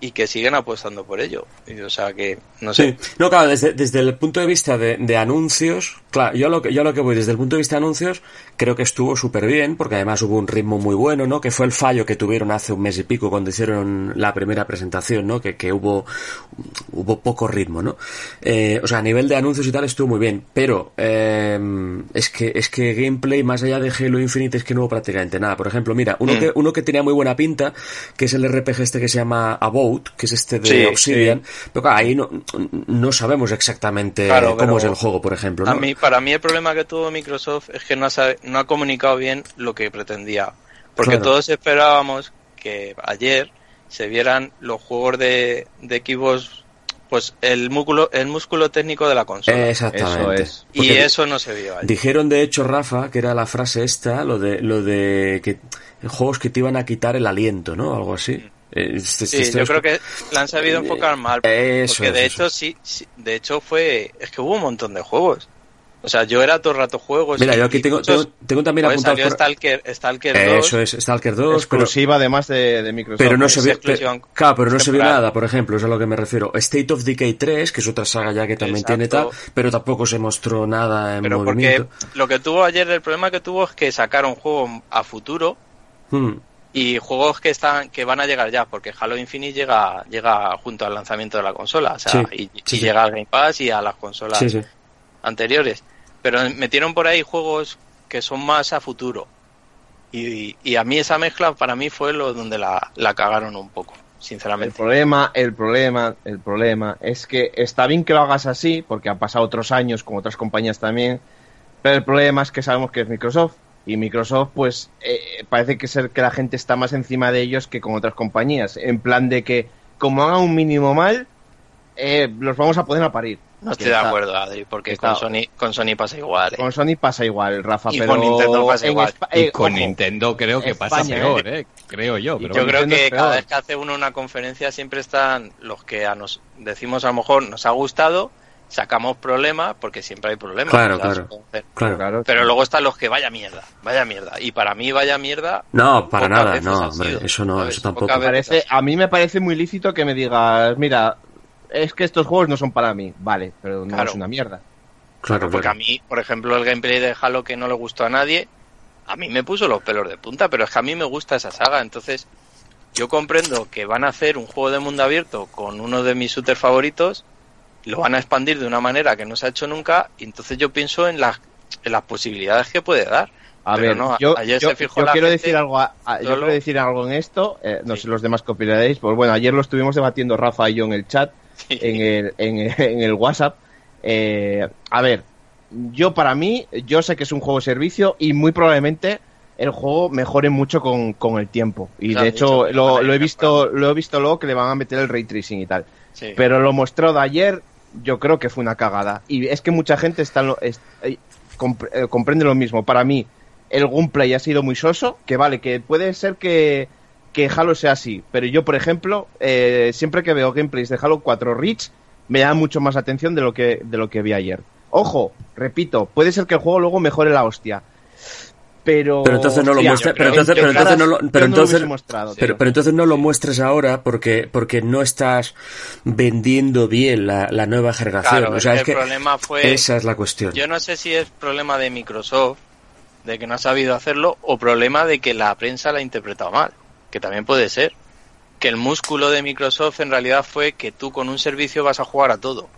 S4: y que siguen apostando por ello. Y, o sea que, no sé.
S1: Sí, no, claro, desde, desde el punto de vista de, de anuncios, claro, yo a lo que, yo a lo que voy desde el punto de vista de anuncios, creo que estuvo súper bien, porque además hubo un ritmo muy bueno, ¿no? Que fue el fallo que tuvieron hace un mes y pico cuando hicieron la primera presentación, ¿no? Que, que hubo, hubo poco ritmo, ¿no? Eh, o sea, a nivel de anuncios y tal estuvo muy bien, pero eh, es que es que gameplay más allá de Halo Infinite es que no hubo prácticamente nada. Por ejemplo, mira, uno
S4: Mm.
S1: que uno que tenía muy buena pinta, que es el RPG este que se llama Above, Code, que es este de
S4: Sí,
S1: Obsidian, pero claro, ahí no, no sabemos exactamente
S4: Claro,
S1: cómo es el juego, por ejemplo.
S4: A
S1: ¿no?
S4: mí, para mí el problema que tuvo Microsoft es que no ha, no ha comunicado bien lo que pretendía. Porque
S1: Claro.
S4: todos esperábamos que ayer se vieran los juegos de, de equipos, pues el músculo, el músculo técnico de la consola.
S1: Exactamente.
S3: Eso es.
S4: y
S1: Porque
S4: eso no se vio ayer.
S1: Dijeron de hecho, Rafa, que era la frase esta, lo de, lo de que juegos que te iban a quitar el aliento, ¿no? Algo así. Eh,
S4: Sí, yo creo que la han sabido enfocar mal.
S1: Eso
S4: porque
S1: es,
S4: de
S1: eso
S4: hecho, sí, sí, de hecho fue, es que hubo un montón de juegos. O sea, yo era todo el rato juegos.
S1: Mira, yo aquí tengo,
S4: muchos-
S1: tengo, tengo también
S4: pues,
S1: apuntado.
S4: salió Stalker, Stalker 2.
S1: Eso es, Stalker 2, pero,
S3: Exclusiva además de, de Microsoft.
S1: pero no se vio.
S4: exclusiva
S1: pero- claro, pero no se vio nada, por ejemplo, es a lo que me refiero. State of Decay 3, que es otra saga ya que también tiene tal,
S4: Exacto.
S1: pero tampoco se mostró nada en
S4: Pero porque
S1: movimiento.
S4: lo que tuvo ayer, el problema que tuvo es que sacaron juegos a futuro
S1: Hmm.
S4: Y juegos que están que van a llegar ya, porque Halo Infinite llega llega junto al lanzamiento de la consola, o sea,
S1: Sí,
S4: y,
S1: sí,
S4: y
S1: sí.
S4: llega al Game Pass y a las consolas
S1: Sí, sí.
S4: anteriores. Pero metieron por ahí juegos que son más a futuro. Y, y a mí esa mezcla para mí fue lo donde la, la cagaron un poco,
S3: El
S4: sinceramente.
S3: problema, el problema, el problema es que está bien que lo hagas así, porque han pasado otros años con otras compañías también, pero el problema es que sabemos que es Microsoft. Y Microsoft, pues, eh, parece que ser que la gente está más encima de ellos que con otras compañías. En plan de que, como hagan un mínimo mal, eh, los vamos a poner a parir.
S4: No estoy de
S3: está-
S4: acuerdo, Adri, porque con Sony, con Sony pasa igual. ¿eh?
S3: Con Sony pasa igual, Rafa,
S4: Y
S3: pero
S4: con Nintendo pasa igual.
S2: Y
S3: eh,
S2: con
S3: ojo,
S2: Nintendo creo que pasa peor, ¿eh? Creo yo. Pero
S4: Yo creo
S3: Nintendo
S4: que cada vez que hace uno una conferencia siempre están los que a nos decimos a lo mejor nos ha gustado, sacamos problemas, porque siempre hay problemas.
S1: Claro, claro. Claro.
S3: claro,
S4: Pero luego están los que vaya mierda, vaya mierda. Y para mí vaya mierda...
S1: No, para nada, no, hombre,
S4: sido,
S1: eso no,
S4: ¿sabes?
S1: eso tampoco.
S3: Parece, a mí me parece muy lícito que me digas, mira, es que estos juegos no son para mí. Vale, pero no
S4: Claro.
S3: es una mierda.
S1: Claro,
S4: Porque a mí, por ejemplo, el gameplay de Halo que no le gustó a nadie, a mí me puso los pelos de punta, pero es que a mí me gusta esa saga. Entonces, yo comprendo que van a hacer un juego de mundo abierto con uno de mis shooters favoritos, lo van a expandir de una manera que no se ha hecho nunca, y entonces yo pienso en las, en las posibilidades que puede dar.
S3: A
S4: Pero
S3: ver,
S4: no,
S3: yo,
S4: ayer
S3: yo-
S4: se fijó
S3: yo
S4: la
S3: quiero
S4: gente
S3: decir algo, a- a- yo quiero decir algo en esto, eh, no
S4: Sí.
S3: sé los demás que opinaréis, pues bueno, ayer lo estuvimos debatiendo Rafa y yo en el chat,
S4: Sí.
S3: en el, en, en el WhatsApp. Eh, a ver, yo para mí, yo sé que es un juego de servicio y muy probablemente el juego mejore mucho con, con el tiempo. Y de hecho,
S4: dicho
S3: lo, he visto, lo he visto luego que le van a meter el ray tracing y tal.
S4: Sí.
S3: Pero lo mostrado de ayer, yo creo que fue una cagada. Y es que mucha gente está es- eh, compre- eh, comprende lo mismo. Para mí, el gameplay ha sido muy soso, que vale, que puede ser que, que Halo sea así. Pero yo, por ejemplo, eh, siempre que veo gameplays de Halo 4 Reach, me da mucho más atención de lo que, de lo que vi ayer. Ojo, repito, puede ser que el juego luego mejore la hostia. Pero,
S1: Pero entonces no lo
S3: yo
S1: pero entonces- pero entonces no lo- pero entonces- Pero, pero entonces no lo muestres ahora porque, porque no estás vendiendo bien la, la nueva generación.
S4: Claro,
S1: o sea,
S4: es
S1: es
S4: que
S1: que
S4: el problema fue...
S1: esa es la cuestión.
S4: Yo no sé si es problema de Microsoft, de que no ha sabido hacerlo, o problema de que la prensa la ha interpretado mal, que también puede ser. Que el músculo de Microsoft en realidad fue que tú con un servicio vas a jugar a todo.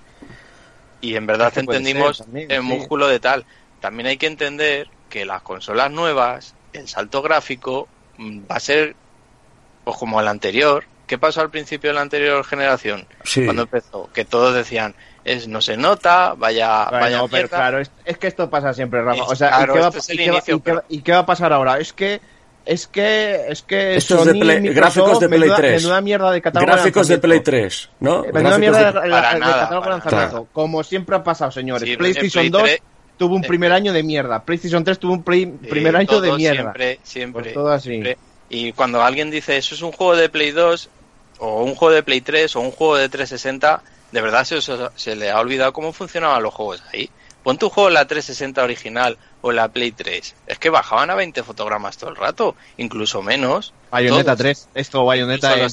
S4: Y en verdad entendimos
S3: ser también,
S4: el
S3: sí.
S4: músculo de tal. También hay que entender que las consolas nuevas, el salto gráfico, mm, va a ser pues como el anterior. ¿Qué pasó al principio de la anterior generación?
S1: Sí.
S4: Cuando empezó, que todos decían, es no se nota, vaya,
S3: Bueno,
S4: vaya
S3: pero claro, es, es que esto pasa siempre, Rafa. O sea,
S4: claro,
S3: ¿y, qué va, y qué
S4: inicio,
S3: y qué va- y qué va a pasar ahora? Es que es que es que
S1: Esto es de
S3: Sony,
S1: Play-
S3: Microsoft,
S1: gráficos de Play
S3: menuda,
S1: 3.
S3: menuda mierda de catálogo
S1: Gráficos de Play
S3: lanzamiento.
S1: 3, ¿no?
S3: Menuda
S1: Gráficos
S3: mierda
S1: de-
S3: de, la-
S4: Para
S3: de
S4: nada,
S3: catálogo
S4: para
S3: lanzamiento.
S1: nada.
S3: Como siempre ha pasado, señores.
S4: Sí,
S3: PlayStation
S4: en
S3: 2
S4: Play 3,
S3: tuvo un primer año de mierda. PlayStation 3 tuvo un play- primer año de mierda.
S4: Siempre, siempre.
S3: Pues todo así.
S4: siempre. Y cuando alguien dice eso es un juego de Play 2 o un juego de Play 3 o un juego de 360, de verdad se, se le ha olvidado cómo funcionaban los juegos ahí. Pon tu juego en la 360 original o en la Play 3. Es que bajaban a 20 fotogramas todo el rato, incluso menos.
S3: Bayonetta
S4: Todos.
S3: 3. Esto, Bayonetta
S4: Incluso
S3: en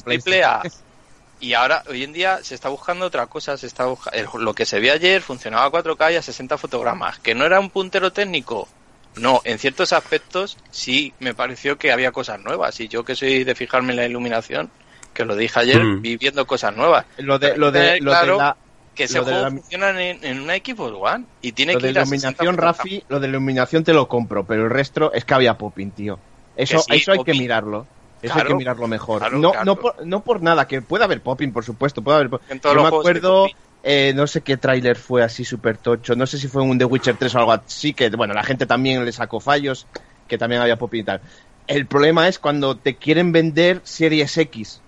S4: Y ahora, hoy en día, se está buscando otra cosa. Se está busca- el- lo que se vio ayer funcionaba a 4K y a 60 fotogramas. ¿Que no era un puntero técnico? No, en ciertos aspectos sí me pareció que había cosas nuevas. Y yo que soy de fijarme en la iluminación, que lo dije ayer,
S1: Mm.
S4: vi viendo cosas nuevas.
S3: Lo de, lo de, lo de la,
S4: Que ese
S3: lo de
S4: juego
S3: la-
S4: funciona en, en una Xbox One. Y tiene
S3: lo
S4: que
S3: de
S4: ir a 60
S3: iluminación. Rafi, lo de iluminación te lo compro, pero el resto es que había popping, tío. Eso,
S4: sí,
S3: eso hay que mirarlo. Eso
S4: Claro,
S3: hay que mirarlo mejor.
S4: claro,
S3: no,
S4: claro.
S3: no, por, no por nada, que puede haber popping, por supuesto, puede haber
S4: En todos
S3: Yo
S4: los
S3: me acuerdo, eh, no sé qué tráiler fue así súper tocho, no sé si fue un The Witcher 3 o algo así, que bueno, la gente también le sacó fallos, que también había popping y tal. El problema es cuando te quieren vender Series X.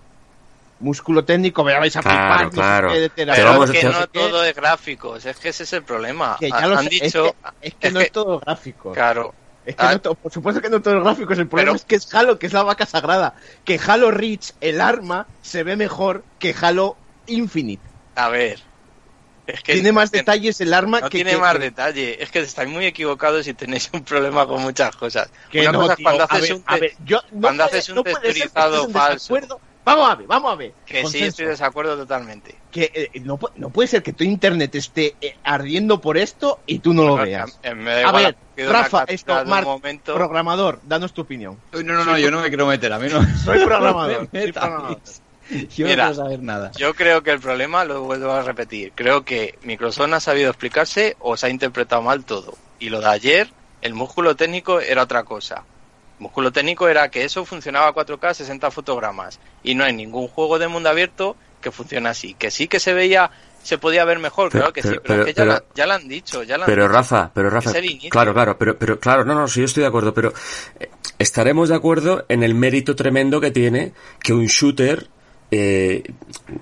S3: Músculo técnico, me vais a
S1: Claro,
S3: flipar, no sé
S1: claro.
S3: qué,
S4: Pero
S1: vamos-
S4: es que no todo es gráficos, es que ese es el problema.
S3: Que ya
S4: Han
S3: lo
S4: han
S3: sé,
S4: dicho,
S3: es que, es que
S4: es
S3: no
S4: que-
S3: es todo gráfico.
S4: claro,
S3: Es que
S4: Ah.
S3: no por supuesto que no todo es gráficos, el problema
S4: Pero-
S3: es que es Halo, que es la vaca sagrada. Que Halo Reach, el arma, se ve mejor que Halo Infinite.
S4: a ver. Es que
S3: tiene más detalles el arma
S4: No
S3: que.
S4: tiene
S3: que-
S4: más detalle. Es que estáis muy equivocados y tenéis un problema con muchas cosas.
S3: que
S4: Una
S3: no,
S4: cosa es cuando haces
S3: ver,
S4: un
S3: ver, yo, no
S4: cuando
S3: puede-
S4: haces un texturizado falso.
S3: Vamos a ver, vamos a ver.
S4: que sí
S3: Consenso.
S4: estoy de desacuerdo totalmente.
S3: Que eh, no, pu- no puede ser que tu internet esté eh, ardiendo por esto y tú no lo
S4: Bueno,
S3: veas.
S4: eh, me da
S3: A ver, Rafa, esto, Marc,
S4: momento.
S3: Programador, danos tu opinión.
S2: Uy, No, no, no, yo no me quiero meter, a mí no.
S3: Soy soy programador.
S2: Yo
S4: Mira,
S2: no quiero saber nada.
S4: Yo creo que el problema, lo vuelvo a repetir, creo que Microsoft no ha sabido explicarse o se ha interpretado mal todo. Y lo de ayer, el músculo técnico era otra cosa. Músculo técnico era que eso funcionaba a 4K 60 fotogramas. Y no hay ningún juego de mundo abierto que funcione así. Que sí que se veía, se podía ver mejor,
S1: Pero-
S4: claro que sí,
S1: pero-
S4: pero, es que ya, la- ya lo han dicho, ya lo han
S1: Pero
S4: dicho.
S1: Rafa, pero Rafa, claro, claro, pero, pero claro, no, no, sí, yo estoy de acuerdo, pero eh, estaremos de acuerdo en el mérito tremendo que tiene que un shooter eh,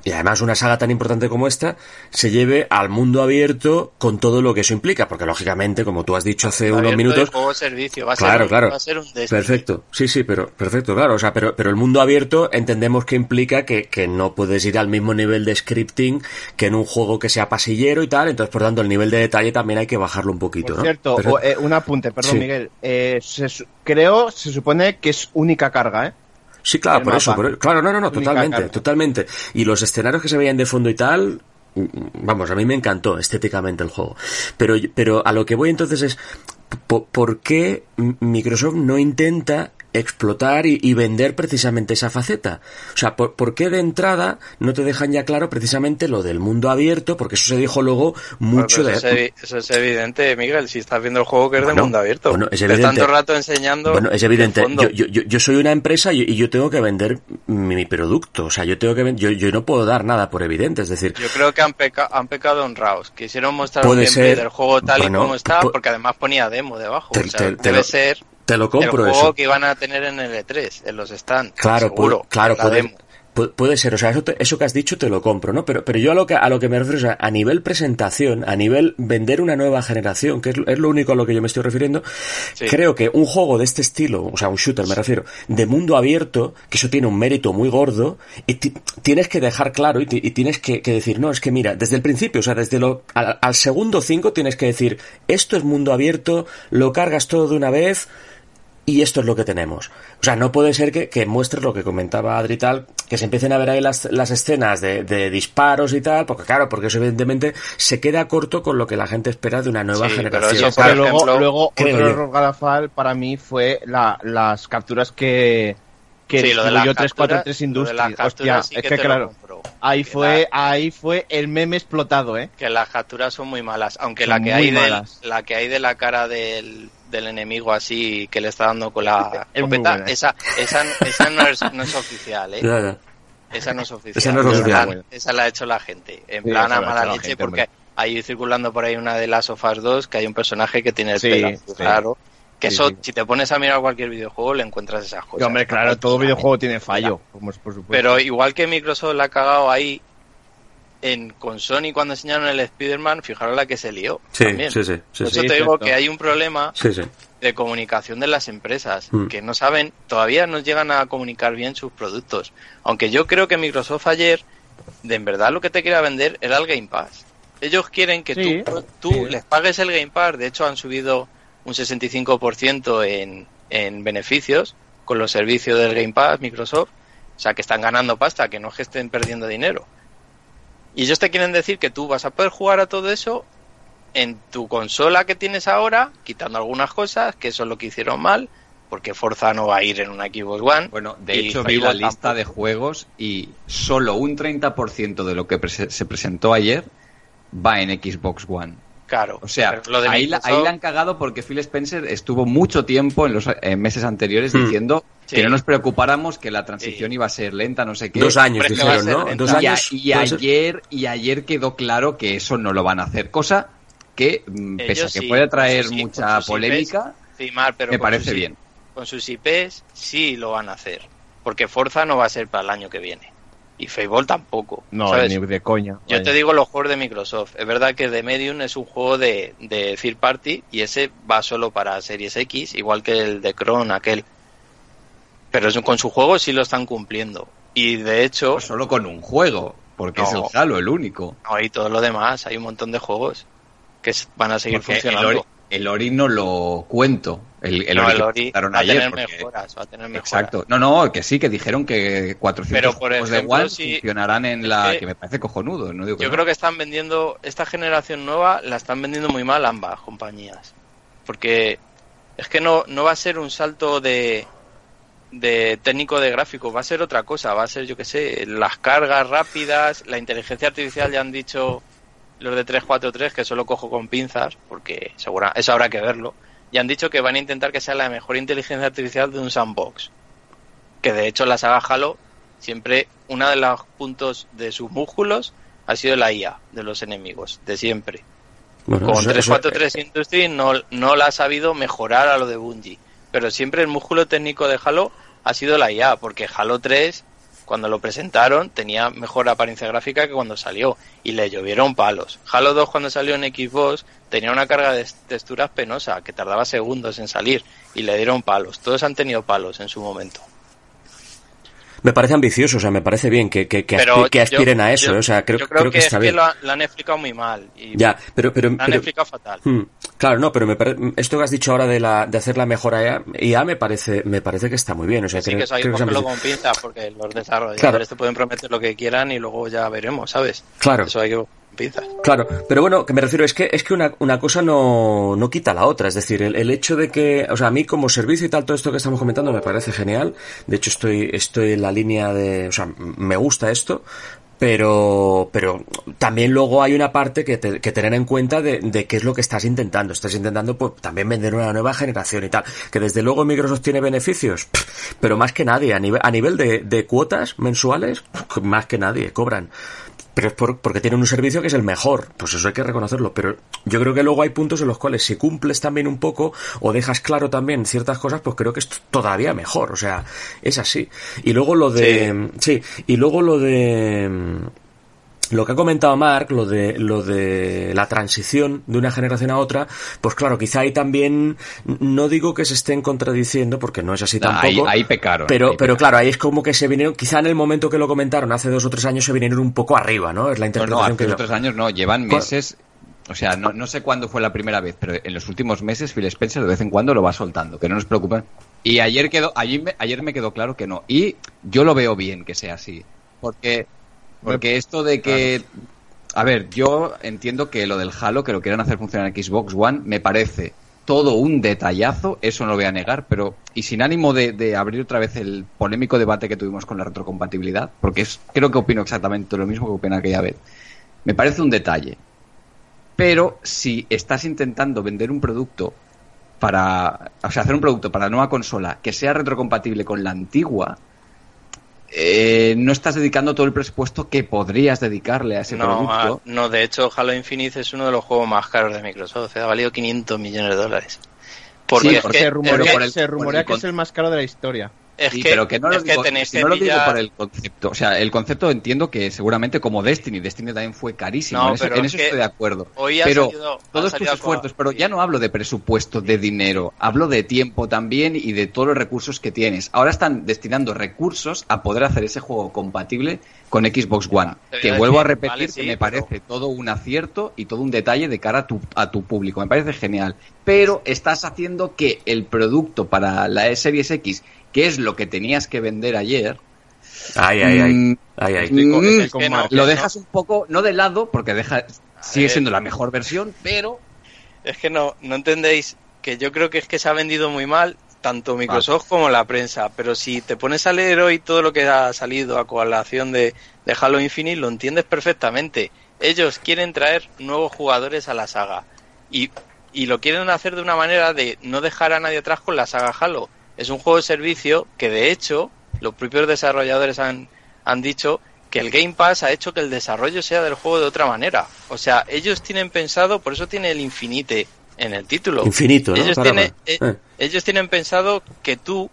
S1: y además una saga tan importante como esta se lleve al mundo abierto con todo lo que eso implica, porque lógicamente, como tú has dicho hace unos
S4: Abierto
S1: minutos,
S4: juego servicio, va a
S1: Claro,
S4: ser
S1: claro.
S4: va a ser un Destiny.
S1: Perfecto, sí, sí, pero perfecto, claro, o sea, pero, pero el mundo abierto entendemos que implica que, que no puedes ir al mismo nivel de scripting que en un juego que sea pasillero y tal, entonces por tanto el nivel de detalle también hay que bajarlo un poquito,
S3: Por
S1: ¿no?
S3: o, eh, un apunte, perdón,
S1: Sí.
S3: Miguel. Eh, se su- creo, se supone que es única carga, ¿eh?
S1: Sí, claro, por eso, por- claro, no, no, no, totalmente, totalmente. Y los escenarios que se veían de fondo y tal, mm, vamos, a mí me encantó estéticamente el juego. Pero, pero a lo que voy entonces es, po- ¿por qué Microsoft no intenta explotar y, y vender precisamente esa faceta? O sea, ¿por, por qué de entrada no te dejan ya claro precisamente lo del mundo abierto? Porque eso se dijo luego mucho
S4: Bueno,
S1: de...
S4: eso, es, evi- eso es evidente, Miguel, si estás viendo el juego que es de
S1: Bueno,
S4: mundo abierto.
S1: bueno, es
S4: Te
S1: evidente.
S4: el rato enseñando.
S1: Bueno, es
S4: el
S1: evidente. Yo, yo, yo, yo soy una empresa y, y yo tengo que vender mi, mi producto. O sea, yo tengo que yo, yo no puedo dar nada por evidente. Es decir,
S4: Yo creo que han, peca- han pecado honrados. Quisieron mostrar
S1: Puede
S4: un gameplay
S1: ser.
S4: del juego tal y como está, porque además ponía demo debajo.
S1: Te-
S4: o sea,
S1: te- te
S4: debe
S1: lo-
S4: ser
S1: te lo
S4: el
S1: compro
S4: juego
S1: eso.
S4: que iban a tener en el E3, en los stands.
S1: Claro,
S4: seguro,
S1: puede, claro,
S4: la
S1: puede, puede ser. O sea, eso, te- eso que has dicho te lo compro, ¿no? Pero, pero yo a lo que a lo que me refiero es a, a nivel presentación, a nivel vender una nueva generación, que es, es lo único a lo que yo me estoy refiriendo.
S4: Sí.
S1: Creo que un juego de este estilo, o sea, un shooter me refiero, de mundo abierto, que eso tiene un mérito muy gordo, y ti- tienes que dejar claro y, ti- y tienes que, que decir, no, es que mira, desde el principio, o sea, desde lo, al, al segundo 5 tienes que decir, esto es mundo abierto, lo cargas todo de una vez, y esto es lo que tenemos. O sea, no puede ser que, que muestres lo que comentaba Adri y tal, que se empiecen a ver ahí las, las escenas de, de disparos y tal, porque claro, porque eso evidentemente se queda corto con lo que la gente espera de una nueva
S4: Sí, pero
S1: generación.
S4: eso, por
S3: luego,
S4: ejemplo,
S3: luego
S1: creo
S3: otro
S1: yo.
S3: error garrafal para mí fue la, las capturas que, que
S4: Sí, lo de las
S3: distribuyó
S4: capturas-
S3: 343
S4: lo de
S3: Industries. Hostia,
S4: sí
S3: es
S4: que
S3: claro, ahí
S4: Que
S3: fue,
S4: la-
S3: ahí fue el meme explotado, ¿eh?
S4: que las capturas son muy malas, aunque
S3: Son
S4: la que hay de la que hay de la cara del, del enemigo así que le está dando con la
S3: Es
S4: escopeta,
S3: buena.
S4: esa esa, esa no, es, no es oficial, ¿eh?
S1: Ya.
S4: Esa no es oficial.
S1: Esa no es
S4: Esa
S1: oficial.
S4: la- Esa la ha hecho la gente. En
S3: Sí,
S4: plan
S3: esa
S4: a mala leche
S3: gente,
S4: porque
S3: hombre.
S4: hay circulando por ahí una de las sofás 2 que hay un personaje que tiene el
S3: Sí,
S4: pelo
S3: sí.
S4: claro. Que
S3: Sí,
S4: eso,
S3: sí.
S4: si te pones a mirar cualquier videojuego, le encuentras esas cosas.
S3: Hombre, claro, todo videojuego tiene fallo, como es por supuesto.
S4: Pero igual que Microsoft la ha cagado ahí en con Sony cuando enseñaron el Spider-Man, fijaros la que se lió.
S1: Sí,
S4: también.
S1: sí, sí, sí,
S4: Por
S1: sí.
S4: eso
S3: Sí,
S4: te digo que hay un problema
S1: Sí, sí.
S4: de comunicación de las empresas,
S1: Mm.
S4: que no saben, todavía no llegan a comunicar bien sus productos. Aunque yo creo que Microsoft ayer, de en verdad lo que te quería vender era el Game Pass. Ellos quieren que
S3: Sí,
S4: tú, tú
S3: sí.
S4: les pagues el Game Pass, de hecho han subido un 65% en, en beneficios con los servicios del Game Pass Microsoft, o sea que están ganando pasta, que no es que estén perdiendo dinero. Y ellos te quieren decir que tú vas a poder jugar a todo eso en tu consola que tienes ahora, quitando algunas cosas, que eso es lo que hicieron mal, porque Forza no va a ir en una Xbox One.
S2: Bueno, de hecho vi la lista
S4: tampoco.
S2: de juegos y solo un 30% de lo que se presentó ayer va en Xbox One.
S4: Claro.
S2: O sea,
S4: pero lo de
S2: ahí, la,
S4: Microsoft-
S2: ahí la han cagado porque Phil Spencer estuvo mucho tiempo en los eh, meses anteriores
S1: Hmm.
S2: diciendo
S4: Sí.
S2: que no nos preocupáramos, que la transición
S4: Sí.
S2: iba a ser lenta, no sé qué.
S1: Dos años dijeron, ¿no? Dos
S2: Y, a-
S1: años.
S2: y ayer, y ayer quedó claro que eso no lo van a hacer. Cosa que, mm, pese a que
S4: sí,
S2: puede traer mucha polémica,
S4: pero
S2: me parece
S4: sus-
S2: bien.
S4: Con sus IPs sí lo van a hacer. Porque Forza no va a ser para el año que viene. Y Fable tampoco.
S3: No,
S4: ¿sabes?
S3: ni de coña.
S4: Yo
S3: Vaya.
S4: te digo los juegos de Microsoft. Es verdad que The Medium es un juego de, de third party y ese va solo para Series X, igual que el de Cron, aquel. Pero con su juego sí lo están cumpliendo. Y de hecho,
S2: pues solo con un juego, porque es el. Halo el único.
S4: no, y todo lo demás, hay un montón de juegos que van a seguir
S2: Porque el
S4: funcionando.
S2: Ori, el Ori no lo cuento. El, el
S4: no,
S2: Ori
S4: el
S2: que
S4: Ori
S2: presentaron
S4: va a
S2: ayer,
S4: tener
S2: porque-
S4: mejoras, va a tener mejoras.
S2: Exacto. No, no, que sí, que dijeron que 400
S4: Pero, por ejemplo,
S2: de One
S4: si-
S2: funcionarán en la...
S4: que-
S2: que me parece cojonudo, no digo que
S4: Yo
S2: no.
S4: creo que están vendiendo, esta generación nueva la están vendiendo muy mal ambas compañías. Porque es que no, no va a ser un salto de, de técnico de gráficos, va a ser otra cosa, va a ser, yo que sé, las cargas rápidas, la inteligencia artificial, ya han dicho los de 343 que solo cojo con pinzas, porque segura, eso habrá que verlo. Y han dicho que van a intentar que sea la mejor inteligencia artificial de un sandbox. Que de hecho la saga Halo siempre uno de los puntos de sus músculos ha sido la IA de los enemigos, de siempre.
S1: Bueno,
S4: Con
S1: eso- eso-
S4: 343 Industries no, no la ha sabido mejorar a lo de Bungie. Pero siempre el músculo técnico de Halo ha sido la IA, porque Halo 3, cuando lo presentaron, tenía mejor apariencia gráfica que cuando salió. Y le llovieron palos. Halo 2, cuando salió en Xbox, tenía una carga de texturas penosa, que tardaba segundos en salir. Y le dieron palos. Todos han tenido palos en su momento.
S1: Me parece ambicioso, o sea, me parece bien que, que, que, aspi- que aspiren
S4: yo-
S1: a eso,
S4: yo-
S1: o sea, creo,
S4: yo creo,
S1: creo que,
S4: es
S1: está
S4: que
S1: bien.
S4: lo, ha- lo han explicado muy mal. Y
S1: Ya, pero, pero,
S4: lo han explicado fatal.
S1: Hmm, Claro, no, pero me pare- esto que has dicho ahora de, la, de hacer la mejora IA, IA me parece, me parece que está muy bien. O sea,
S4: sí,
S1: creo-
S4: que eso hay que
S1: que es
S4: cogerlo con pinzas porque los desarrolladores
S1: Claro.
S4: te pueden prometer lo que quieran y luego ya veremos, ¿sabes?
S1: Claro.
S4: Eso hay que
S1: Claro, pero bueno, que me refiero es que es que una, una cosa no, no quita la otra, es decir, el, el hecho de que, o sea, a mí como servicio y tal, todo esto que estamos comentando me parece genial, de hecho estoy, estoy en la línea de, o sea, me gusta esto, pero, pero también luego hay una parte que, te- que tener en cuenta de, de qué es lo que estás intentando, estás intentando pues también vender una nueva generación y tal, que desde luego Microsoft tiene beneficios, pero más que nadie, a nivel, a nivel de, de cuotas mensuales, más que nadie, cobran. Pero es por- porque tienen un servicio que es el mejor. Pues eso hay que reconocerlo. Pero yo creo que luego hay puntos en los cuales si cumples también un poco o dejas claro también ciertas cosas, pues creo que es todavía mejor. O sea, es así. Y luego lo de... Sí, y luego lo de... Lo que ha comentado Mark, lo de, lo de la transición de una generación a otra, pues claro, quizá ahí también, no digo que se estén contradiciendo, porque no es así tampoco.
S2: ahí- ahí pecaron,
S1: Pero,
S2: ahí
S1: pero
S2: pecaron.
S1: claro, ahí es como que se vinieron, quizá en el momento que lo comentaron, hace dos o tres años, se vinieron un poco arriba, ¿no? Es la
S2: No,
S1: interpretación
S2: no, hace
S1: que
S2: dos o tres años no, llevan meses. O sea, no, no sé cuándo fue la primera vez, pero en los últimos meses Phil Spencer de vez en cuando lo va soltando, que no nos preocupen. Y ayer quedó, ayer me, ayer me quedó claro que no. Y yo lo veo bien que sea así. Porque, porque esto de que. A ver, yo entiendo que lo del Halo, que lo quieran hacer funcionar en Xbox One, me parece todo un detallazo, eso no lo voy a negar, pero y sin ánimo de, de abrir otra vez el polémico debate que tuvimos con la retrocompatibilidad, porque es, creo que opino exactamente lo mismo que opina aquella vez. Me parece un detalle. Pero si estás intentando vender un producto para, o sea, hacer un producto para la nueva consola que sea retrocompatible con la antigua, eh, no estás dedicando todo el presupuesto que podrías dedicarle a ese
S4: No,
S2: producto.
S4: ah, no, de hecho, Halo Infinite es uno de los juegos más caros de Microsoft. Ha valido 500 millones de dólares. Porque
S2: Sí,
S4: es
S2: porque
S4: que,
S3: se
S4: es
S3: rumorea,
S4: que-
S2: por el-
S3: se rumorea
S2: por
S3: que es el más caro de la historia.
S4: Es
S2: Sí,
S4: que-
S2: pero que no lo digo,
S4: tenéis que
S2: no lo digo por el concepto. O sea, el concepto entiendo que seguramente como Destiny, Destiny también fue carísimo.
S4: No,
S2: en eso,
S4: pero
S2: en
S4: es
S2: eso
S4: que
S2: estoy de acuerdo.
S4: hoy ha
S2: pero
S4: salido-
S2: todos tus esfuerzos, pero ya no hablo de presupuesto, de dinero, hablo de tiempo también y de todos los recursos que tienes. Ahora están destinando recursos a poder hacer ese juego compatible con Xbox One. Que vuelvo a repetir
S4: vale,
S2: que
S4: sí,
S2: me
S4: pero-
S2: parece todo un acierto y todo un detalle de cara a tu, a tu público. Me parece genial. Pero estás haciendo que el producto para la Series X, que es lo que tenías que vender ayer,
S1: Ay, ay, ay.
S2: Mm,
S1: Ay, ay.
S3: Estoy con-
S2: Mm,
S3: estoy con
S2: lo
S4: no.
S2: dejas un poco, no de lado, porque deja, sigue
S4: ver.
S2: siendo la mejor versión, pero
S4: Es que no, no entendéis que yo creo que es que se ha vendido muy mal tanto Microsoft como la prensa, pero si te pones a leer hoy todo lo que ha salido a colación de, de Halo Infinite, lo entiendes perfectamente. Ellos quieren traer nuevos jugadores a la saga. Y, y lo quieren hacer de una manera de no dejar a nadie atrás con la saga Halo. Es un juego de servicio que de hecho los propios desarrolladores han, han dicho que el Game Pass ha hecho que el desarrollo sea del juego de otra manera. O sea, ellos tienen pensado, por eso tiene el Infinite en el título.
S1: Infinito, ¿no?
S4: Ellos, tienen, eh,
S1: Eh.
S4: ellos tienen pensado que tú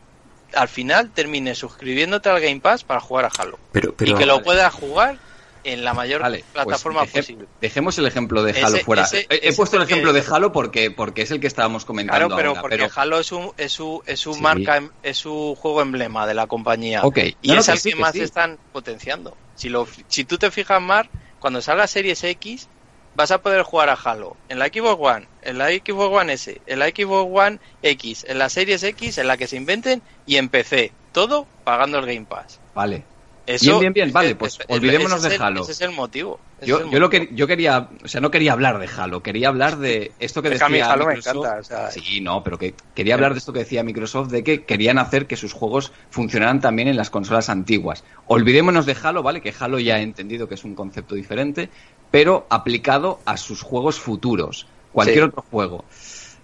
S4: al final termines suscribiéndote al Game Pass para jugar a Halo.
S1: Pero, pero,
S4: y que lo puedas jugar en la mayor
S2: Vale, pues
S4: plataforma
S2: deje-
S4: posible.
S2: Dejemos el ejemplo de Halo
S4: Ese-
S2: fuera.
S4: ese-
S2: he, puesto el ejemplo de Halo porque, porque es el que estábamos comentando
S4: Claro, pero
S2: ahora,
S4: porque
S2: pero-
S4: Halo es un, es su, es su
S2: Sí.
S4: marca, es su juego emblema de la compañía. Y
S2: No, no,
S4: es
S2: que
S4: el
S2: sí,
S4: que
S2: que
S4: más
S2: sí.
S4: están potenciando. Si, lo, si tú te fijas más, cuando salga Series X, vas a poder jugar a Halo en la Xbox One, en la Xbox One S, en la Xbox One X, en la Series X, en la que se inventen y en PC. Todo pagando el Game Pass.
S2: Vale.
S4: Eso,
S2: Bien, bien, bien, vale, pues olvidémonos
S4: ese es
S2: de
S4: el-
S2: Halo.
S4: Ese es el motivo.
S2: Yo,
S4: el
S2: yo lo que yo quería, o sea, no quería hablar de Halo, quería hablar de esto que
S4: Es que a mí
S2: decía
S4: Halo me encanta, o sea,
S2: Sí, no, pero que quería hablar de esto que decía Microsoft de que querían hacer que sus juegos funcionaran también en las consolas antiguas. Olvidémonos de Halo, ¿vale? Que Halo ya he entendido que es un concepto diferente, pero aplicado a sus juegos futuros, cualquier
S4: Sí.
S2: otro juego.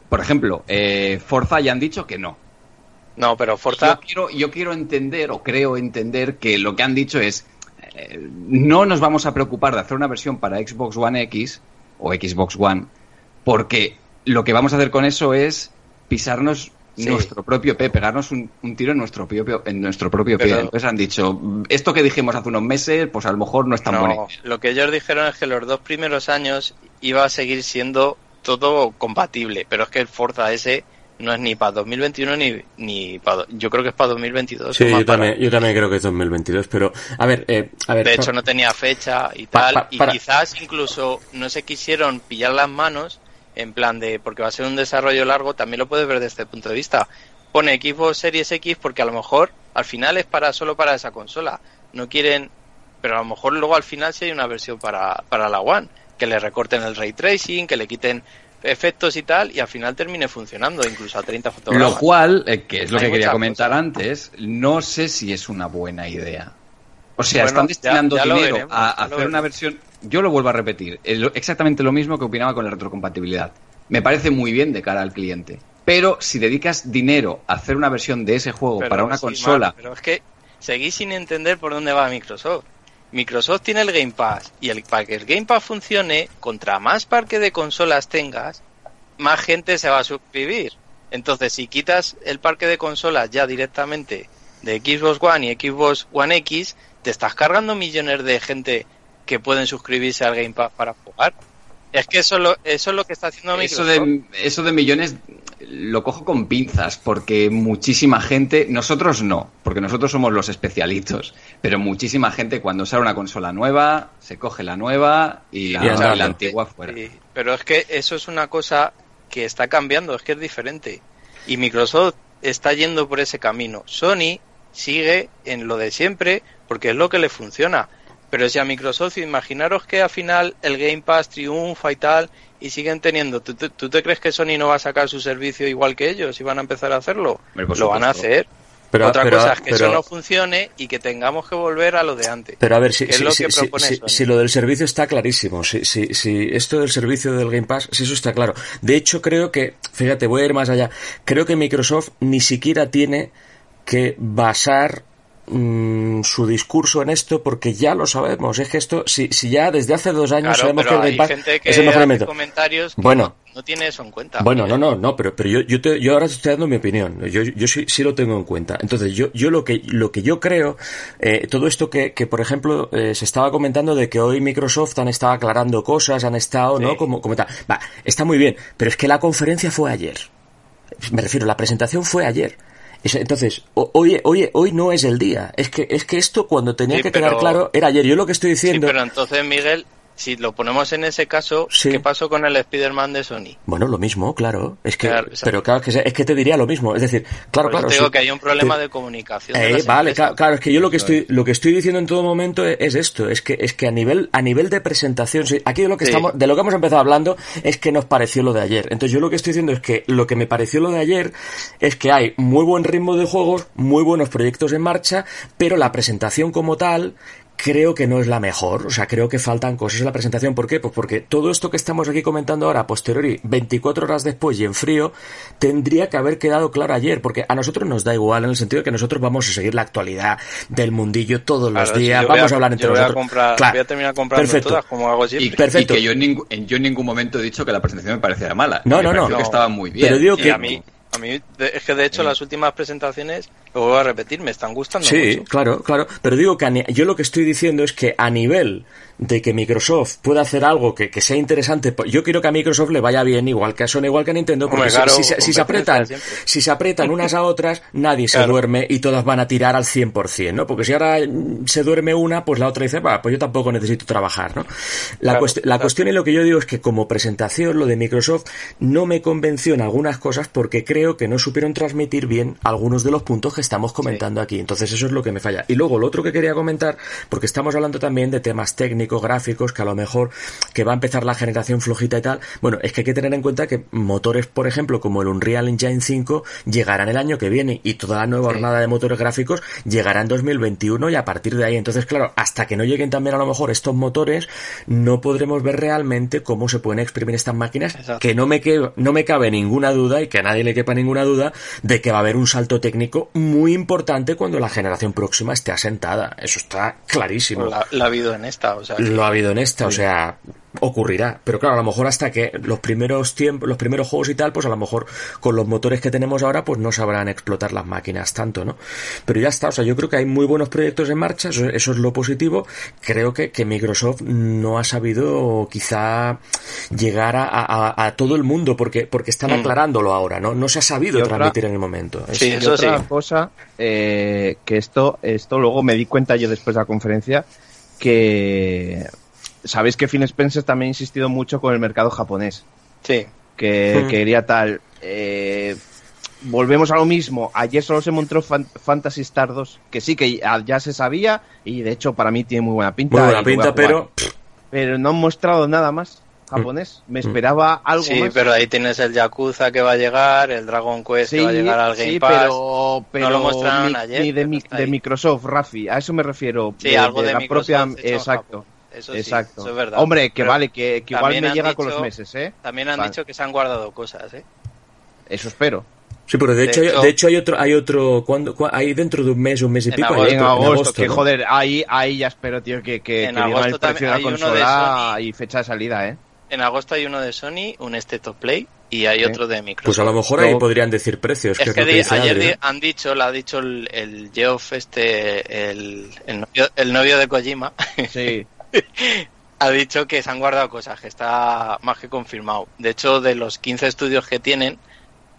S2: Por ejemplo, eh, Forza ya han dicho que no.
S4: No, pero Forza...
S2: Yo quiero, yo quiero entender o creo entender que lo que han dicho es eh, no nos vamos a preocupar de hacer una versión para Xbox One X o Xbox One porque lo que vamos a hacer con eso es pisarnos
S4: Sí.
S2: nuestro propio pie, pegarnos un, un tiro en nuestro propio, en nuestro propio pie.
S4: Pero-
S2: Entonces han dicho, esto que dijimos hace unos meses, pues a lo mejor no es tan
S4: No,
S2: idea.
S4: lo que ellos dijeron es que los dos primeros años iba a seguir siendo todo compatible, pero es que el Forza S no es ni para 2021 ni, ni para... Yo creo que es para 2022.
S1: Sí, yo
S4: para-
S1: también, yo también creo que es 2022, pero a ver, eh, a ver,
S4: De hecho, no tenía fecha y tal,
S1: pa-
S4: y
S1: para-
S4: quizás incluso no se quisieron pillar las manos en plan de, porque va a ser un desarrollo largo, también lo puedes ver desde este punto de vista. Pone Xbox Series X porque a lo mejor al final es para solo para esa consola. No quieren, pero a lo mejor luego al final sí hay una versión para, para la One, que le recorten el ray tracing, que le quiten efectos y tal, y al final termine funcionando, incluso a 30 fotogramas.
S2: Lo cual, eh, que es lo
S4: Hay
S2: que quería comentar
S4: cosas.
S2: antes, no sé si es una buena idea. O sea,
S4: Bueno,
S2: están destinando
S4: ya
S2: dinero
S4: veremos,
S2: a hacer una versión. Yo lo vuelvo a repetir, exactamente lo mismo que opinaba con la retrocompatibilidad. Me parece muy bien de cara al cliente. Pero si dedicas dinero a hacer una versión de ese juego
S4: Pero
S2: para una
S4: sí,
S2: consola,
S4: pero es que seguís sin entender por dónde va Microsoft. Microsoft tiene el Game Pass y el, para que el Game Pass funcione, contra más parque de consolas tengas, más gente se va a suscribir. Entonces, si quitas el parque de consolas ya directamente de Xbox One y Xbox One X, te estás cargando millones de gente que pueden suscribirse al Game Pass para jugar. Es que eso, es lo- eso es lo que está haciendo
S2: eso
S4: Microsoft.
S2: de, eso de millones lo cojo con pinzas, porque muchísima gente, nosotros no, porque nosotros somos los especialitos, pero muchísima gente cuando sale una consola nueva, se coge la nueva y la,
S1: Y andando.
S2: y la antigua fuera.
S4: Sí, pero es que eso es una cosa que está cambiando, es que es diferente. Y Microsoft está yendo por ese camino. Sony sigue en lo de siempre porque es lo que le funciona. Pero si a Microsoft, imaginaros que al final el Game Pass triunfa y tal, y siguen teniendo. ¿Tú, tú- tú te crees que Sony no va a sacar su servicio igual que ellos y van a empezar a hacerlo? Lo van a hacer.
S1: pero,
S4: Otra
S1: pero-
S4: cosa es que
S1: pero-
S4: eso no funcione y que tengamos que volver a lo de antes.
S1: Pero a ver, si, si,
S4: lo
S1: si- si lo del servicio está clarísimo, si, si, si esto del servicio del Game Pass, si eso está claro. De hecho, creo que, fíjate, voy a ir más allá, creo que Microsoft ni siquiera tiene que basar mm, su discurso en esto porque ya lo sabemos. Es que esto, si, si ya desde hace dos años
S4: Claro,
S1: sabemos que el Game Pass es el mejor
S4: comentarios que
S1: Bueno.
S4: no, no tiene eso en cuenta.
S1: Bueno, no, no, no, pero, pero yo, yo, te- yo ahora te estoy dando mi opinión. Yo, yo sí, sí lo tengo en cuenta. Entonces, yo, yo lo que, lo que yo creo, eh, todo esto que, que por ejemplo, eh, se estaba comentando de que hoy Microsoft han estado aclarando cosas, han estado, ¿no? Como, como tal. Va, está muy bien, pero es que la conferencia fue ayer. Me refiero, la presentación fue ayer. Es- Entonces, hoy, hoy, hoy no es el día. Es que, es que esto cuando tenía
S4: Sí,
S1: que quedar claro era ayer. Yo lo que estoy
S4: Sí,
S1: diciendo.
S4: pero entonces, Miguel, si lo ponemos en ese caso,
S1: Sí.
S4: ¿qué pasó con el Spider-Man de Sony?
S1: Bueno, lo mismo, claro. Es que,
S4: Claro,
S1: pero claro, es que, es que te diría lo mismo. Es decir, claro, claro.
S4: te digo
S1: sí.
S4: que hay un problema
S1: Te-
S4: de comunicación.
S1: Eh, vale,
S4: empresas.
S1: claro, claro, es que yo lo que estoy, lo que estoy diciendo en todo momento es, es esto, es que, es que a nivel, a nivel de presentación, aquí de lo que
S4: Sí.
S1: estamos, de lo que hemos empezado hablando es que nos pareció lo de ayer. Entonces yo lo que estoy diciendo es que lo que me pareció lo de ayer es que hay muy buen ritmo de juegos, muy buenos proyectos en marcha, pero la presentación como tal creo que no es la mejor. O sea, creo que faltan cosas en la presentación. ¿Por qué? Pues porque todo esto que estamos aquí comentando ahora, posteriori, 24 horas después y en frío, tendría que haber quedado claro ayer. Porque a nosotros nos da igual en el sentido de que nosotros vamos a seguir la actualidad del mundillo todos los
S4: Claro,
S1: días. Vamos a,
S4: a-
S1: hablar entre
S4: yo voy a
S1: nosotros.
S4: comprar-
S1: Claro.
S4: voy a terminar comprando
S1: Perfecto.
S4: todas como hago
S2: Y,
S4: siempre.
S2: y
S1: Perfecto.
S2: que yo en, ningún- en- yo en ningún momento he dicho que la presentación me pareciera mala.
S1: No,
S2: Me
S1: no, no.
S2: que estaba muy bien.
S1: Pero digo
S4: Y
S1: que
S4: a mí, a mí es que de hecho las últimas presentaciones, lo vuelvo a repetir, me están gustando
S1: Sí,
S4: mucho.
S1: claro, claro. Pero digo que yo lo que estoy diciendo es que a nivel de que Microsoft pueda hacer algo que, que sea interesante, pues yo quiero que a Microsoft le vaya bien, igual que a Sony, igual que a Nintendo, porque si- se- si se
S4: competencia
S1: apretan, si se apretan unas a otras, nadie se duerme y todas van a tirar al 100%, ¿no? Porque si ahora se duerme una, pues la otra dice, va, pues yo tampoco necesito trabajar, ¿no? La,
S4: Claro,
S1: cuest- la cuestión y lo que yo digo es que como presentación, lo de Microsoft no me convenció en algunas cosas porque creo que no supieron transmitir bien algunos de los puntos que estamos comentando aquí. Entonces eso es lo que me falla. Y luego lo otro que quería comentar, porque estamos hablando también de temas técnicos, gráficos, que a lo mejor que va a empezar la generación flojita y tal. Bueno, es que hay que tener en cuenta que motores, por ejemplo, como el Unreal Engine 5, llegarán el año que viene y toda la nueva hornada de motores gráficos llegará en 2021 y a partir de ahí. Entonces, claro, hasta que no lleguen también a lo mejor estos motores, no podremos ver realmente cómo se pueden exprimir estas máquinas,
S4: Exacto.
S1: que no me, que, no me cabe ninguna duda y que a nadie le quepa ninguna duda de que va a haber un salto técnico muy importante cuando la generación próxima esté asentada. Eso está clarísimo.
S4: La, la ha habido en esta, o sea,
S1: Lo ha habido en esta, o sea, ocurrirá. Pero claro, a lo mejor hasta que los primeros tiempos, los primeros juegos y tal, pues a lo mejor con los motores que tenemos ahora, pues no sabrán explotar las máquinas tanto, ¿no? Pero ya está, o sea, yo creo que hay muy buenos proyectos en marcha, eso, eso es lo positivo. Creo que, que Microsoft no ha sabido quizá llegar a, a- a todo el mundo, porque, porque están
S4: Mm.
S1: aclarándolo ahora, ¿no? No se ha sabido
S3: otra-
S1: transmitir en el momento. Es-
S4: Sí,
S3: Y
S4: eso
S3: otra
S4: sí.
S3: cosa, eh, que esto, esto luego me di cuenta yo después de la conferencia, que sabéis que Phil Spencer también ha insistido mucho con el mercado japonés,
S4: sí.
S3: que
S1: Mm.
S3: quería tal. eh, volvemos a lo mismo. Ayer solo se mostró Fan- Fantasy Star 2, que sí que ya, se sabía, y de hecho para mí tiene muy buena pinta.
S1: muy buena pinta, pero
S3: Pero no han mostrado nada más japonés. Me esperaba algo
S4: Sí,
S3: más.
S4: pero ahí tienes el Yakuza que va a llegar, el Dragon Quest que va a llegar al Game
S3: sí,
S4: Pass.
S3: pero, pero
S4: lo mostraron
S3: mi-
S4: ayer,
S3: ni de, mi- de. Microsoft, Rafi, a eso me refiero.
S4: Sí, algo de
S3: la
S4: Microsoft
S3: propia, exacto.
S4: Eso sí,
S3: exacto.
S4: eso es verdad.
S3: Hombre, que
S4: Pero
S3: vale, que, que igual me llega con los meses, ¿eh?
S4: También han
S3: Vale.
S4: dicho que se han guardado cosas, ¿eh?
S3: Eso espero.
S1: sí, pero de,
S4: De
S1: hecho, de hecho hay otro, hay otro, cuando, hay dentro de un mes, un mes y
S4: En
S1: pico, hay
S4: agosto.
S3: en agosto, que
S1: ¿no?
S3: joder, ahí, ahí ya espero, tío, que, que,
S4: En
S3: que el precio de la
S4: de
S3: consola y fecha de salida, ¿eh?
S4: En agosto hay uno de Sony, un State of Play, y hay otro de Microsoft.
S1: Pues a lo mejor ahí
S3: Luego-
S1: podrían decir precios. que
S4: Es que ayer
S1: Adri, ¿no?
S4: han dicho, lo ha dicho el, el Geoff, este, el, el, novio, el novio de Kojima,
S3: Sí.
S4: ha dicho que se han guardado cosas, que está más que confirmado. De hecho, de los 15 estudios que tienen,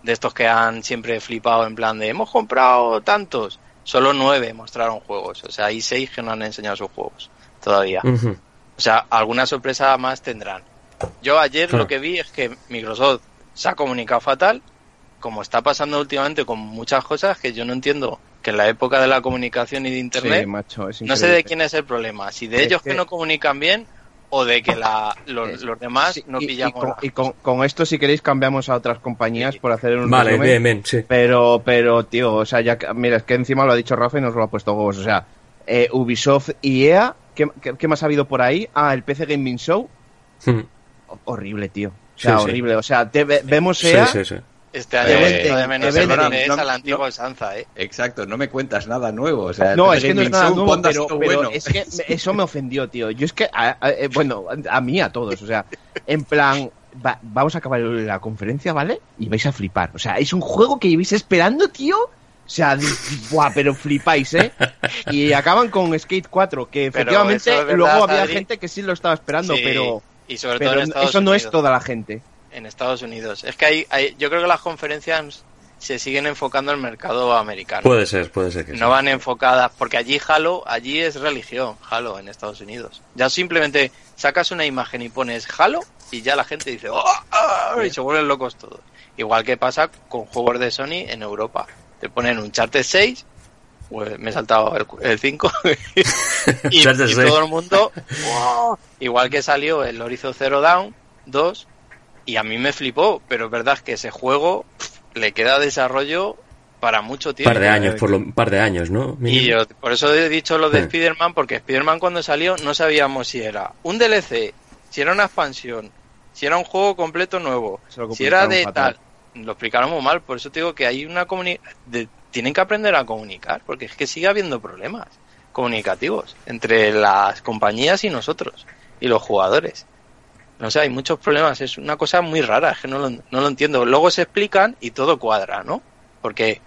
S4: de estos que han siempre flipado en plan de hemos comprado tantos, solo 9 mostraron juegos. O sea, hay 6 que no han enseñado sus juegos todavía. O sea, alguna sorpresa más tendrán. Yo ayer
S1: Claro.
S4: lo que vi es que Microsoft se ha comunicado fatal, como está pasando últimamente con muchas cosas que yo no entiendo que en la época de la comunicación y de internet
S3: Sí, macho, es
S4: no sé de quién es el problema, si de
S3: Es
S4: ellos que...
S3: que-
S4: no comunican bien o de que la, los,
S3: Es-
S4: los demás
S3: Sí,
S4: no
S3: y- y,
S4: pillamos.
S3: con, y con- con esto, si queréis, cambiamos a otras compañías
S4: Sí.
S3: por hacer un
S1: Vale,
S3: resumen.
S1: bien, bien, sí.
S3: Pero, pero, tío, o sea, ya que- mira, es que encima lo ha dicho Rafa y nos lo ha puesto huevos. O sea, eh, Ubisoft y EA, ¿qué, qué, qué más ha habido por ahí? Ah, el PC Gaming Show.
S1: Mm.
S3: Ho- Horrible, tío. O sea,
S1: Sí, sí.
S3: horrible. O sea, te- ve- vemos
S1: Sí,
S3: EA.
S1: sí, sí.
S4: Este año lo de menos
S3: eventen,
S4: es
S3: no-
S4: a la
S3: no-
S4: antigua usanza, ¿eh?
S2: Exacto, no me cuentas nada nuevo. O sea,
S3: No, es que no es nada nuevo, pero, pero
S2: bueno.
S3: es que me- eso me ofendió, tío. Yo es que, a- a- eh, bueno, a mí, a todos, o sea, en plan, va- vamos a acabar la conferencia, ¿vale? Y vais a flipar. O sea, es un juego que llevéis esperando, tío. O sea, buah, pero flipáis, ¿eh? Y acaban con Skate 4, que efectivamente
S4: eso es verdad,
S3: luego había
S4: Adri.
S3: gente que sí lo estaba esperando,
S4: Sí,
S3: pero,
S4: y sobre
S3: pero
S4: todo en Estados
S3: eso no es
S4: Unidos.
S3: toda la gente.
S4: En Estados Unidos. Es que hay, hay, yo creo que las conferencias se siguen enfocando al mercado americano.
S1: Puede ser, puede ser que
S4: no van enfocadas, porque allí Halo, allí es religión, Halo en Estados Unidos. Ya simplemente sacas una imagen y pones Halo y ya la gente dice, ¡Oh! ah", y se vuelven locos todos. Igual que pasa con juegos de Sony en Europa. Te ponen un Charter 6, pues me he saltado el, el 5, y, y
S1: 6.
S4: todo el mundo, "Wow". igual que salió el Horizon Zero Dawn 2, y a mí me flipó, pero es verdad que ese juego pff, le queda desarrollo para mucho tiempo.
S1: par de años, por lo, un par de años, ¿no?
S4: Y yo, por eso he dicho lo de
S1: Sí.
S4: Spider-Man, porque Spider-Man cuando salió no sabíamos si era un DLC, si era una expansión, si era un juego completo nuevo, si era de tal. Lo explicaron muy mal, por eso te digo que hay una comunicación. Tienen que aprender a comunicar, porque es que sigue habiendo problemas comunicativos entre las compañías y nosotros, y los jugadores. No sé, hay muchos problemas, es una cosa muy rara, es que no lo, no lo entiendo. Luego se explican y todo cuadra, ¿no? Porque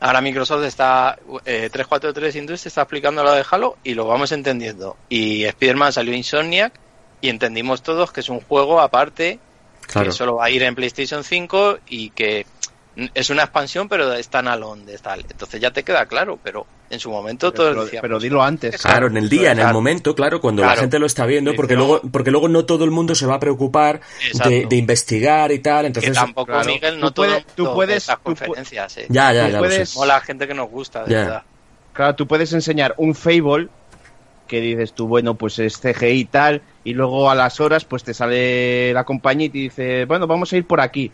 S4: ahora Microsoft está, eh, 343 Industries está explicando lo de Halo y lo vamos entendiendo. Y Spider-Man salió Insomniac y entendimos todos que es un juego aparte
S1: Claro.
S4: que solo va a ir en PlayStation 5 y que es una expansión pero están alone de tal. Entonces ya te queda claro, pero en su momento
S3: Pero,
S4: decíamos,
S3: pero dilo antes.
S1: Claro, en el día, en el momento, claro, cuando la gente lo está viendo, porque
S4: Pero-
S1: luego, porque luego no todo el mundo se va a preocupar de, investigar y tal,
S4: que
S1: entonces
S4: tampoco
S3: claro.
S4: Miguel no
S3: Tú
S4: todo
S3: puedes- tú puedes-
S4: estas
S3: tú
S4: conferencias, eh.
S1: ya, ya,
S3: tú
S1: ya lo
S3: puedes-
S1: sé.
S4: Mola gente que nos gusta, de
S1: Ya.
S4: verdad.
S3: Claro, tú puedes enseñar un Fable que dices tú, bueno, pues es CGI y tal, y luego a las horas pues te sale la compañía y te dice, bueno, vamos a ir por aquí.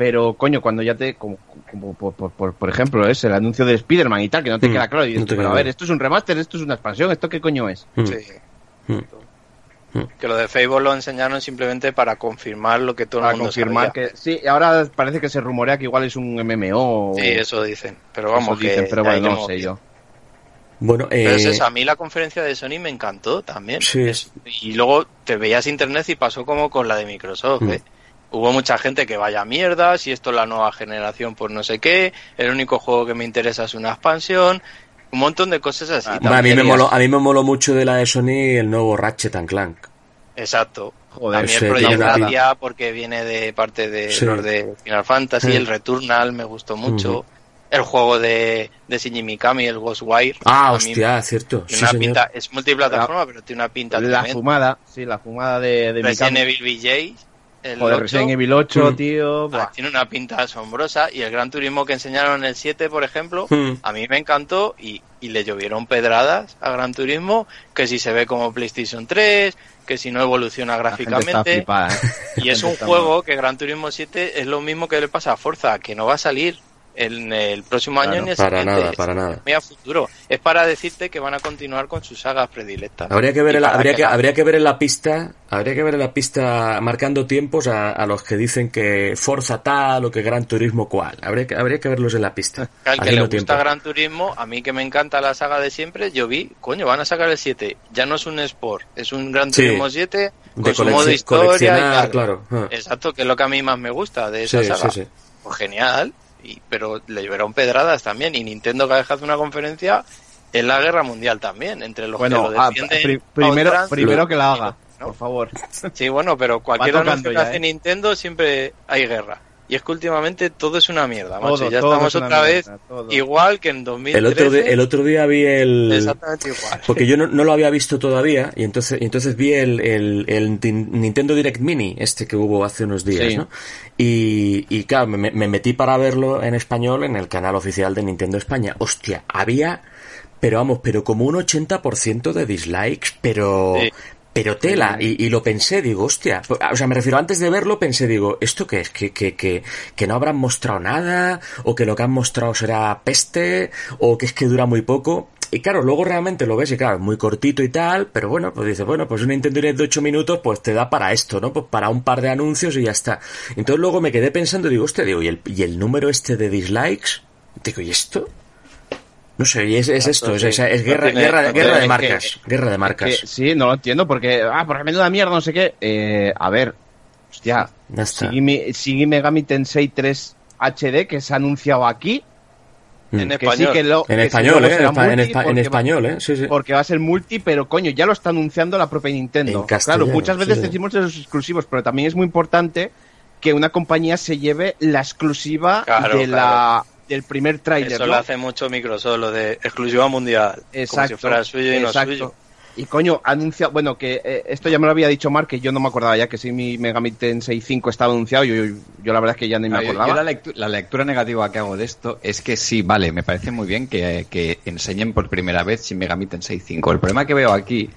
S3: Pero, coño, cuando ya te, como, como por, por- por- por ejemplo, es el anuncio de Spider-Man y tal, que no te
S1: Mm,
S3: queda claro, y dices
S1: no
S3: pero
S1: queda
S3: a ver, esto es un remaster, esto es una expansión, ¿esto qué coño es?
S1: Mm.
S4: Sí.
S1: Mm.
S4: Que lo de Fable lo enseñaron simplemente para confirmar lo que todo
S3: Para
S4: el mundo
S3: confirmar
S4: sabía.
S3: que, sí, ahora parece que se rumorea que igual es un MMO. o-
S4: Sí, eso dicen. Pero
S3: eso
S4: vamos,
S3: dicen,
S4: que
S3: pero
S4: ya
S3: bueno, no sé yo.
S1: Bueno,
S4: Pero es
S1: eh,
S4: eso, a mí la conferencia de Sony me encantó también.
S1: Sí.
S4: Es- y luego te veías internet y pasó como con la de Microsoft.
S1: Mm.
S4: Hubo mucha gente que vaya mierda, si esto es la nueva generación, pues no sé qué. El único juego que me interesa es una expansión. Un montón de cosas así.
S3: Ah,
S1: a, mí me moló, a mí me moló mucho de la de Sony el nuevo Ratchet and Clank.
S4: Exacto.
S3: Joder,
S4: También el Project Gracia, porque viene de parte de
S1: Sí.
S4: los de Final Fantasy,
S1: Sí.
S4: el Returnal me gustó mucho. El juego de, de Shinji Mikami, el Ghostwire.
S1: Ah, hostia, cierto.
S4: Tiene
S1: Sí,
S4: una
S1: señor.
S4: pinta, es multiplataforma, pero tiene una pinta
S3: La
S4: tremenda.
S3: fumada, sí, la fumada de, de
S4: Resident
S3: Mikami.
S4: Evil VJ, el
S3: Joder,
S4: 8,
S3: Resident Evil 8,
S1: Mm.
S3: tío.
S4: ah,
S3: buah.
S4: tiene una pinta asombrosa y el Gran Turismo que enseñaron en el 7, por ejemplo,
S1: Mm.
S4: a mí me encantó y, y le llovieron pedradas a Gran Turismo, que si se ve como PlayStation 3, que si no evoluciona gráficamente.
S3: flipada, ¿eh?
S4: Y es un juego que Gran Turismo 7 es lo mismo que le pasa a Forza, que no va a salir en el próximo año
S3: Claro,
S4: ni el
S1: para
S4: siguiente.
S1: nada,
S4: Es
S1: para nada.
S4: muy a futuro. Es para decirte que van a continuar con sus sagas predilectas.
S1: Habría que ver, en la, habría que,
S4: la-
S1: habría que ver en la pista, habría que ver en la pista marcando tiempos a, a los que dicen que Forza tal o que Gran Turismo cual. Habría que, habría que verlos en la pista.
S4: Al que le gusta
S1: tiempo.
S4: Gran Turismo, a mí que me encanta la saga de siempre, yo vi, coño, van a sacar el 7. Ya no es un Sport, es un Gran
S1: Sí.
S4: Turismo 7 con
S1: De
S4: su modo historia y tal.
S1: claro. Ah.
S4: Exacto, que es lo que a mí más me gusta de esa
S1: Sí,
S4: saga.
S1: sí.
S4: Pues genial, y, pero le llevaron pedradas también. Y Nintendo cada vez que hace una conferencia es la guerra mundial también, entre los
S3: Bueno,
S4: que lo
S3: ah,
S4: defienden.
S3: pri- primero, primero que la haga,
S4: ¿no?
S3: por favor.
S4: Sí, bueno, pero cualquier anuncio que
S3: ya, ¿eh?
S4: Nintendo siempre hay guerra. Y es que últimamente todo es una mierda, macho.
S3: Todo,
S4: ya
S3: todo
S4: estamos otra vez
S3: todo.
S4: igual que en 2013.
S1: El otro, día, el otro día vi el...
S4: Exactamente igual.
S1: Porque yo no, no lo había visto todavía y entonces, y entonces vi el, el, Nintendo Direct Mini, este que hubo hace unos días,
S3: Sí.
S1: ¿no? Y, y claro, me, me metí para verlo en español en el canal oficial de Nintendo España. Hostia, había, pero vamos, pero como un 80% de dislikes, pero...
S4: Sí.
S1: Pero tela, y, y lo pensé, digo, hostia, o sea, me refiero, antes de verlo pensé, digo, ¿esto qué es? ¿Que, que, que, que no habrán mostrado nada? ¿O que lo que han mostrado será peste? ¿O que es que dura muy poco? Y claro, luego realmente lo ves y claro, muy cortito y tal, pero bueno, pues dices, bueno, pues un Nintendo de 8 minutos, pues te da para esto, ¿no? Pues para un par de anuncios y ya está. Entonces luego me quedé pensando, digo, hostia, digo, ¿y el, y el número este de dislikes? Digo, ¿y esto? No sé, y es, es esto, es, es, es guerra,
S4: No tiene-
S1: guerra,
S4: no
S1: guerra
S3: tiene-
S1: de marcas, guerra de
S3: Que,
S1: marcas.
S3: sí, no lo entiendo porque, ah, porque me da mierda, no sé qué. Eh, a ver, hostia,
S1: Ya está.
S3: Shigimi, Shigimi Megami Tensei 3 HD que se ha anunciado aquí.
S4: En
S3: Que
S4: español.
S3: sí que lo,
S1: En
S3: que
S1: español, ¿eh? En, en
S3: multi
S1: espa- en
S3: va-
S1: español, ¿eh? Sí, sí.
S3: Porque va a ser multi, pero coño, ya lo está anunciando la propia Nintendo.
S1: En castellano,
S3: claro, muchas veces decimos de los exclusivos, pero también es muy importante que una compañía se lleve la exclusiva
S4: Claro,
S3: de la del primer tráiler.
S4: Eso
S3: ¿no?
S4: lo hace mucho Microsoft, lo de exclusiva mundial.
S3: Exacto.
S4: Como si fuera suyo y no
S3: exacto.
S4: suyo.
S3: Y coño, anuncia, bueno, que eh, esto ya me lo había dicho Mark, que yo no me acordaba ya que si mi Megami Tensei 5 estaba anunciado, yo, yo, yo la verdad es que ya ni me
S2: yo-
S3: acordaba.
S2: yo la, lectu- la lectura negativa que hago de esto es que sí, vale, me parece muy bien que, que enseñen por primera vez Shin Megami Tensei 5. El problema que veo aquí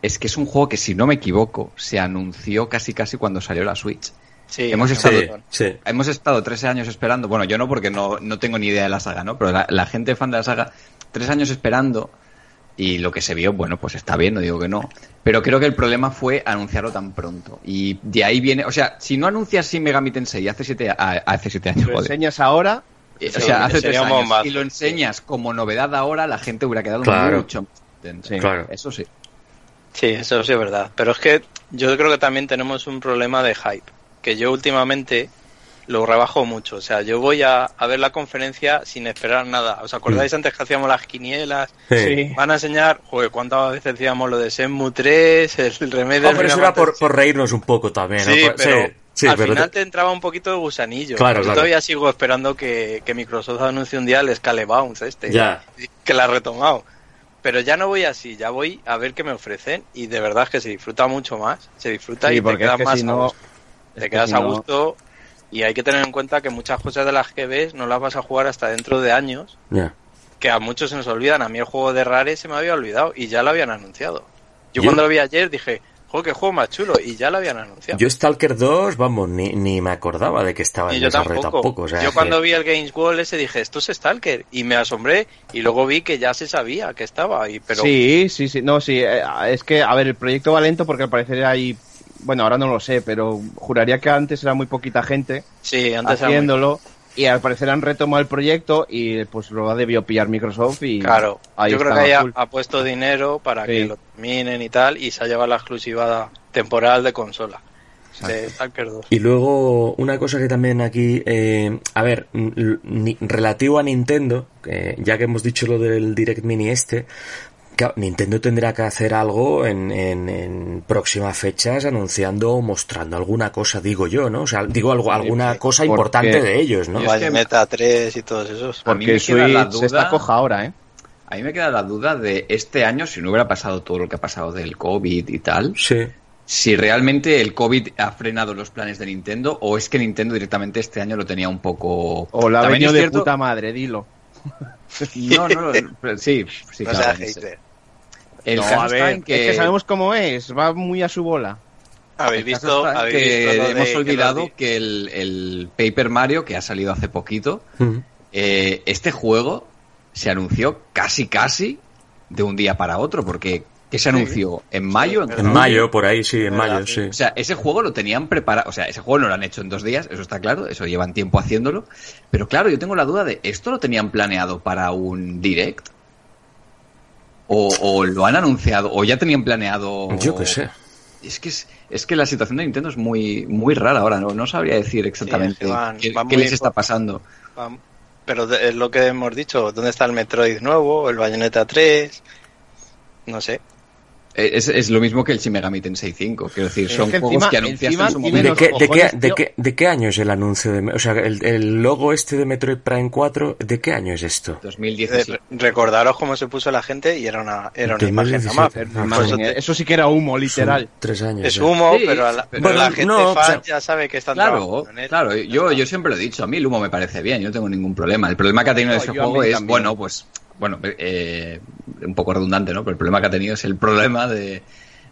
S2: es que es un juego que, si no me equivoco, se anunció casi casi cuando salió la Switch.
S4: Sí,
S2: Hemos estado-.
S1: Sí.
S2: Hemos estado 13 años esperando, bueno, yo no porque no, no tengo ni idea de la saga, ¿no? Pero la, la gente fan de la saga, tres años esperando y lo que se vio, bueno, pues está bien, no digo que no. Pero creo que el problema fue anunciarlo tan pronto. Y de ahí viene, o sea, si no anuncias Shin Megami Tensei hace siete, a- hace siete años,
S3: Lo
S2: joder.
S3: enseñas ahora,
S2: Eh, o sea, hace tres años
S4: bombazo,
S2: y lo
S4: sí.
S2: enseñas como novedad ahora, la gente hubiera quedado
S1: Claro.
S2: mucho.
S3: Sí.
S1: Claro.
S2: Eso sí.
S4: Sí, eso sí es verdad. Pero es que yo creo que también tenemos un problema de hype. Que yo últimamente lo rebajo mucho. O sea, yo voy a, a ver la conferencia sin esperar nada. ¿Os acordáis
S1: Mm.
S4: antes que hacíamos las quinielas?
S1: Sí.
S4: Van a enseñar, joder, ¿cuántas veces decíamos lo de Shenmue 3, el remedio
S1: No, pero eso era por, por reírnos un poco también, ¿no?
S4: Sí,
S1: Por-
S4: pero
S1: sí,
S4: al
S1: pero
S4: final
S1: te-
S4: te entraba un poquito de gusanillo.
S1: Claro,
S4: yo
S1: claro.
S4: todavía sigo esperando que, que Microsoft anuncie un día el Scale Bounce este.
S1: Ya.
S4: Que la ha retomado. Pero ya no voy así, ya voy a ver qué me ofrecen y de verdad es que se disfruta mucho más. Se disfruta
S3: Sí,
S4: y te
S3: porque es
S4: quedas
S3: que
S4: más
S3: si
S4: a
S3: no-
S4: Te
S3: que
S4: quedas
S3: si
S4: a
S3: no-
S4: gusto y hay que tener en cuenta que muchas cosas de las que ves no las vas a jugar hasta dentro de años,
S1: ya.
S4: que a muchos se nos olvidan. A mí el juego de Rare se me había olvidado y ya lo habían anunciado. Yo,
S1: Yo-
S4: cuando lo vi ayer dije, joder, qué juego más chulo y ya lo habían anunciado.
S1: Yo Stalker 2, vamos, ni, ni me acordaba de que estaba
S4: Y
S1: en
S4: yo
S1: desarrollo
S4: tampoco.
S1: tampoco. o sea,
S4: yo
S1: que-
S4: cuando vi el Games Wall ese dije, esto es Stalker. Y me asombré y luego vi que ya se sabía que estaba. Y, pero
S3: Sí, sí, sí. No, sí. eh, Es que, a ver, el proyecto va lento porque al parecer hay. Bueno, ahora no lo sé, pero juraría que antes era muy poquita gente
S4: sí, antes era muy-
S3: haciéndolo. Y al parecer han retomado el proyecto y pues lo ha debido pillar Microsoft y.
S4: Claro,
S3: ahí
S4: yo creo que
S3: a
S4: ahí ha, puesto dinero para
S3: Sí.
S4: que lo terminen y tal. Y se ha llevado la exclusiva temporal de consola. De Stalker 2.
S1: Y luego, una cosa que también aquí, eh, a ver, relativo a Nintendo, que ya que hemos dicho lo del Direct Mini este, Nintendo tendrá que hacer algo en, en, en próximas fechas anunciando o mostrando alguna cosa, digo yo, ¿no? O sea, digo algo, alguna cosa
S3: porque-
S1: importante de ellos, ¿no?
S2: Que-
S4: Bayonetta 3 y todos esos.
S2: A mí
S3: Porque
S2: me queda la
S3: Switch está
S2: duda-
S3: coja ahora, ¿eh?
S2: A mí me queda la duda de este año, si no hubiera pasado todo lo que ha pasado del COVID y tal,
S1: Sí.
S2: si realmente el COVID ha frenado los planes de Nintendo o es que Nintendo directamente este año lo tenía un poco...
S3: O la ha venido de
S2: cierto-
S3: puta madre, dilo.
S2: No, no, no, pero sí, sí,
S4: no
S2: claro.
S4: hater.
S2: El
S3: no, a ver,
S2: que,
S3: es que sabemos cómo es, va muy a su bola.
S4: ¿Habéis visto? ¿habéis
S2: que
S4: visto de
S2: hemos
S4: que
S2: olvidado que el, el Paper Mario, que ha salido hace poquito, eh, este juego se anunció casi casi de un día para otro, porque ¿qué se anunció? ¿En mayo?
S1: En mayo, por ahí, sí, en
S4: Verdad,
S1: mayo, sí.
S2: O sea, ese juego lo tenían preparado, o sea, ese juego no lo han hecho en dos días, eso está claro, eso llevan tiempo haciéndolo, pero claro, yo tengo la duda de, ¿esto lo tenían planeado para un direct? ¿O, o lo han anunciado? ¿O ya tenían planeado...?
S1: Yo qué sé.
S2: Es que, es, es que la situación de Nintendo es muy, muy rara ahora, no, no sabría decir exactamente
S4: Sí, van-
S2: qué,
S4: van
S2: qué
S4: muy
S2: les está pasando.
S4: Pero es lo que hemos dicho, ¿dónde está el Metroid nuevo? ¿El Bayonetta 3? No sé.
S2: Eh, Es, es lo mismo que el Shin Megami Tensei 5, quiero decir,
S3: Es
S2: son
S3: que
S2: juegos
S3: encima-
S2: que anunciaste en su
S1: ¿De
S2: momento.
S3: los
S1: qué, de, qué, de, qué, ¿De qué año es el anuncio de... O sea, el, el logo este de Metroid Prime 4, ¿de qué año es esto?
S2: 2017.
S4: Eh, recordaros cómo se puso la gente y era una, era una imagen
S1: 2017.
S4: nada más.
S1: Ah,
S4: eso
S3: eso sí que era humo, literal.
S1: Son tres años.
S4: es
S1: ya.
S4: humo,
S2: Sí,
S4: pero, a la,
S2: pero-
S4: pero la
S1: Bueno,
S4: gente
S1: no,
S4: fan
S1: o sea,
S4: ya sabe que están
S2: Claro,
S4: trabajando en él.
S2: claro, yo, yo siempre lo he dicho, a mí el humo me parece bien, yo no tengo ningún problema. El problema que ha tenido
S3: No,
S2: ese juego es,
S3: también.
S2: bueno, pues, bueno, eh, un poco redundante, ¿no? Pero el problema que ha tenido es el problema de,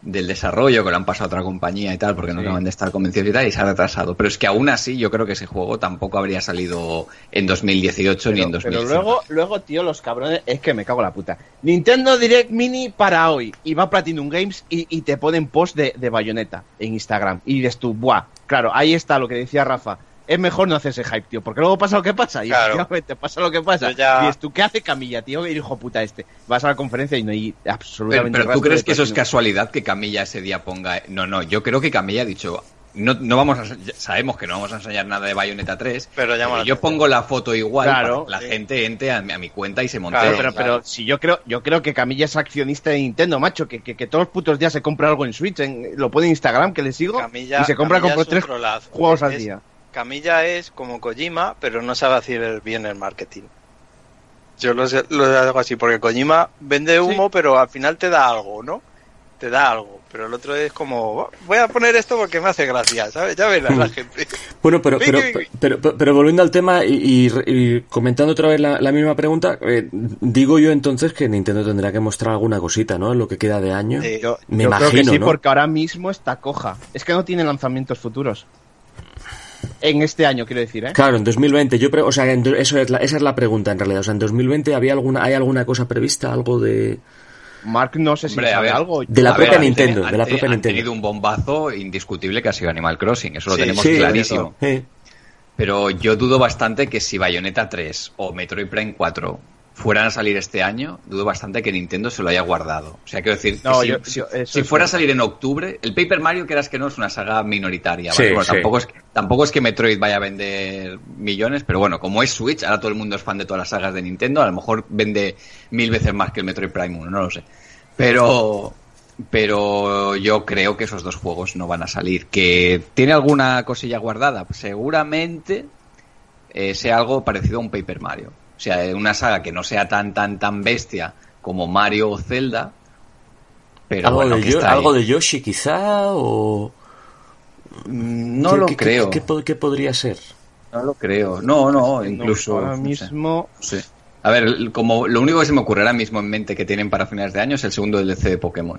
S2: del desarrollo, que lo han pasado a otra compañía y tal, porque no acaban de estar convencidos y tal, y se ha retrasado. Pero es que aún así yo creo que ese juego tampoco habría salido en 2018 ni en
S3: Pero,
S2: 2019.
S3: pero luego, luego, tío, los cabrones, es que me cago en la puta. Nintendo Direct Mini para hoy. Y va Platinum Games y, y te ponen post de, de Bayonetta en Instagram. Y dices tú, buah, claro, ahí está lo que decía Rafa. Es mejor no hacerse hype, tío, porque luego pasa lo que pasa. Y
S4: Claro.
S3: efectivamente pasa lo que pasa.
S4: Ya-
S3: Y dices tú, ¿qué hace Camilla, tío? El hijo puta este. Vas a la conferencia y no hay
S2: Pero,
S3: absolutamente
S2: pero tú
S3: rastro
S2: crees que eso es casualidad que Camilla ese día ponga. No, no, yo creo que Camilla ha dicho. No, no vamos a, sabemos que no vamos a enseñar nada de Bayonetta 3,
S4: Pero la
S2: yo
S4: atención.
S2: pongo la foto igual
S3: Claro,
S2: para que la
S4: sí.
S2: gente entre a, mi- a mi cuenta y se monte.
S4: Claro,
S3: pero,
S4: claro.
S3: pero si yo creo, yo creo que Camilla es accionista de Nintendo, macho, que, que, que todos los putos días se compra algo en Switch, en- lo pone en Instagram, que le sigo,
S4: Camilla-
S3: y se compra como
S4: es
S3: tres
S4: trolazo.
S3: juegos al
S4: Es-
S3: día.
S4: Camilla es como Kojima, pero no sabe hacer bien el marketing. Yo lo, sé- lo hago así, porque Kojima vende humo, pero al final te da algo, ¿no? Te da algo. Pero el otro es como, voy a poner esto porque me hace gracia, ¿sabes? Ya verás la gente.
S1: Bueno, pero, pero, pero, pero, pero volviendo al tema y, y- y comentando otra vez la, la misma pregunta, eh, digo yo entonces que Nintendo tendrá que mostrar alguna cosita, ¿no? En lo que queda de año.
S4: Sí.
S3: Yo,
S1: Me
S3: yo creo que
S1: imagino,
S3: sí,
S1: ¿no?
S3: porque ahora mismo está coja. Es que no tiene lanzamientos futuros. En este año, quiero decir, ¿eh?
S1: Claro, en 2020. Yo, o sea, eso es la- esa es la pregunta en realidad. O sea, en 2020 había alguna, hay alguna cosa prevista, algo de,
S3: Mark no sé si
S2: Hombre,
S3: sabe
S2: ver.
S3: algo.
S1: de la
S2: A
S1: propia
S2: ver,
S1: Nintendo, de la propia
S2: han
S1: Nintendo.
S2: tenido un bombazo indiscutible que ha sido Animal Crossing, eso lo tenemos
S1: Sí,
S2: clarísimo.
S1: sí.
S2: Pero yo dudo bastante que si Bayonetta 3 o Metroid Prime 4 fueran a salir este año, dudo bastante que Nintendo se lo haya guardado. O sea, quiero decir, que
S3: No,
S2: si,
S3: yo-
S2: si-
S3: yo- eso
S2: si
S3: es
S2: fuera a salir en octubre, el Paper Mario, quieras que no, es una saga minoritaria.
S1: Sí,
S2: ¿vale? Bueno,
S1: sí.
S2: tampoco, es, tampoco es que Metroid vaya a vender millones, pero bueno, como es Switch, ahora todo el mundo es fan de todas las sagas de Nintendo, a lo mejor vende mil veces más que el Metroid Prime 1, no lo sé. Pero, pero yo creo que esos dos juegos no van a salir. ¿Que tiene alguna cosilla guardada? Seguramente eh, sea algo parecido a un Paper Mario. O sea, una saga que no sea tan, tan, tan bestia como Mario o Zelda. Pero
S1: algo,
S2: bueno,
S1: de
S2: que
S1: Yo-
S2: está ahí.
S1: algo de Yoshi quizá o...
S2: No
S1: ¿Qué-
S2: lo
S1: qué-
S2: creo.
S1: ¿qué, po- qué podría ser?
S2: No lo creo. No, no, incluso.
S3: ahora
S2: no sé.
S3: mismo.
S2: Sí. A ver, como lo único que se me ocurre ahora mismo en mente que tienen para finales de año es el segundo DLC de Pokémon.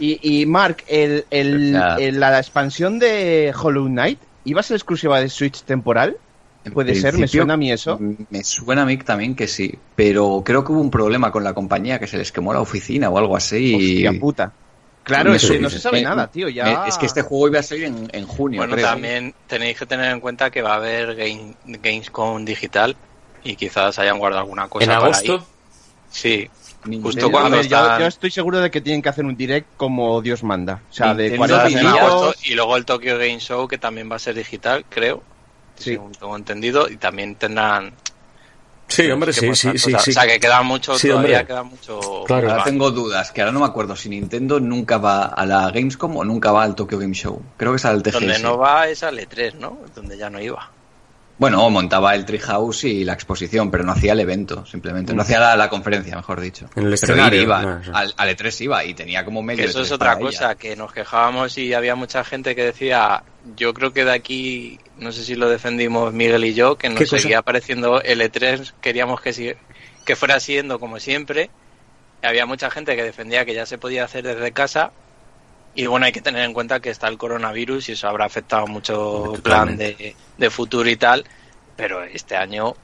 S3: Y, y Mark, el, el-
S2: O sea-
S3: el- la expansión de Hollow Knight iba a ser exclusiva de Switch temporal.
S2: En
S3: Puede ser, me suena a mí eso.
S2: Me suena a mí también que sí, pero creo que hubo un problema con la compañía que se les quemó la oficina o algo así. y-
S3: Hostia puta. Claro,
S2: Me
S3: es que
S2: suena-
S3: no se sabe nada, tío. Ya...
S2: es que este juego iba a salir en, en junio.
S4: Bueno,
S2: creo.
S4: también tenéis que tener en cuenta que va a haber game, Gamescom digital y quizás hayan guardado alguna cosa
S1: ¿En
S4: para
S1: agosto?
S4: ahí. Sí,
S2: Nintendo-
S4: justo cuando
S3: ver, yo,
S4: están-
S3: yo estoy seguro de que tienen que hacer un direct como Dios manda. O sea, de
S2: Nintendo
S3: 40
S4: quizás en
S2: diría-
S3: minutos.
S4: agosto, y luego el Tokyo Game Show que también va a ser digital, creo.
S3: Sí.
S4: según tengo entendido, y también tendrán
S1: Sí, hombre, sí, sí, sí.
S4: O sea, que queda mucho,
S1: Sí,
S4: todavía queda mucho.
S1: Claro.
S2: Ahora tengo dudas, que ahora no me acuerdo si Nintendo nunca va a la Gamescom o nunca va al Tokyo Game Show. Creo que es al TGS.
S4: Donde no va es al E3, ¿no? Donde ya no iba.
S2: Bueno, montaba el Treehouse y la exposición, pero no hacía el evento, simplemente. No hacía la, la conferencia, mejor dicho.
S1: En el
S2: Pero
S1: escenario,
S2: iba,
S1: no,
S2: al, al E3 iba y tenía como medio
S4: Que eso
S2: E3
S4: es otra cosa,
S2: ella.
S4: que nos quejábamos y había mucha gente que decía, yo creo que de aquí, no sé si lo defendimos Miguel y yo, que
S1: ¿Qué
S4: nos
S1: cosa?
S4: seguía apareciendo el E3, queríamos que, sigue- que fuera siendo como siempre. Había mucha gente que defendía que ya se podía hacer desde casa. Y bueno, hay que tener en cuenta que está el coronavirus y eso habrá afectado mucho plan
S1: Totalmente.
S4: de, de futuro y tal. Pero este año...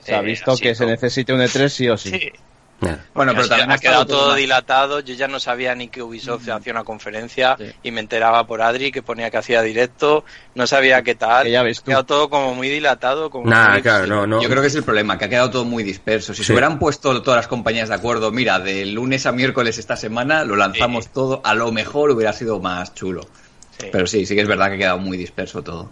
S3: Se ha
S4: eh,
S3: visto que se necesita un E3 sí o sí.
S4: Sí,
S2: Bueno,
S4: ha
S2: pero también
S4: ha quedado
S2: todo más-
S4: dilatado. Yo ya no sabía ni que Ubisoft hacía una conferencia
S2: Sí.
S4: y me enteraba por Adri que ponía que hacía directo. No sabía qué tal.
S3: Que ya ves
S4: Ha quedado todo como muy dilatado. Como
S1: Nada,
S4: muy-
S1: claro, no, no.
S2: Yo creo que es el problema, que ha quedado todo muy disperso. Si
S1: Sí.
S2: se hubieran puesto todas las compañías de acuerdo, mira, de lunes a miércoles esta semana lo lanzamos
S4: Sí.
S2: todo, a lo mejor hubiera sido más chulo.
S4: Sí.
S2: Pero sí, sí que es verdad que ha quedado muy disperso todo.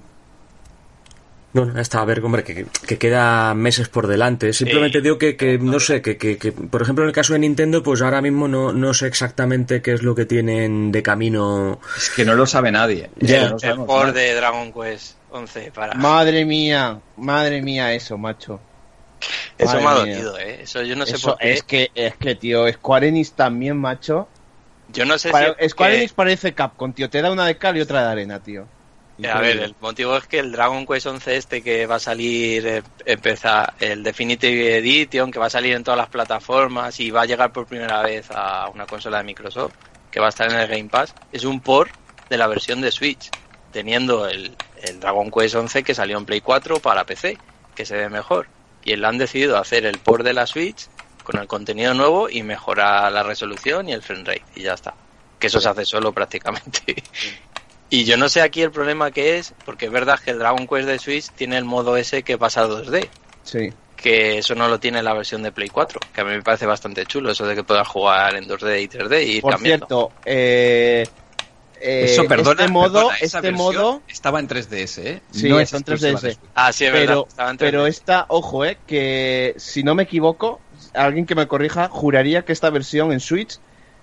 S1: Bueno, hasta a ver, hombre, que, que queda meses por delante. Simplemente
S4: Sí.
S1: digo que, que no sé, que, que, que, por ejemplo, en el caso de Nintendo, pues ahora mismo no, no sé exactamente qué es lo que tienen de camino.
S2: Es que no lo sabe nadie. Que no
S4: el
S2: nadie.
S4: de Dragon Quest 11 para...
S3: Madre mía, madre mía eso, macho.
S4: Eso
S3: madre
S4: me ha
S3: mía.
S4: dolido, ¿eh? Eso yo no sé
S3: Eso
S4: por qué.
S3: es que, es que, tío, Square Enix también, macho.
S4: Yo no sé
S3: Para-
S4: si...
S3: Square
S4: que-
S3: Enix parece Capcom, tío. Te da una de cal y otra de arena, tío.
S4: A ver, el motivo es que el Dragon Quest 11 este que va a salir, eh, empieza el Definitive Edition, que va a salir en todas las plataformas y va a llegar por primera vez a una consola de Microsoft, que va a estar en el Game Pass, es un port de la versión de Switch, teniendo el, el Dragon Quest 11 que salió en Play 4 para PC, que se ve mejor. Y él han decidido hacer el port de la Switch con el contenido nuevo y mejora la resolución y el frame rate, y ya está. Que eso se hace solo prácticamente. Y yo no sé aquí el problema que es, porque es verdad que el Dragon Quest de Switch tiene el modo ese que pasa a 2D,
S3: Sí.
S4: que eso no lo tiene la versión de Play 4, que a mí me parece bastante chulo, eso de que puedas jugar en 2D y 3D y ir
S3: Por
S4: cambiando.
S3: cierto, eh, eh,
S2: Eso, perdona,
S3: este modo,
S2: perdona, esa
S3: este modo,
S2: estaba en 3DS, ¿eh?
S3: Sí,
S2: no
S3: está en
S2: exclusiva
S3: 3DS.
S2: de Switch.
S4: Ah, sí, es verdad.
S3: pero,
S4: estaba en 3D.
S3: pero esta, ojo, eh, que si no me equivoco, alguien que me corrija, juraría que esta versión en Switch,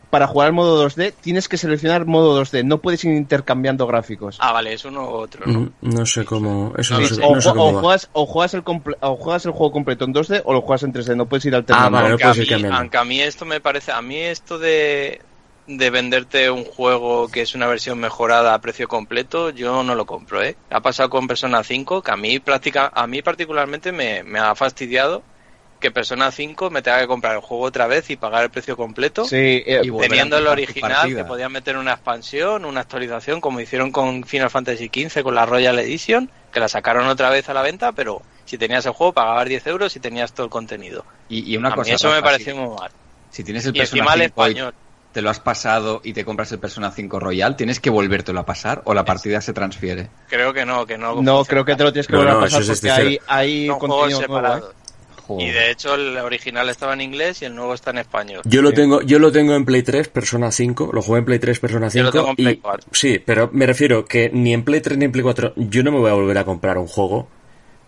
S3: para jugar al modo 2D, tienes que seleccionar modo 2D, no puedes ir intercambiando gráficos.
S4: Ah, vale, es uno u otro, ¿no?
S1: Mm, No sé cómo. Eso
S4: No
S1: no, sé,
S3: o,
S1: no sé
S3: ju-
S1: cómo
S3: o
S1: va.
S3: juegas, o, juegas el comple- o juegas el juego completo en 2D o lo juegas en 3D, no puedes ir alternando.
S1: Ah, vale, no
S4: aunque, a
S1: puedes ir
S4: mí,
S1: cambiando.
S4: aunque a mí esto me parece, a mí esto de, de venderte un juego que es una versión mejorada a precio completo, yo no lo compro, ¿eh? Ha pasado con Persona 5, que a mí práctica, a mí particularmente me, me ha fastidiado que Persona 5 me tenga que comprar el juego otra vez y pagar el precio completo.
S3: Sí, eh,
S2: Y
S4: Teniendo el original, que podían meter una expansión, una actualización, como hicieron con Final Fantasy XV, con la Royal Edition, que la sacaron otra vez a la venta, pero si tenías el juego pagabas 10 euros y tenías todo el contenido.
S2: Y, y una
S4: a
S2: cosa,
S4: mí eso me pareció
S2: si,
S4: muy mal.
S2: si tienes el
S4: Y
S2: Persona
S4: encima el
S2: 5 y
S4: español.
S2: te lo has pasado y te compras el Persona 5 Royal, ¿tienes que volvértelo a pasar o la partida se transfiere?
S4: Creo que no, que no.
S3: No, creo que te lo tienes que
S1: No,
S3: volver
S1: no,
S3: a pasar
S1: es
S3: porque hay,
S1: decir-
S3: hay
S4: juegos
S3: contenido nuevo, ¿eh?
S4: Y de hecho el original estaba en inglés y el nuevo está en español.
S1: Yo lo tengo, yo lo tengo en Play 3, Persona 5, lo jugué en Play 3, Persona
S4: Yo
S1: 5
S4: lo tengo en Play
S1: y
S4: 4.
S1: sí, pero me refiero que ni en Play 3 ni en Play 4 yo no me voy a volver a comprar un juego.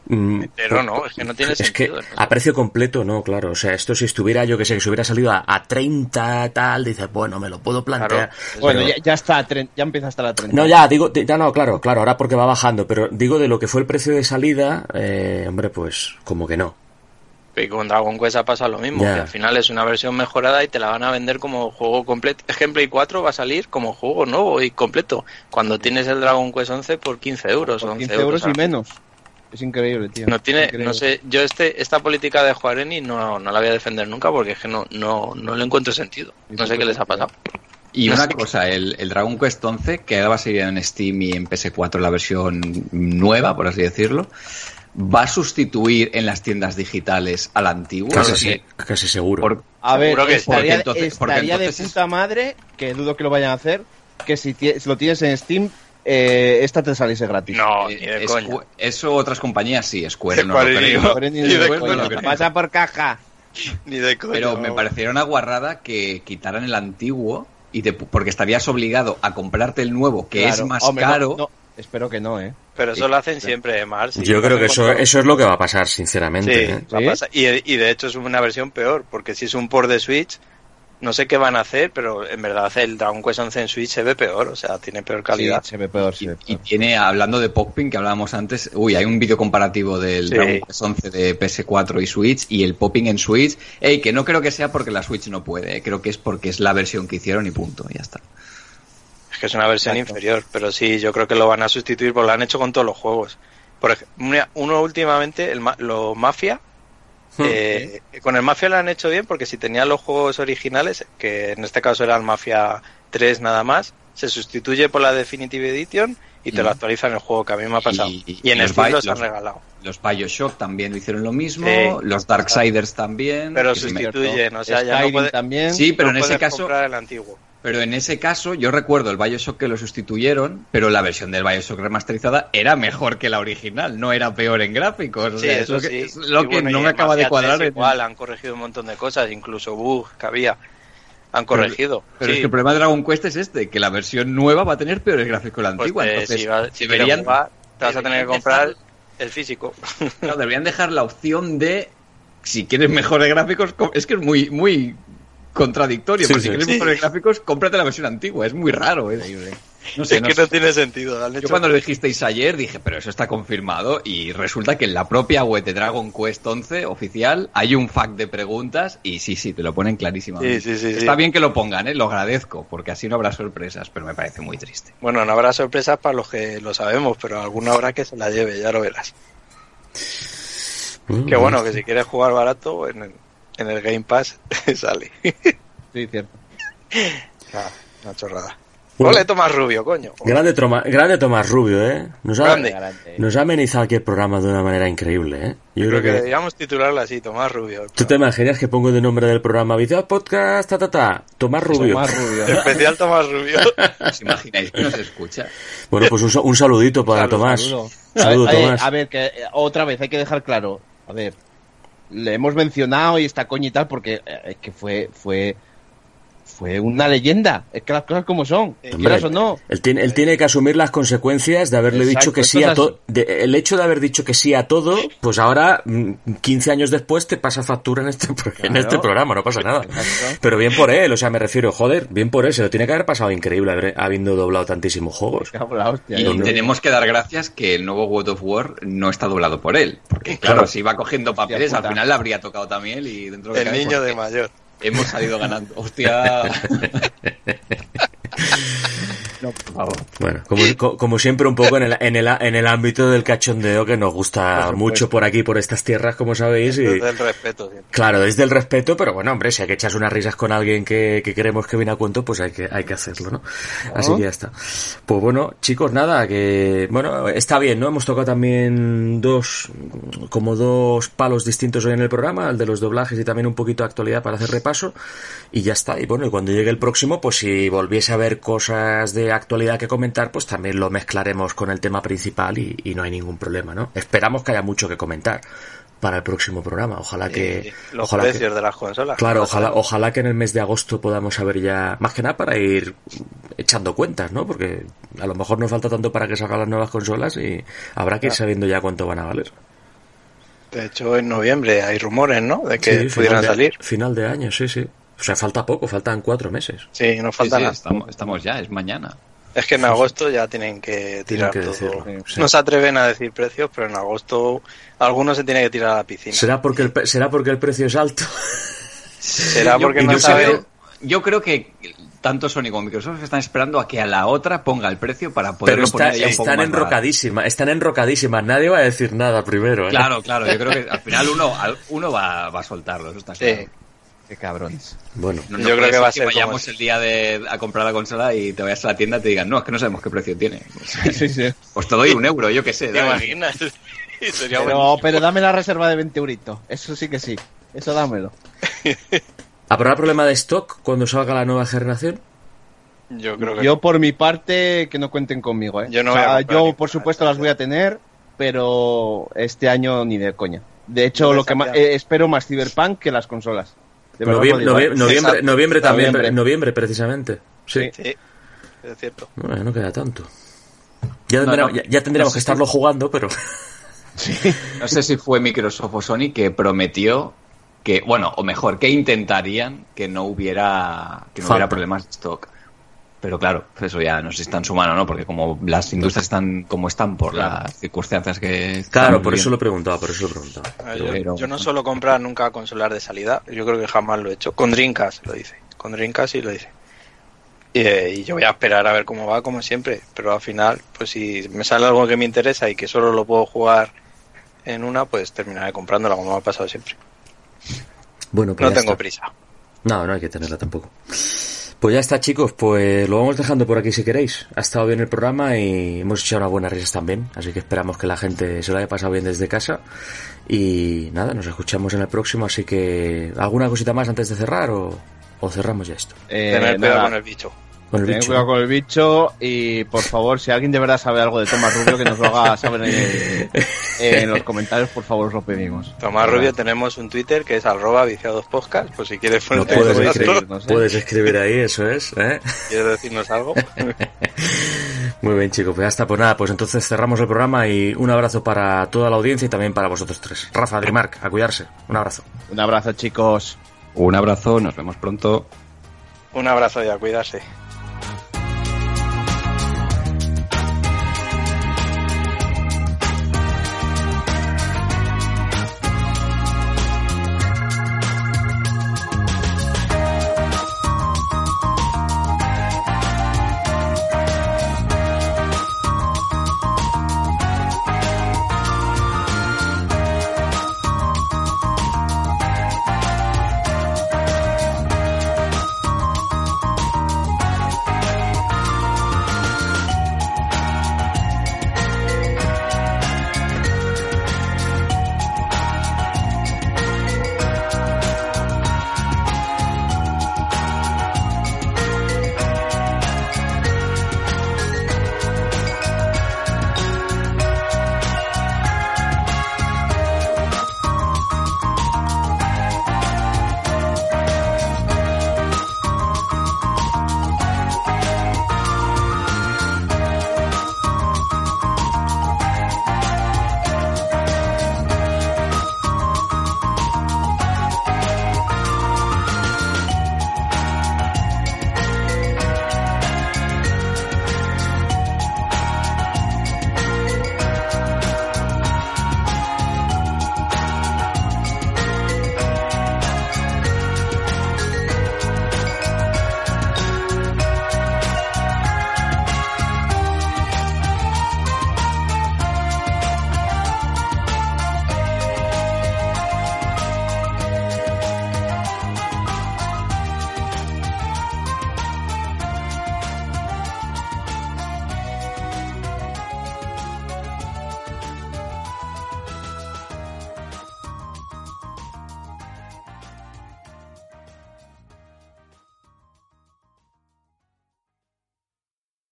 S1: mm,
S4: Pero no, es que no tiene
S1: es
S4: sentido.
S1: que a precio completo no, claro, o sea, esto si estuviera yo que sé, que si hubiera salido a, a 30 tal, dices, bueno, me lo puedo plantear.
S4: Claro.
S3: Bueno,
S1: Pero-
S3: ya, ya está, a tre- ya empieza a estar a 30.
S1: No, ya, digo, ya no, claro, claro, ahora porque va bajando, pero digo de lo que fue el precio de salida, eh, hombre, pues como que no.
S4: Y con Dragon Quest ha pasado lo mismo, que al final es una versión mejorada y te la van a vender como juego completo. Es que en Play 4 va a salir como juego nuevo y completo, cuando tienes el Dragon Quest 11 por 15 euros.
S3: Por
S4: 11
S3: 15 euros y menos. Es increíble, tío.
S4: No tiene,
S3: Increíble.
S4: no sé, yo este, esta política de Juareni no, no la voy a defender nunca porque es que no, no, no le encuentro sentido. No sé qué les ha pasado.
S2: Y
S4: No
S2: una
S4: sé.
S2: cosa, el, el Dragon Quest 11, que ahora va a salir en Steam y en PS4 la versión nueva, por así decirlo, va a sustituir en las tiendas digitales al antiguo.
S1: Casi,
S2: Es
S1: sí,
S2: decir,
S1: casi seguro.
S2: por-
S3: A ver,
S4: Seguro que
S3: estaría,
S2: Porque entonces- porque
S3: estaría
S2: entonces
S3: de
S2: es-
S3: puta madre, que dudo que lo vayan a hacer, que si, lo tienes en Steam, eh, esta te saliese gratis.
S4: No,
S2: eh,
S4: ni de coña.
S2: eso otras compañías sí, Square no lo
S4: Square
S2: creo.
S4: no.
S3: Square ni
S4: Ni
S3: de
S4: de
S3: coña.
S2: coña lo creo.
S3: Pasa por caja.
S4: Ni de coña.
S2: Pero me parecería una guarrada que quitaran el antiguo y te- porque estarías obligado a comprarte el nuevo, que
S3: Claro.
S2: es más
S3: Hombre, no,
S2: caro.
S3: no, espero que no, ¿eh?
S4: Pero eso lo hacen siempre, Mars.
S1: Yo creo que eso, eso es lo que va a pasar, sinceramente.
S4: Sí,
S1: ¿eh?
S4: va a
S3: ¿Sí?
S4: pasar. Y, y de hecho es una versión peor, porque si es un port de Switch, no sé qué van a hacer, pero en verdad el Dragon Quest 11 en Switch se ve peor, o sea, tiene peor calidad.
S3: Sí, se ve peor, se
S2: Y,
S3: ve
S2: y
S3: peor.
S2: tiene, hablando de Popping, que hablábamos antes, uy, hay un vídeo comparativo del
S4: Sí.
S2: Dragon Quest 11 de PS4 y Switch y el Popping en Switch. Ey, que no creo que sea porque la Switch no puede, eh, creo que es porque es la versión que hicieron y punto, ya está.
S4: Es que es una versión
S3: Exacto.
S4: inferior, pero sí, yo creo que lo van a sustituir porque lo han hecho con todos los juegos. Por ejemplo, uno últimamente, el, ma- los Mafia, eh, con el Mafia lo han hecho bien porque si tenían los juegos originales, que en este caso era el Mafia 3 nada más, se sustituye por la Definitive Edition y te
S2: Mm.
S4: lo actualizan el juego, que a mí me ha pasado.
S2: Y-
S4: Y,
S2: y
S4: en
S2: los
S4: Steam
S2: Bi-
S4: los han
S2: los-
S4: regalado.
S2: Los Bioshock también lo hicieron lo mismo,
S4: Sí.
S2: los Darksiders también.
S4: Pero sustituyen, o sea, ya no puede,
S3: también.
S2: Sí, pero
S4: no
S2: en ese caso,
S4: el antiguo.
S2: Pero en ese caso yo recuerdo el Bioshock que lo sustituyeron, pero la versión del Bioshock remasterizada era mejor que la original, no era peor en gráficos. o
S4: Sí,
S2: sea, es
S4: eso
S2: lo que,
S4: sí.
S2: es lo que
S4: bueno,
S2: no me acaba de cuadrar.
S4: 3
S2: en-
S4: Igual han corregido un montón de cosas, incluso bugs que había. Han corregido.
S2: Pero
S4: Sí,
S2: es que el problema de Dragon Quest es este, que la versión nueva va a tener peores gráficos que la
S4: pues,
S2: antigua.
S4: eh,
S2: entonces,
S4: si, va- si
S2: deberían,
S4: jugar, te vas a tener que comprar
S2: dejar-
S4: el físico.
S2: claro, deberían dejar la opción de, si quieres mejores gráficos, co- es que es muy, muy contradictorio,
S1: Sí,
S2: porque
S1: sí.
S2: si quieres
S4: Sí.
S2: mejores gráficos, cómprate la versión antigua, es muy raro. es- No sé,
S4: es
S2: no
S4: que
S2: sé.
S4: no tiene sentido. han
S2: Yo
S4: hecho-
S2: cuando lo dijisteis ayer dije, pero eso está confirmado y resulta que en la propia web de Dragon Quest 11 oficial hay un fact de preguntas y sí, sí, te lo ponen clarísimamente.
S4: Sí, sí, sí,
S2: Está
S4: sí.
S2: bien que lo pongan, ¿eh? lo agradezco, porque así no habrá sorpresas, pero me parece muy triste.
S4: Bueno, no habrá sorpresas para los que lo sabemos, pero alguna habrá que se la lleve, ya lo verás.
S1: Mm.
S4: Que bueno, que si quieres jugar barato, en el, en el Game Pass sale.
S3: Sí, cierto.
S4: Ah, una chorrada.
S1: Bueno.
S4: Ole, Tomás Rubio, coño.
S1: Grande, Toma- grande Tomás Rubio, ¿eh? Nos ha,
S4: Grande.
S1: Nos ha amenizado aquí el programa de una manera increíble, ¿eh? Yo
S4: Creo
S1: creo
S4: que
S1: que...
S4: deberíamos titularla así, Tomás Rubio.
S1: ¿Tú te imaginas que pongo de nombre del programa Video Podcast, ta, ta, ta, Tomás Rubio?
S3: Tomás Rubio.
S4: Especial Tomás Rubio.
S2: ¿Os imagináis que no se escucha?
S1: Bueno, pues un, un saludito para Tomás.
S3: Saludo.
S1: Saludo,
S3: a, ver,
S1: Tomás.
S3: a ver, que eh, otra vez hay que dejar claro. A ver, le hemos mencionado y está coña y tal porque eh, es que fue, fue, fue una leyenda. Es que las cosas como son.
S1: Hombre,
S3: Quieras o no.
S1: Él tiene, él tiene que asumir las consecuencias de haberle
S3: Exacto,
S1: dicho que sí a todo. El hecho de haber dicho que sí a todo, pues ahora, mm, 15 años después, te pasa factura en este, pro- en este programa, no pasa nada.
S3: Exacto.
S1: Pero bien por él, o sea, me refiero, joder, bien por él, se lo tiene que haber pasado increíble haber- habiendo doblado tantísimos juegos.
S3: Hostia.
S2: Y
S3: ¿no?
S2: tenemos que dar gracias que el nuevo God of War no está doblado por él. Porque claro,
S1: Claro.
S2: si iba cogiendo papeles, al final le habría tocado también y dentro de
S4: El niño de mayor.
S2: Hemos salido ganando. Hostia.
S3: No, por favor.
S1: Bueno, como, co- como siempre, un poco en el, en, el, en el ámbito del cachondeo que nos gusta mucho por aquí, por estas tierras, como sabéis. Y,
S4: Desde el respeto. siempre.
S1: claro, desde el respeto, pero bueno, hombre, si hay que echarse unas risas con alguien que, que queremos que viene a cuento, pues hay que, hay que hacerlo, ¿no? Así que ya está. Pues bueno, chicos, nada, que, bueno, está bien, ¿no? Hemos tocado también dos, como dos palos distintos hoy en el programa, el de los doblajes y también un poquito de actualidad para hacer repaso. Y ya está. Y bueno, y cuando llegue el próximo, pues si volviese a ver cosas de actualidad que comentar, pues también lo mezclaremos con el tema principal y, y no hay ningún problema, ¿no? Esperamos que haya mucho que comentar para el próximo programa. Ojalá que,
S4: Y los
S1: ojalá que-
S4: precios de las consolas.
S1: Claro, ojalá, ojalá que en el mes de agosto podamos saber ya, más que nada para ir echando cuentas, ¿no? Porque a lo mejor no falta tanto para que salgan las nuevas consolas y habrá que ir sabiendo ya cuánto van a valer.
S4: De hecho, en noviembre hay rumores, ¿no? De que
S1: Sí,
S4: pudieran
S1: final de-
S4: salir.
S1: Final de año, sí, sí. O sea, falta poco, faltan cuatro meses.
S4: Sí, no falta
S2: sí,
S4: nada.
S2: estamos, estamos ya, es mañana.
S4: Es que en agosto ya tienen que tirar
S1: que
S4: todo.
S1: decirlo, sí.
S4: No se atreven a decir precios, pero en agosto algunos se tiene que tirar a la piscina.
S1: ¿Será porque el, será porque el precio es alto?
S4: Será
S2: Yo-
S4: porque no
S1: no
S4: saben.
S2: creo, yo creo que tanto Sony como Microsoft están esperando a que a la otra ponga el precio para poderlo
S1: Pero está-
S2: poner ya un poco
S1: están enrocadísimas, están enrocadísimas. Nadie va a decir nada primero, ¿eh?
S2: Claro, claro, yo creo que al final uno, uno va, va a soltarlo, eso está
S4: Sí.
S2: claro.
S3: Qué cabrones.
S1: Bueno,
S2: No,
S4: Yo creo que va a
S2: ser
S4: como
S2: vayamos el día de, a comprar la consola y te vayas a la tienda y te digan, no, es que no sabemos qué precio tiene. Pues,
S3: Sí, sí.
S2: pues te doy un euro, yo qué sé.
S4: ¿Te imaginas? Sería
S3: Pero, pero dame la reserva de 20 euritos. Eso sí que sí. Eso dámelo.
S1: ¿habrá problema de stock cuando salga la nueva generación?
S4: Yo creo que
S3: Yo, por mi parte, que no cuenten conmigo, ¿eh?
S4: Yo no
S3: O sea, yo, por supuesto, las voy a tener, pero este año ni de coña. De hecho,
S4: No
S3: lo que
S4: sabía.
S3: eh, espero más Cyberpunk que las consolas.
S1: Noviembre, noviembre también,
S3: Noviembre.
S1: noviembre precisamente. Sí.
S3: Sí.
S4: sí, es cierto.
S1: Bueno, no queda tanto. Ya
S2: No,
S1: tendremos,
S2: no.
S1: ya, ya tendríamos
S2: No sé
S1: que estarlo jugando, pero...
S2: No sé si fue Microsoft o Sony que prometió que, bueno, o mejor, que intentarían que no hubiera, que no
S1: Falta.
S2: hubiera problemas de stock. Pero claro, eso ya no sé si está en su mano, ¿no? Porque como las industrias están como están por
S3: Claro.
S2: las circunstancias que...
S1: Claro, por eso lo
S2: viviendo.
S1: preguntaba, por eso lo preguntaba.
S4: A ver, yo,
S2: Pero-
S4: yo no suelo comprar nunca consolas de salida, yo creo que jamás lo he hecho. Con Dreamcast lo hice, con Dreamcast sí lo hice. Y, eh, y yo voy a esperar a ver cómo va, como siempre, pero al final, pues si me sale algo que me interesa y que solo lo puedo jugar en una, pues terminaré comprándola como me ha pasado siempre.
S1: Bueno, pues
S4: No
S1: ya
S4: tengo
S1: está.
S4: prisa.
S1: No, no hay que tenerla tampoco. Pues ya está, chicos, pues lo vamos dejando por aquí si queréis. Ha estado bien el programa y hemos echado unas buenas risas también, así que esperamos que la gente se lo haya pasado bien desde casa. Y nada, nos escuchamos en el próximo, así que ¿alguna cosita más antes de cerrar o, o cerramos ya esto?
S3: Eh,
S4: Tener cuidado con el bicho.
S1: Con el
S3: Tened
S1: bicho.
S3: cuidado con el bicho y por favor, si alguien de verdad sabe algo de Tomás Rubio, que nos lo haga saber en, en los comentarios, por favor, os lo pedimos.
S4: Tomás Rubio tenemos un Twitter que es arroba viciados podcast, pues si quieres
S1: No
S4: ponerte
S1: puedes
S3: escribir, no sé.
S1: Puedes escribir ahí, eso es. ¿eh?
S4: quieres decirnos algo.
S1: Muy bien, chicos, pues ya está. Pues nada, pues entonces cerramos el programa y un abrazo para toda la audiencia y también para vosotros tres. Rafa, Adrimarc, a cuidarse. Un abrazo.
S3: Un abrazo, chicos.
S2: Un abrazo, nos vemos pronto.
S4: Un abrazo y a cuidarse.